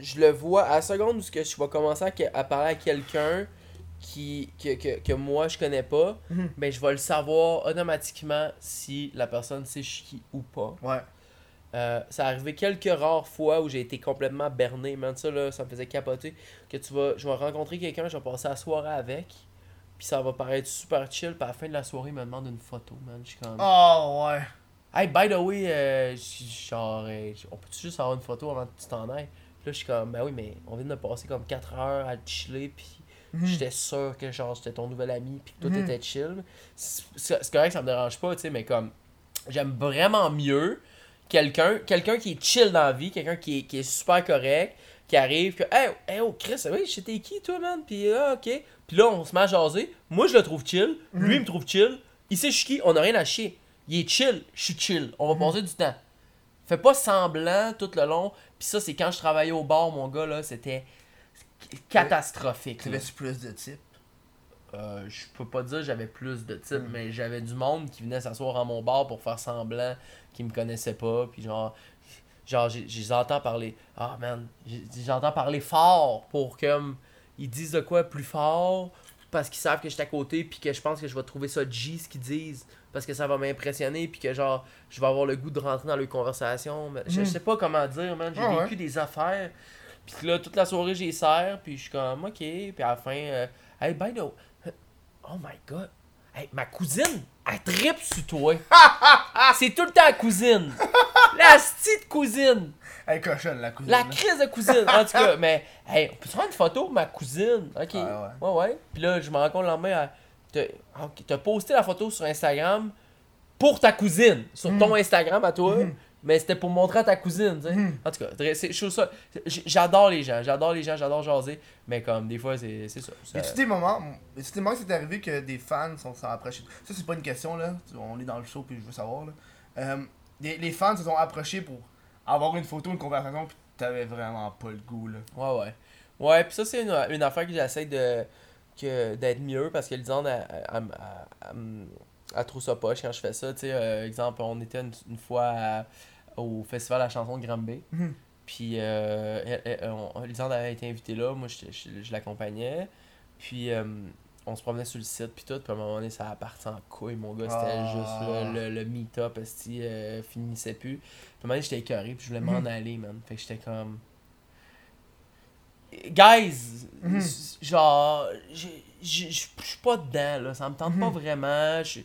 je le vois à la seconde où je vais commencer à parler à quelqu'un qui que, que, que moi je connais pas, Mhm. ben je vais le savoir automatiquement si la personne sait qui ou pas. Ouais. Euh, ça arrivé quelques rares fois où j'ai été complètement berné, man. Ça, là, ça me faisait capoter. Que tu vas, je vais rencontrer quelqu'un, je vais passer la soirée avec. Puis ça va paraître super chill. Puis à la fin de la soirée, il me demande une photo, man. Je suis comme. Oh, ouais. Hey, by the way, euh, genre, euh, on peut juste avoir une photo avant que tu t'en ailles? Puis là, je suis comme, ben oui, mais on vient de passer comme 4 heures à chiller. Puis Mhm. j'étais sûr que genre j'étais ton nouvel ami. Puis que tout Mhm. était chill. C'est correct, ça me dérange pas, tu sais, mais comme, j'aime vraiment mieux quelqu'un quelqu'un qui est chill dans la vie, quelqu'un qui est, qui est super correct, qui arrive, que, hey, hey, oh Chris, oui, j'étais qui toi, man? Puis ah, ok. Puis là, on se met à jaser. Moi, je le trouve chill. Lui, il me trouve chill. Il sait je suis qui, on a rien à chier. Il est chill, je suis chill. On va passer du temps. Fais pas semblant tout le long. Puis ça, c'est quand je travaillais au bar, mon gars, là, c'était. Catastrophique. T'avais-tu plus de types? Euh, je peux pas dire que j'avais plus de types, Mm. mais j'avais du monde qui venait s'asseoir à mon bar pour faire semblant qu'ils me connaissaient pas. Puis genre, genre j'ai- je les entends parler. Ah man, j'ai- j'entends parler fort pour que ils disent de quoi plus fort parce qu'ils savent que je suis à côté puis que je pense que je vais trouver ça G ce qu'ils disent parce que ça va m'impressionner puis que genre je vais avoir le goût de rentrer dans leur conversation. Mais je, je Mhm. sais pas comment dire, man. J'ai Ah ouais. vécu des affaires. Puis là, toute la soirée, j'ai serre, puis je suis comme, ok. Puis à la fin, euh, hey, the way, oh my god, hey, ma cousine, elle tripe sur toi. C'est tout le temps la cousine. La petite cousine. Elle est cochonne, la cousine. La là. crise de cousine. En tout cas, mais, hey, on peut se faire une photo de ma cousine? Ok. Ouais, Ouais, ouais. Puis là, je me rends compte le lendemain, t'as posté la photo sur Instagram pour ta cousine. Sur Mm. ton Instagram à toi. Mais c'était pour montrer à ta cousine, tu sais. Mhm. En tout cas, je trouve ça. J'adore les gens, j'adore les gens, j'adore jaser. Mais comme des fois, c'est ça. ça- Y a-tu des moments, y a-tu des moments que c'est arrivé que des fans sont sont approchés Ça, c'est pas une question, là. On est dans le show, puis je veux savoir, là. Euh, les, les fans se sont approchés pour avoir une photo, une conversation, puis t'avais vraiment pas le goût, là. Ouais, ouais. Ouais, puis ça, c'est une, une affaire que j'essaie de que d'être mieux parce que elle- elle trouve ça poche quand je fais ça. Tu sais, euh, exemple, on était une, une fois à- au festival à la chanson de Granby. Mhm. Puis, euh, elle- elle- on- Lisande avait été invitée là, moi je, je, je l'accompagnais. Puis, euh, on se promenait sur le site, puis tout. Puis à un moment donné, ça a parti en couille, mon gars. C'était Ah. juste là, le, le meet-up, euh, finissait plus. Puis à un moment donné, j'étais écœuré, puis je voulais m'en Mhm. aller, man. Fait que j'étais comme. Guys, Mhm. genre, je suis pas dedans, là. Ça me tente pas vraiment. je-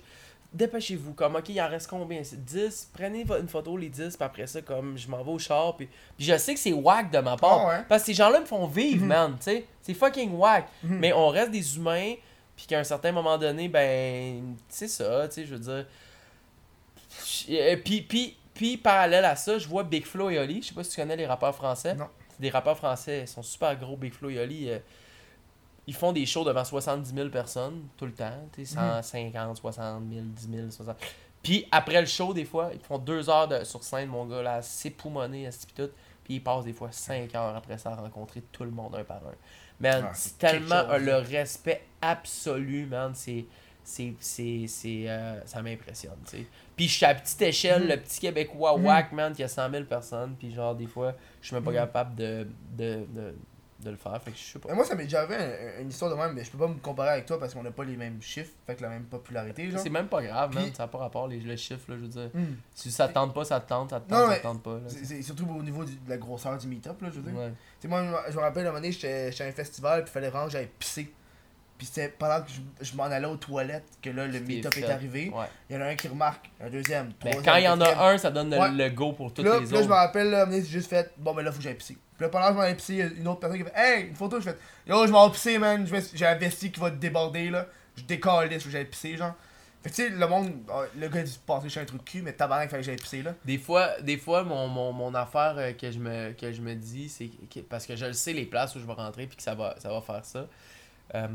Dépêchez-vous, comme, ok, il en reste combien? C'est 10 Prenez une photo, les 10, puis après ça, comme, je m'en vais au char. Puis, puis je sais que c'est whack de ma part. Ah ouais. Parce que ces gens-là me font vivre, Mhm. man, tu sais. C'est fucking whack. Mhm. Mais on reste des humains, puis qu'à un certain moment donné, ben, c'est ça, tu sais, je veux dire. Euh, Puis, puis, puis, parallèle à ça, je vois Big Flo et Oli. Je sais pas si tu connais les rappeurs français. Non. C'est des rappeurs français, ils sont super gros, Big Flo et Oli. euh, ils font des shows devant 70 000 personnes tout le temps, tu sais, 150, 60 000, 10 000, 60 Puis après le show, des fois, ils font deux heures de, sur scène, mon gars, là, s'époumoner, esti, pis tout. Puis ils passent des fois 5 heures après ça à rencontrer tout le monde un par un. Man, Ah, c'est tellement chose, le ça. respect absolu, man. C'est. C'est. C'est. c'est, euh, ça m'impressionne, tu sais. Puis je suis à petite échelle, Mhm. le petit Québécois whack, man, qui a 100 000 personnes. Puis genre, des fois, je suis même pas Mhm. capable de, de, de, de le faire. Fait que je sais pas. Mais moi, ça m'est déjà arrivé un- une histoire de même, mais je peux pas me comparer avec toi parce qu'on a pas les mêmes chiffres, fait que la même popularité. C'est même pas grave, man. Puis- Ça n'a pas rapport, les, le chiffre, là, je veux dire. Hmm. Si ça te tente pas, ça te tente, ça te Non, tente, ça te tente pas. Là, C'est surtout au niveau du- de la grosseur du meet-up, là, je veux dire. Ouais. Tu sais, moi, je me rappelle, à un moment donné, j'étais à un festival, puis il fallait que j'aille pisser. Puis c'était pendant que je, je m'en allais aux toilettes que là, le meet-up est arrivé. Ouais. Il y en a un qui remarque, un deuxième, Mais troisième, quand il y en a un, ça donne le, Ouais. le go pour tous Puis là, les puis là, je me autres. rappelle, là, j'ai juste fait, bon, ben là, faut que j'aille pisser. Puis là, pendant que je m'en a une autre personne qui fait, hey, une photo, je fais, yo, je m'en pisser, man, Je j'ai un vestie qui va déborder, là. Je faut que j'aille pisser, genre. Fait que tu sais, le monde, ah, le gars dit passer chez un trou de cul, mais tabarnak, fallait que j'aille pisser, là. Des fois, des fois mon, mon, mon affaire euh, que je me, que je me dis, c'est parce que je le sais les places où je vais rentrer puis que ça va, ça va faire ça. Euh,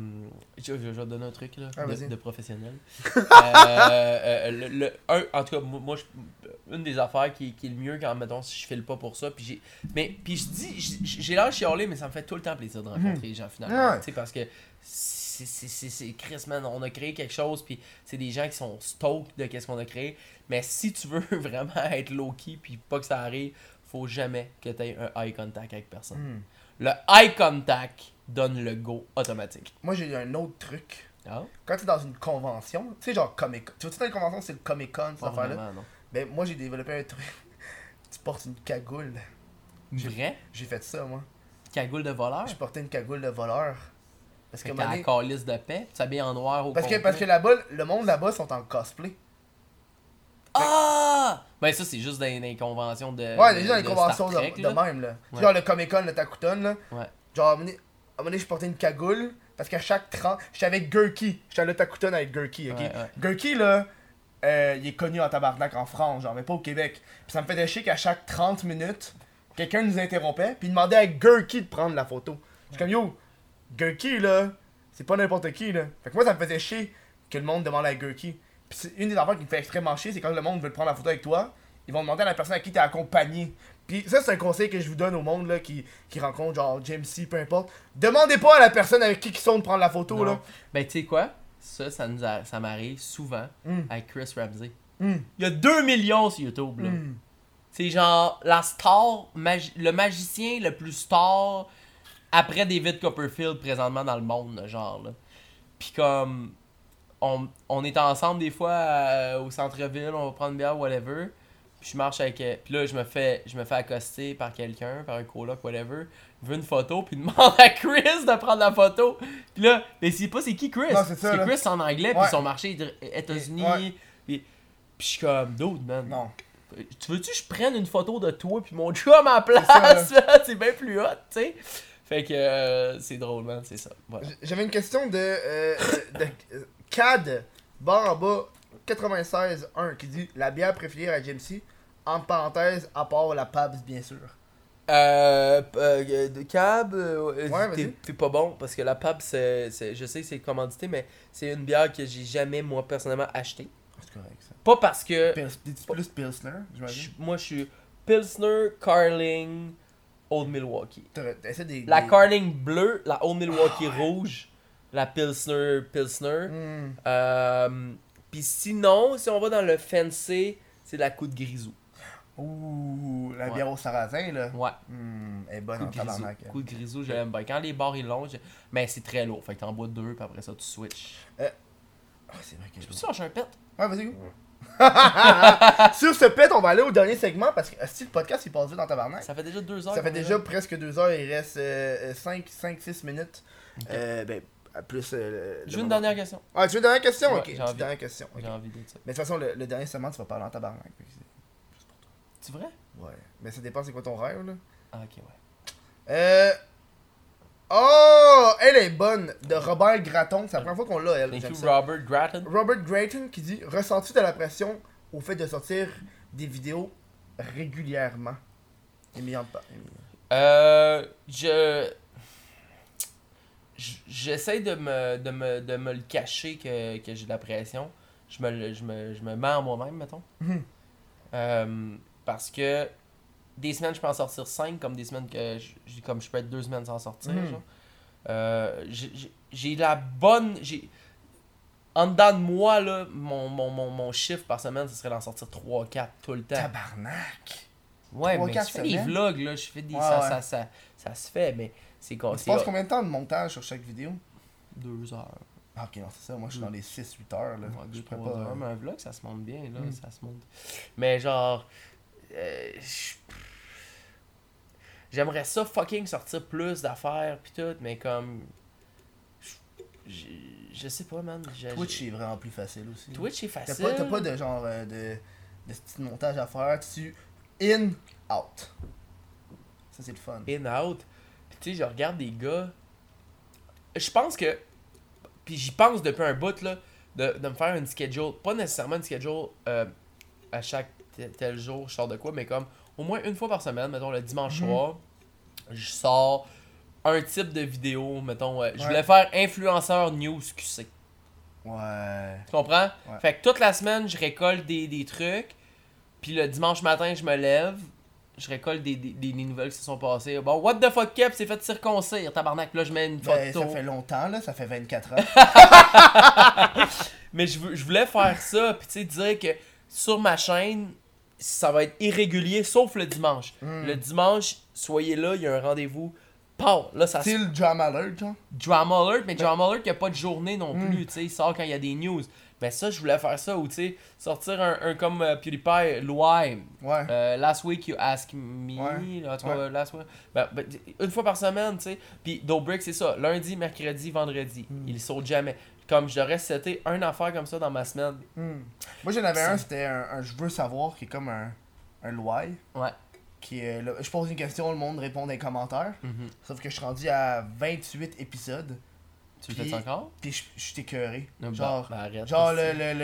je, je- je vais te donner un truc là, Ah, de, professionnel. Euh, euh, le, le- un, en tout cas, moi, je- une des affaires qui, qui est le mieux quand, mettons, si je file pas pour ça, puis j'ai, mais, puis je dis, j'ai- l'air chialé, mais ça me fait tout le temps plaisir de rencontrer les gens finalement. Ouais. Tu sais, parce que c'est, c'est, c'est, c'est Chris, man, on a créé quelque chose, puis c'est des gens qui sont stoked de qu'est-ce qu'on a créé. Mais si tu veux vraiment être low-key, puis pas que ça arrive, faut jamais que tu aies un eye contact avec personne. Hmm. Le eye contact donne le go automatique. Moi, j'ai un autre truc. Ah? Quand tu es dans une convention, tu sais, genre Comic Con. Tu vois, dans une convention, c'est le Comic Con, cette affaire-là? Ben, moi, j'ai développé un truc. tu portes une cagoule. Vrai? J'ai fait ça, moi. Cagoule de voleur? Je portais une cagoule de voleur. Parce que, Fait t'as la calice de paix, tu t'habilles en noir au parce que, parce que là-bas, le monde là-bas sont en cosplay. Ah! Ben ça, c'est juste dans dans les conventions de Ouais, déjà, les de conventions Star de, Trek, de là. même, là. Ouais. Genre le Comic Con, le Takuton, là. Ouais. Genre, à un moment donné- je portais une cagoule. Parce qu'à chaque 30. J'étais avec Gurky. J'étais à le Takuton avec Gurky, ok? Ouais, ouais. Gurky, là, euh, il est connu en tabarnak en France, genre, mais pas au Québec. Puis ça me faisait chier qu'à chaque 30 minutes, quelqu'un nous interrompait, puis il demandait à Gurky de prendre la photo. Je suis comme, yo, Gurky, là, c'est pas n'importe qui, là. Fait que moi, ça me faisait chier que le monde demande à Gurky. Puis une des affaires qui me fait extrêmement chier, c'est quand le monde veut prendre la photo avec toi, ils vont demander à la personne à qui t'es accompagné. Puis ça, c'est un conseil que je vous donne au monde là, qui, qui rencontre genre James C, peu importe. Demandez pas à la personne avec qui ils sont de prendre la photo. Non. là. Ben, tu sais quoi? Ça, ça, nous a- ça m'arrive souvent Mm. avec Chris Ramsey. Mm. Il y a 2 millions sur YouTube, là. Mm. C'est genre la star, magi- le magicien le plus star après David Copperfield présentement dans le monde, là, genre là. Puis comme on, on est ensemble des fois euh, au centre-ville, on va prendre une bière, whatever. Puis je marche avec. euh, Puis là, je me fais je me fais accoster par quelqu'un, par un coloc, whatever. Il veut une photo, puis il demande à Chris de prendre la photo. Puis là, mais c'est pas c'est qui Chris? Non, c'est. Chris en anglais, puis son marché États-Unis. Ouais. Puis, puis je suis comme, dude, man. Non. Tu veux-tu que je prenne une photo de toi puis mon chum à place? ça, C'est bien plus hot, tu sais. Fait que euh, c'est drôle, man, c'est ça. Voilà. J'avais une question de, euh, de CAD, barre en bas, 96.1, qui dit la bière préférée à James C, entre parenthèses, à part la Pabs, bien sûr. Euh, euh, de cab, euh, Ouais, t'es- pas bon parce que la c'est, c'est- je sais que c'est commandité, mais c'est une bière que j'ai jamais, moi, personnellement, acheté. C'est correct, ça. Pas parce que Pils- plus Pilsner, j'imagine? moi, je suis Pilsner, Carling, Old Milwaukee. Des. La des- Carling bleue, la Old Milwaukee rouge, la Pilsner, Pilsner. Hmm. Euh, Puis sinon, si on va dans le fancy, c'est la coup de grisou. Ouh, la Ouais. bière au sarrasin, là. Ouais, Hmm, elle est bonne coup en de grisou. tabarnak. Coup de grisou, je l'aime bien. Quand les bars ils longs, je- mais c'est très lourd. Fait que t'en bois deux, puis après ça, tu switches. Ah, c'est vrai que Tu peux changer un pet? Ouais, vas-y, go. Sur ce pet, on va aller au dernier segment parce que si le podcast il passe vite dans tabarnak. Ça fait déjà deux heures. Ça fait déjà presque deux heures, il reste 5, 5, 6 minutes. Euh, ben, plus. euh, le J'ai une dernière question. Ah, tu veux une dernière question? Ouais, Ok, j'ai envie. dernière question. J'ai envie de ça. Mais de toute façon, le, le dernier segment, tu vas parler en tabarnak. c'est- vrai? Ouais. Mais ça dépend, c'est quoi ton rêve, là? Ah, ok, ouais. Euh. Oh, elle est bonne. De Robert Gratton. C'est la première fois qu'on l'a, elle. Thank you. Robert Gratton. Robert Gratton qui dit Ressens-tu de la pression au fait de sortir des vidéos régulièrement? Émilion de pas. Euh. Je. J'essaie de me, de, me, de me le cacher que, que j'ai de la pression. Je me, je me, je me mens en moi-même, mettons. Mhm. Euh, parce que des semaines, je peux en sortir 5, comme des semaines que je, comme je peux être deux semaines sans sortir. Mhm. Euh, j'ai- la bonne. j'ai En dedans de moi, là, mon, mon, mon, mon chiffre par semaine, ce serait d'en sortir 3-4 tout le temps. Tabarnak Ouais, mais je fais des vlogs, là, je fais des. Ça. Ça, ça, ça se fait, mais c'est quoi Tu passes combien de temps de montage sur chaque vidéo? Deux heures. Ah, ok, non, c'est ça. Moi, je suis dans les 6-8 heures. Là. Je pas. heures. Mais un vlog, ça se monte bien, là. Mm. Ça se monte. Mais genre. euh, J'aimerais ça fucking sortir plus d'affaires pis tout, mais comme. Je, je sais pas, man. Twitch est vraiment plus facile aussi. Twitch, T'as facile. pas, t'as pas de genre euh, de, de petit montage à faire. Tu in, out. Ça, c'est le fun. in out. Puis tu sais, je regarde des gars. Je pense que. Puis j'y pense depuis un bout là, de, de me faire une schedule. Pas nécessairement une schedule euh, à chaque tel, tel jour, je sors de quoi, mais comme au moins une fois par semaine, mettons le dimanche Mhm. soir, je sors un type de vidéo, mettons. euh, je voulais faire influenceur news QC. Ouais. Tu comprends? Ouais. Fait que toute la semaine, je récolte des, des trucs. Puis le dimanche matin, je me lève. Je récolte des, des, des- des nouvelles qui se sont passées. Bon, what the fuck, Kep, c'est fait circoncire, tabarnak. Puis Là, je mets une Ben, photo. ça fait longtemps, là. Ça fait 24 ans. Mais je, je voulais faire ça. Puis tu sais, dire que sur ma chaîne, ça va être irrégulier, sauf le dimanche. Hmm. Le dimanche, soyez là, il y a un rendez-vous. Pow! Là, ça C'est le drama alert, genre. Drama Alert, mais Drama Alert, il n'y a pas de journée non Mm. plus, tu sais, il sort quand il y a des news. Mais ça, je voulais faire ça, ou tu sais, sortir un, un comme euh, PewDiePie, Louai, Ouais. euh, Last Week You Ask Me, Ouais. Ouais. Last Week, ben, ben, une fois par semaine, tu sais. Puis Dobrik, c'est ça, lundi, mercredi, vendredi, Mm. il saute jamais. Comme je devrais setter un affaire comme ça dans ma semaine. Hmm. Moi, j'en avais un, c'était un, un Je veux savoir, qui est comme un, un loi. Ouais. Qui là, je pose une question, le monde répond dans les commentaires. Mhm. Sauf que je suis rendu à 28 épisodes. Tu le Puis- fais encore? Puis je je suis écœuré. Non, bah, Genre, bah, genre parce le, le,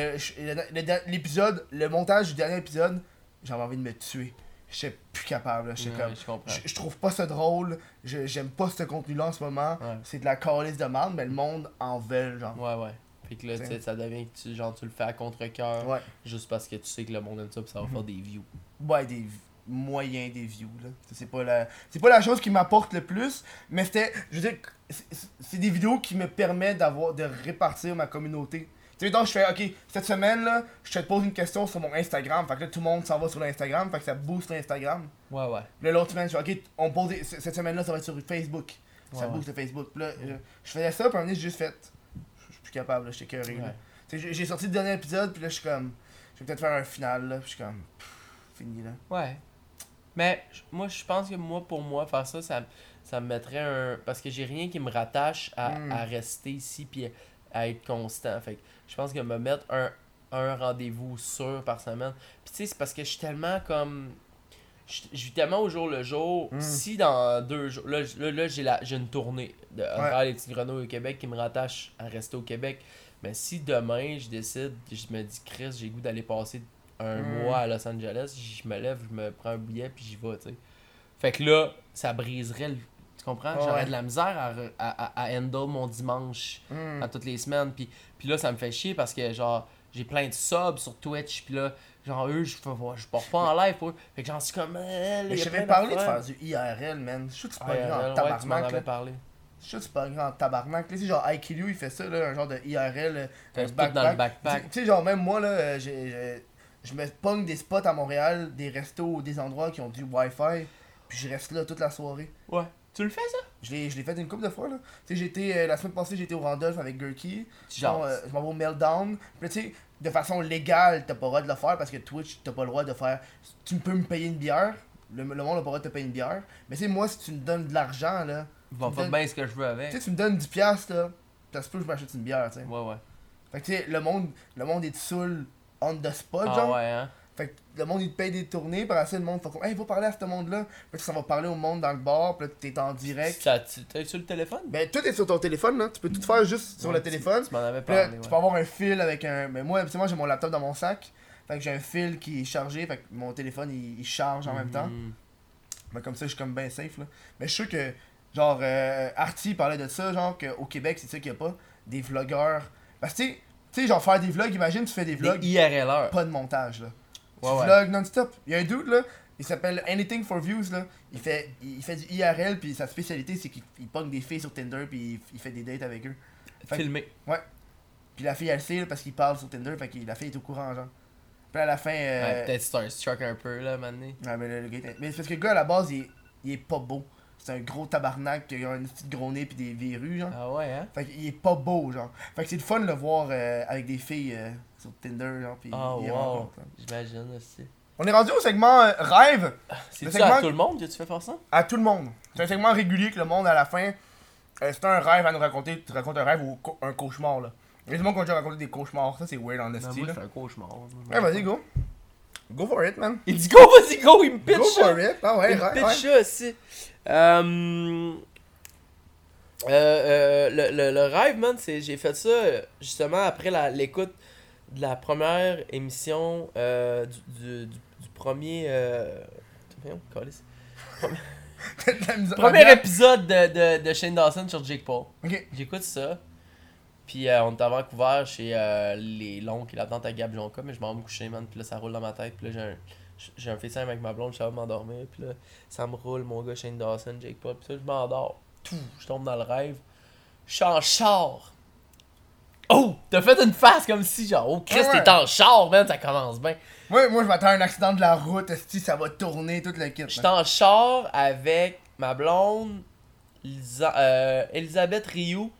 le- le- l'épisode, montage du dernier épisode, j'avais envie de me tuer. J'étais plus capable. J'étais Ouais, comme. je trouve pas ça drôle. J'aime pas ce contenu-là en ce moment. Ouais. C'est de la calice de merde, mais le monde en veut, genre. Ouais, ouais. Fait que là, tu sais, ça devient que tu, genre, tu le fais à contre-coeur. Ouais. Juste parce que tu sais que le monde aime ça, puis ça va faire des views. Ouais, des v- moyens des views, là. C'est pas la, c'est pas la chose qui m'apporte le plus, mais c'était, je veux dire, c'est- des vidéos qui me permettent d'avoir, de répartir ma communauté. Tu sais, donc je fais, ok, cette semaine, là, je te pose une question sur mon Instagram, fait que là, tout le monde s'en va sur l'Instagram, fait que ça booste l'Instagram. Ouais, ouais. Puis là, l'autre semaine, je fais, ok, on pose des- cette semaine-là, ça va être sur Facebook. Ça Ouais, booste le Facebook. Puis là, je, je faisais ça, puis un moment j'ai juste fait, je suis plus capable, là, j'étais là. Sais, j'ai- j'ai sorti le dernier épisode, puis là, je suis comme, je vais peut-être faire un final, là, puis je suis comme, pff, fini, là. Ouais. Mais moi, je pense que moi, pour moi, faire ça, ça, ça me mettrait un. Parce que j'ai rien qui me rattache à, Mm. à rester ici puis à être constant. Fait que je pense que me mettre un, un rendez-vous sûr par semaine. Puis tu sais, c'est parce que je suis tellement comme. Je je vis tellement au jour le jour. Mm. Si dans deux jours. Là, là, là, j'ai la- j'ai une tournée de travers les petites grenouilles au Québec qui me rattache à rester au Québec. Mais si demain, je décide, je me dis, Chris, j'ai goût d'aller passer un Mm. mois à Los Angeles, je me lève, je me prends un billet puis j'y vais, tu sais. Fait que là, ça briserait le. Tu comprends? Ouais. J'aurais de la misère à, à, à, à handle mon dimanche Hmm. à toutes les semaines. Puis, puis là, ça me fait chier parce que, genre, j'ai plein de subs sur Twitch. Puis là, genre, eux, je je pars pas en live pour eux. Fait que j'en suis comme. là, Mais j'avais parlé de faire du IRL, man. Je suis que Ah, pas ouais, grand ouais, tu tabarnak, parlé. Je suis que c'est pas grand tabarnak. Là, tu sais, genre, IQLU, il fait ça, là, un genre de IRL, euh, tout dans le backpack. Tu tu sais, genre, même moi, là, euh, j'ai- je me pogne des spots à Montréal, des restos des endroits qui ont du Wi-Fi, puis je reste là toute la soirée. Ouais. Tu le fais, ça? Je l'ai je l'ai fait une couple de fois, là. Tu sais, j'étais, euh, la semaine passée, j'étais au Randolph avec Gurky. Tu jases. euh, je m'en vais au Meltdown. Puis tu sais, de façon légale, t'as pas le droit de le faire parce que Twitch, t'as pas le droit de faire. Tu peux me payer une bière. Le, le monde a pas le droit de te payer une bière. Mais tu sais, moi, si tu me donnes de l'argent, là. Vais tu faire bien ce que je veux Tu avec. sais, tu me donnes 10$, piastres, là. Ça se peut que je m'achète une bière, tu sais. Ouais, ouais. Fait que tu sais, le monde, le monde est saoul on the spot, Ah genre. ouais, hein? Fait que le monde, il te paye des tournées. Par après, le monde fait comme, hey, va parler à ce monde-là. Puis ça va parler au monde dans le bar. Puis là, t'es en direct. T'es sur le téléphone? Ben, tout est sur ton téléphone, là. Tu peux tout faire juste sur le téléphone. Tu m'en avais là, parlé, tu peux avoir un fil avec un. Mais moi, habituellement, j'ai mon laptop dans mon sac. Fait que j'ai un fil qui est chargé. Fait que mon téléphone, il, il charge en même temps. Mhm. Ben, comme ça, je suis comme bien safe, là. Mais je suis sûr que, genre, euh, Artie parlait de ça, genre, qu'au Québec, c'est ça qu'il n'y a pas. Des vlogueurs. Parce que, tu sais- tu sais, genre, faire des vlogs, imagine, tu fais des vlogs, Des pas de montage, là. Tu Ouais, ouais. vlogs non-stop. Il y a un dude, là, il s'appelle Anything for Views, là. Il fait, il fait du IRL, puis sa spécialité, c'est qu'il il pogne des filles sur Tinder, puis il, il fait des dates avec eux. Fait que- Filmé. Puis la fille, elle sait, là, parce qu'il parle sur Tinder, fait que la fille est au courant, genre. Puis à la fin. euh, Ouais, peut-être Starstruck un peu, là, maintenant. Ouais, mais le, le gars Mais c'est parce que le gars, à la base, il il est pas beau. C'est un gros tabarnak qui a un petit gros nez pis des verrues, genre. Ah ouais, hein? Fait qu'il est pas beau, genre. Fait que c'est le fun de le voir euh, avec des filles euh, sur Tinder, genre. Pis Ah il wow. J'imagine aussi. On est rendu au segment euh, rêve C'est segment- à tout le monde? Que tu fais faire ça? à tout le monde. C'est un segment régulier que le monde, à la fin, euh, c'est un rêve à nous raconter. Tu racontes un rêve ou un cauchemar, là. Il y a gens qui ont déjà raconté des cauchemars. Ça, c'est weird en là. je fais un cauchemar. Ouais, vas-y, go. Go for it, man. Il dit go, vas-y, go, il me pitch Go for it. Ah ouais, il me ouais, pitch ouais. ça aussi. Euh, euh, euh, le, le, le rêve, man, c'est j'ai fait ça justement après l'écoute de la première émission euh, du, du, du, du premier. Euh, premier épisode de, de, de Shane Dawson sur Jake Paul. J'écoute ça. Puis euh, on est à Vancouver chez euh, les l'oncle et la tante à Gab Jonca, mais je m'en vais me coucher, man. Puis là, ça roule dans ma tête. Puis là, j'ai un, j'ai un FaceTime avec ma blonde, je savais m'endormir. Puis là, ça me roule, mon gars Shane Dawson, Jake Paul. Puis ça, je m'endors. Tout, je tombe dans le rêve. Je suis en char. Oh! T'as fait une face comme si, genre, oh, Chris, Ouais, ouais. t'es en char, man, ça commence bien. Moi, moi je m'attends à un accident de la route, esti, ça va tourner toute la kit. Je suis en char avec ma blonde, Lisa- euh, Elisabeth Rioux.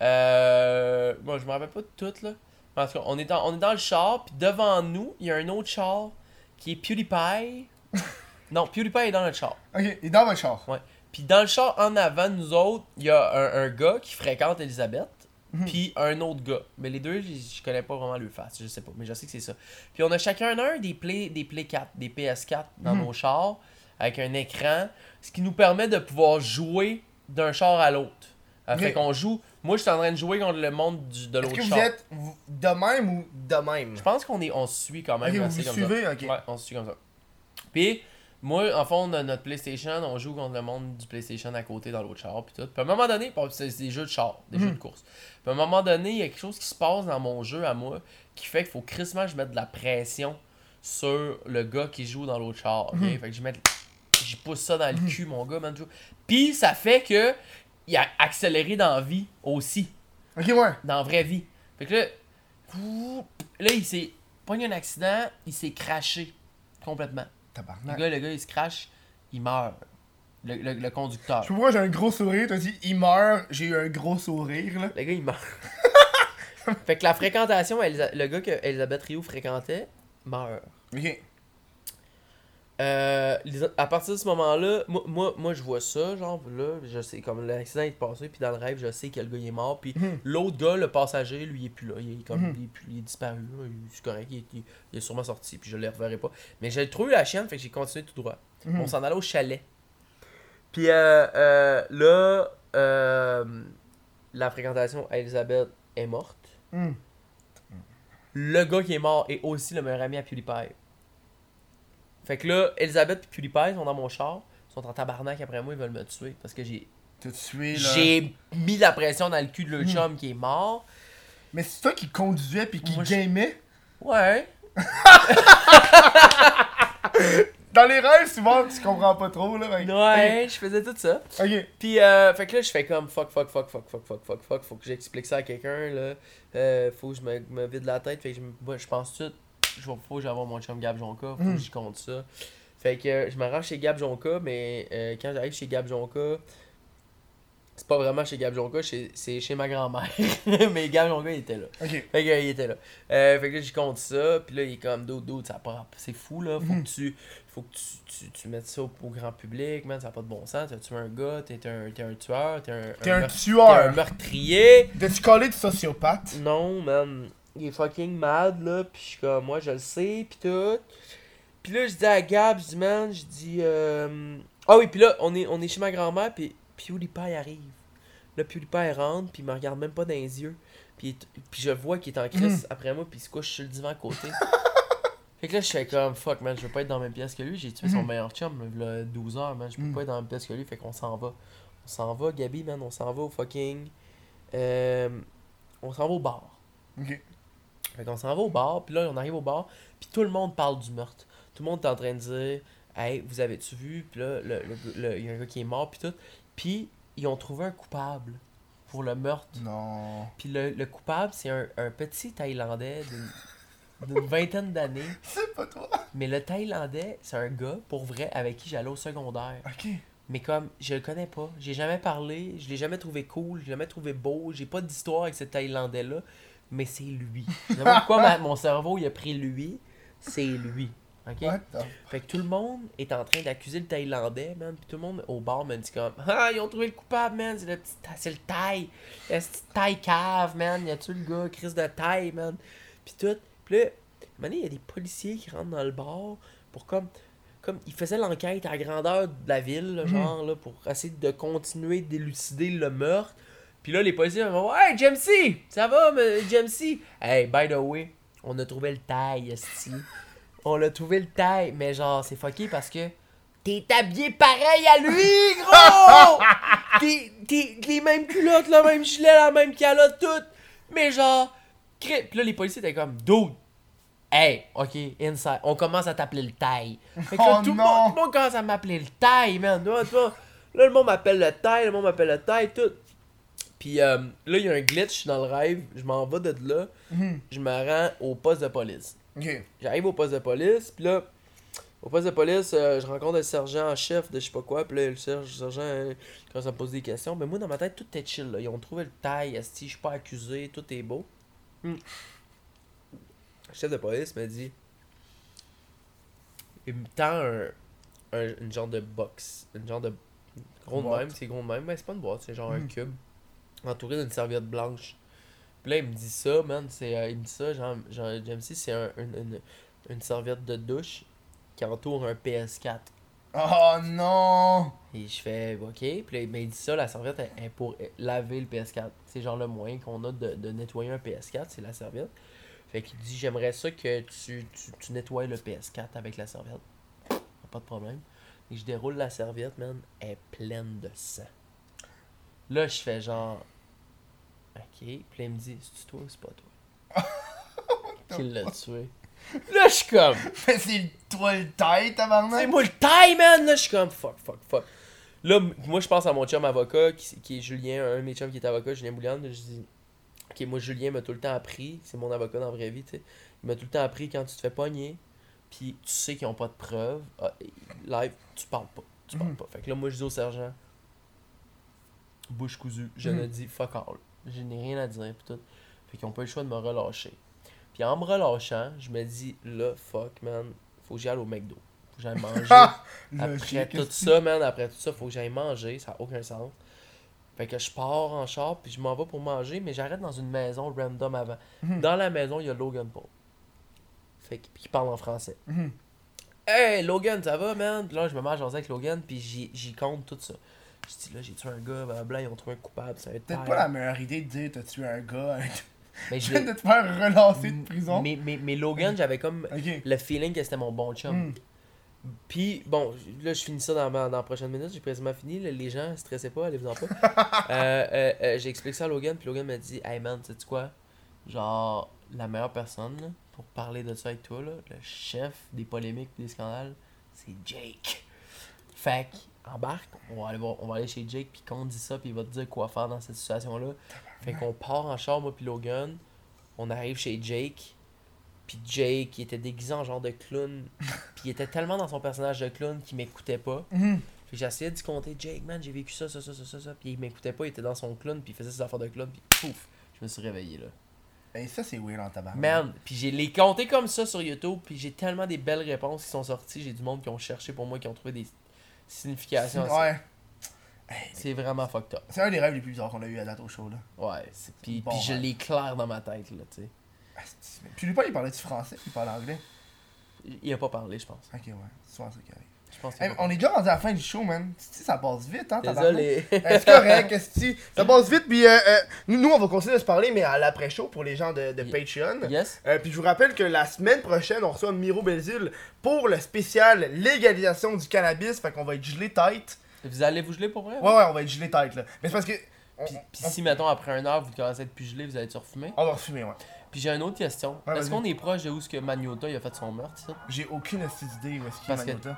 Euh, moi, je me rappelle pas de tout, là. En tout cas, on est dans, on est dans le char, puis devant nous, il y a un autre char qui est PewDiePie. non, PewDiePie est dans notre char. Ok, il est dans votre char. Ouais. Puis dans le char en avant de nous autres, il y a un, un gars qui fréquente Elisabeth, Mhm. puis un autre gars. Mais les deux, je, connais pas vraiment le face, je sais pas, mais je sais que c'est ça. Puis on a chacun un des Play, des Play 4, des PS4 dans Mhm. nos chars, avec un écran, ce qui nous permet de pouvoir jouer d'un char à l'autre. Euh. Fait qu'on joue. Moi, je suis en train de jouer contre le monde du- de Est-ce l'autre que vous êtes vous- de même ou de même? Je pense qu'on est, on se suit quand même. Ok, vous assez vous comme ça. suivez, ok. Ouais, on se suit comme ça. Puis, moi, en fond, on a notre PlayStation, on joue contre le monde du PlayStation à côté dans l'autre char, puis tout. Puis à un moment donné, bon, c'est c'est des jeux de char, des jeux de course. Puis à un moment donné, il y a quelque chose qui se passe dans mon jeu à moi qui fait qu'il faut crissement que je mette de la pression sur le gars qui joue dans l'autre char. ok? Mhm. Fait que je mets. J'y pousse ça dans le cul, mon gars, man. Puis ça fait que. Il a accéléré dans la vie aussi. Ok, ouais. Dans la vraie vie. Fait que là. Là, il s'est. Pas eu un accident, il s'est craché. Complètement. Le Tabarnak. gars, le gars, il se crache, il meurt. Le, le, le conducteur. Je sais pas pourquoi j'ai un gros sourire. T'as dit, il meurt. J'ai eu un gros sourire, là. Le gars, il meurt. fait que la fréquentation, Elisa- le gars que Elisabeth Rio fréquentait, meurt. Ok. Euh, les- à partir de ce moment-là, moi, moi, moi, je vois ça, genre, là, je sais, comme l'accident est passé, puis dans le rêve, je sais que le gars il est mort, puis Mhm. l'autre gars, le passager, lui, il est plus là, il est comme, Mhm. il, est plus- il est disparu, là, il- c'est correct, il, est- il- est sûrement sorti, puis je le reverrai pas. Mais j'ai trouvé la chienne, fait que j'ai continué tout droit. Mhm. On s'en allait au chalet. Puis euh, euh, là, euh, la fréquentation à Elisabeth est morte. Le gars qui est mort est aussi le meilleur ami à PewDiePie. Fait que là, Elisabeth et PewDiePie sont dans mon char, sont en tabarnak après moi, ils veulent me tuer. Parce que j'ai j'ai mis la pression dans le cul de le Hmm. chum qui est mort. Mais c'est toi qui conduisais puis qui gamait. Ouais. Dans les rêves, souvent, tu comprends pas trop, là. mec. Ouais, je faisais tout ça. Ok. Puis, euh, fait que là, je fais comme fuck, fuck, fuck, fuck, fuck, fuck, fuck, fuck. Faut que j'explique ça à quelqu'un, là. Euh, faut que je me, me vide la tête. Fait que je, moi, je pense tout. Faut que j'aille mon chum Gab Jonka. Faut Mm. que je compte ça. Fait que euh, je m'arrange chez Gab Jonka, mais euh, quand j'arrive chez Gab Jonka, c'est pas vraiment chez Gab Jonka, c'est chez ma grand-mère. mais Gab Jonka, il était là. Fait que, il était là. Euh, fait que là, je compte ça. Puis là, il est comme, dude, dude, ça pas- C'est fou, là. Faut Mhm. que tu. Faut que tu, tu, tu mettes ça au, au grand public, man. Ça n'a pas de bon sens. T'as tué un gars, t'es un, t'es un tueur, t'es un. T'es un meurtre- t'es un tueur. meurtrier? T'as-tu collé de sociopathe? Non, man. Il est fucking mad, là. Puis je suis comme, moi, je le sais, puis tout. Puis là, je dis à Gab, je dis, man, je dis. euh, Ah oui, puis là, on est, on est chez ma grand-mère, puis PewDiePie arrive. Là, PewDiePie rentre, puis il me regarde même pas dans les yeux. Est- puis je vois qu'il est en crise après moi, puis il se couche sur le divan à côté. fait que là, je fais comme, fuck, man, je veux pas être dans la même pièce que lui. J'ai tué son Mhm. meilleur chum, là, 12 heures, man. Je peux Mhm. pas être dans la même pièce que lui, fait qu'on s'en va. On s'en va, Gabi, man, on s'en va au fucking. Euh, on s'en va au bar. Fait qu'on s'en va au bar, puis là, on arrive au bar, puis tout le monde parle du meurtre. Tout le monde est en train de dire Hey, vous avez-tu vu? Puis là, le- le- le- il y a un gars qui est mort, puis tout. Puis ils ont trouvé un coupable pour le meurtre. Non. Puis le, le coupable, c'est un, un petit Thaïlandais d'une vingtaine d'années. C'est pas toi. Mais le Thaïlandais, c'est un gars, pour vrai, avec qui j'allais au secondaire. Ok. Mais comme, je le connais pas, j'ai jamais parlé, je l'ai jamais trouvé cool, je l'ai jamais trouvé beau, j'ai pas d'histoire avec ce Thaïlandais-là, mais c'est lui. Je sais pas pourquoi ma- mon cerveau il a pris lui, c'est lui. Ok? What the... Fait que tout le monde est en train d'accuser le Thaïlandais, man, puis tout le monde au bar me dit comme Ah, ils ont trouvé le coupable, man, c'est le petit Tha- c'est le Thaï, le petit Thaï cave, man, y a-tu le gars, Chris de Thaï, man, puis tout. Puis là, il y a des policiers qui rentrent dans le bar pour comme comme ils faisaient l'enquête à la grandeur de la ville, là, genre, là, pour essayer de continuer d'élucider le meurtre. Puis là, les policiers vont Hey, Jamesy, ça va, Jamesy? Hey, by the way, on a trouvé le taille, esti. On a trouvé le taille, mais genre, c'est fucké parce que t'es habillé pareil à lui, gros! t'es, t'es les mêmes culottes, le même gilet, la même calotte, tout. Mais genre, cri- Puis là, les policiers étaient comme, dude, hey, ok, inside, on commence à t'appeler le taille. Fait que là, Oh tout, le non! monde, tout le monde commence à m'appeler le taille, man. Toi, toi. Là, le monde m'appelle le taille, le monde m'appelle le taille, tout. Puis euh, là, il y a un glitch dans le rêve, je m'en vais de là, Mhm. je me rends au poste de police. J'arrive au poste de police, puis là, au poste de police, euh, je rencontre le sergent en chef de je sais pas quoi, puis là, le sergent, sergent euh, commence à me poser des questions. Mais moi, dans ma tête, tout est chill, là. Ils ont trouvé le taille, esti, je suis pas accusé, tout est beau. Hmm. Le chef de police me dit. Il me tend un, un- une genre de box. Une genre de. Gros de même, c'est gros de même, mais c'est pas une boîte, c'est genre un Hmm. cube. Entouré d'une serviette blanche. Puis là, il me dit ça, man. C'est, euh, il me dit ça, genre, genre Jamesy, c'est un- une, une, une serviette de douche qui entoure un PS4. Oh non! Et je fais, ok. Puis là, il m'a dit ça, la serviette est est pour laver le PS4. C'est genre le moyen qu'on a de, de nettoyer un PS4, c'est la serviette. Fait qu'il dit, j'aimerais ça que tu, tu, tu nettoies le PS4 avec la serviette. Pas de problème. Et je déroule la serviette, man. Elle est pleine de sang. Là, je fais genre. Ok. Puis là, il me dit, c'est toi ou c'est pas toi? Qui l'a tué? Là, je suis comme. Mais c'est toi le taille, C'est tabarnak. moi le taille, man! Là, je suis comme fuck, fuck, fuck. Là, moi, je pense à mon chum avocat, qui, qui est Julien, un de mes chums qui est avocat, Julien Bouliane. Je dis, ok, moi, Julien m'a tout le temps appris, c'est mon avocat dans la vraie vie, tu sais. Il m'a tout le temps appris quand tu te fais pogner, puis tu sais qu'ils ont pas de preuves, ah, live, tu parles pas. Tu parles Mhm. pas. Fait que là, moi, je dis au sergent, bouche cousue, je ne Mhm. dis fuck all. Je n'ai rien à dire, pis tout. Fait qu'ils ont pas eu le choix de me relâcher. Puis en me relâchant, je me dis, là, fuck, man, faut que j'aille au McDo. Faut que j'aille manger. Après tout ça, man, après tout ça, faut que j'aille manger, ça n'a aucun sens. Fait que je pars en char, puis je m'en vais pour manger, mais j'arrête dans une maison random avant. Mhm. Dans la maison, il y a Logan Paul. Fait que, puis il parle en français. Mhm. Hey, Logan, ça va, man? Puis là, je me mets à jaser avec Logan, puis j'y compte tout ça. Je dis, là, j'ai tué un gars, blablabla, ils ont trouvé un coupable, c'est Peut-être pas la meilleure idée de dire t'as tué un gars. Mais Je viens de te faire relancer de prison. Mais, mais, mais Logan, j'avais comme le feeling que c'était mon bon chum. Hmm. Puis, bon, là, je finis ça dans, ma- dans la prochaine minute. J'ai quasiment fini. là, les gens, stressez pas, allez-vous-en pas. euh, euh, euh, j'ai expliqué ça à Logan. Puis Logan m'a dit Hey man, sais tu quoi? Genre, la meilleure personne là, pour parler de ça avec toi, là, le chef des polémiques et des scandales, c'est Jake. Fait que, embarque, on va aller, voir, on va aller chez Jake. Puis qu'on dit ça, puis il va te dire quoi faire dans cette situation-là. Fait qu'on part en char, moi, puis Logan. On arrive chez Jake. Puis Jake, il était déguisé en genre de clown. Puis il était tellement dans son personnage de clown qu'il m'écoutait pas. Fait que j'essayais de compter Jake, man, j'ai vécu ça, ça, ça, ça, ça, ça. Puis il m'écoutait pas, il était dans son clown, puis il faisait ses affaires de clown, puis pouf, je me suis réveillé là. Ben ça c'est weird en tabac. Man, puis j'ai les compté comme ça sur YouTube, puis j'ai tellement des belles réponses qui sont sorties. J'ai du monde qui ont cherché pour moi, qui ont trouvé des ça. Ouais. C'est vraiment fucked up. C'est un des rêves les plus bizarres qu'on a eu à date au show là. Ouais, c'est- puis Bon je l'ai clair dans ma tête, là, tu sais. Puis lui pas il parlait du français, il parlait anglais? Il a pas parlé, je pense. Ok ouais, c'est souvent. Je pense Hey, pas on est déjà rendu à la fin du show man. Tu sais, ça passe vite hein. Désolé. Euh, C'est correct, esti. Ça passe vite, puis euh, euh, nous, nous, on va continuer de se parler, mais à l'après-show pour les gens de, Patreon. yes? Euh, puis je vous rappelle que la semaine prochaine, on reçoit Miro Belzile pour le spécial légalisation du cannabis. Fait qu'on va être gelé tête. Vous allez vous geler pour vrai? Ouais, ouais, on va être gelé tête là. Mais c'est parce que. Puis, on- si, mettons, après une heure, vous commencez à être plus gelé, vous allez être refumer? on va refumer, ouais. Puis j'ai une autre question. Ouais, Est-ce qu'on est proche de où ce que Magnota il a fait son meurtre, ça? J'ai aucune d'idée où est-ce qu'il est que- Magnota.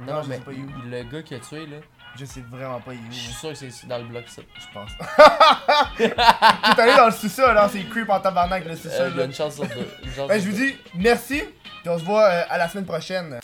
Non, Non, je mais sais pas où? il- le gars qui a tué, là, Je sais vraiment pas où. je suis Je sûr que c'est dans le bloc, ça. pense. T'es allé dans le sous-sol, là. C'est creep en tabarnak le Euh, sous-sol. il y a là. une chance sur deux. Une chance Ben, je sur vous deux. dis merci. Puis on se voit euh, à la semaine prochaine.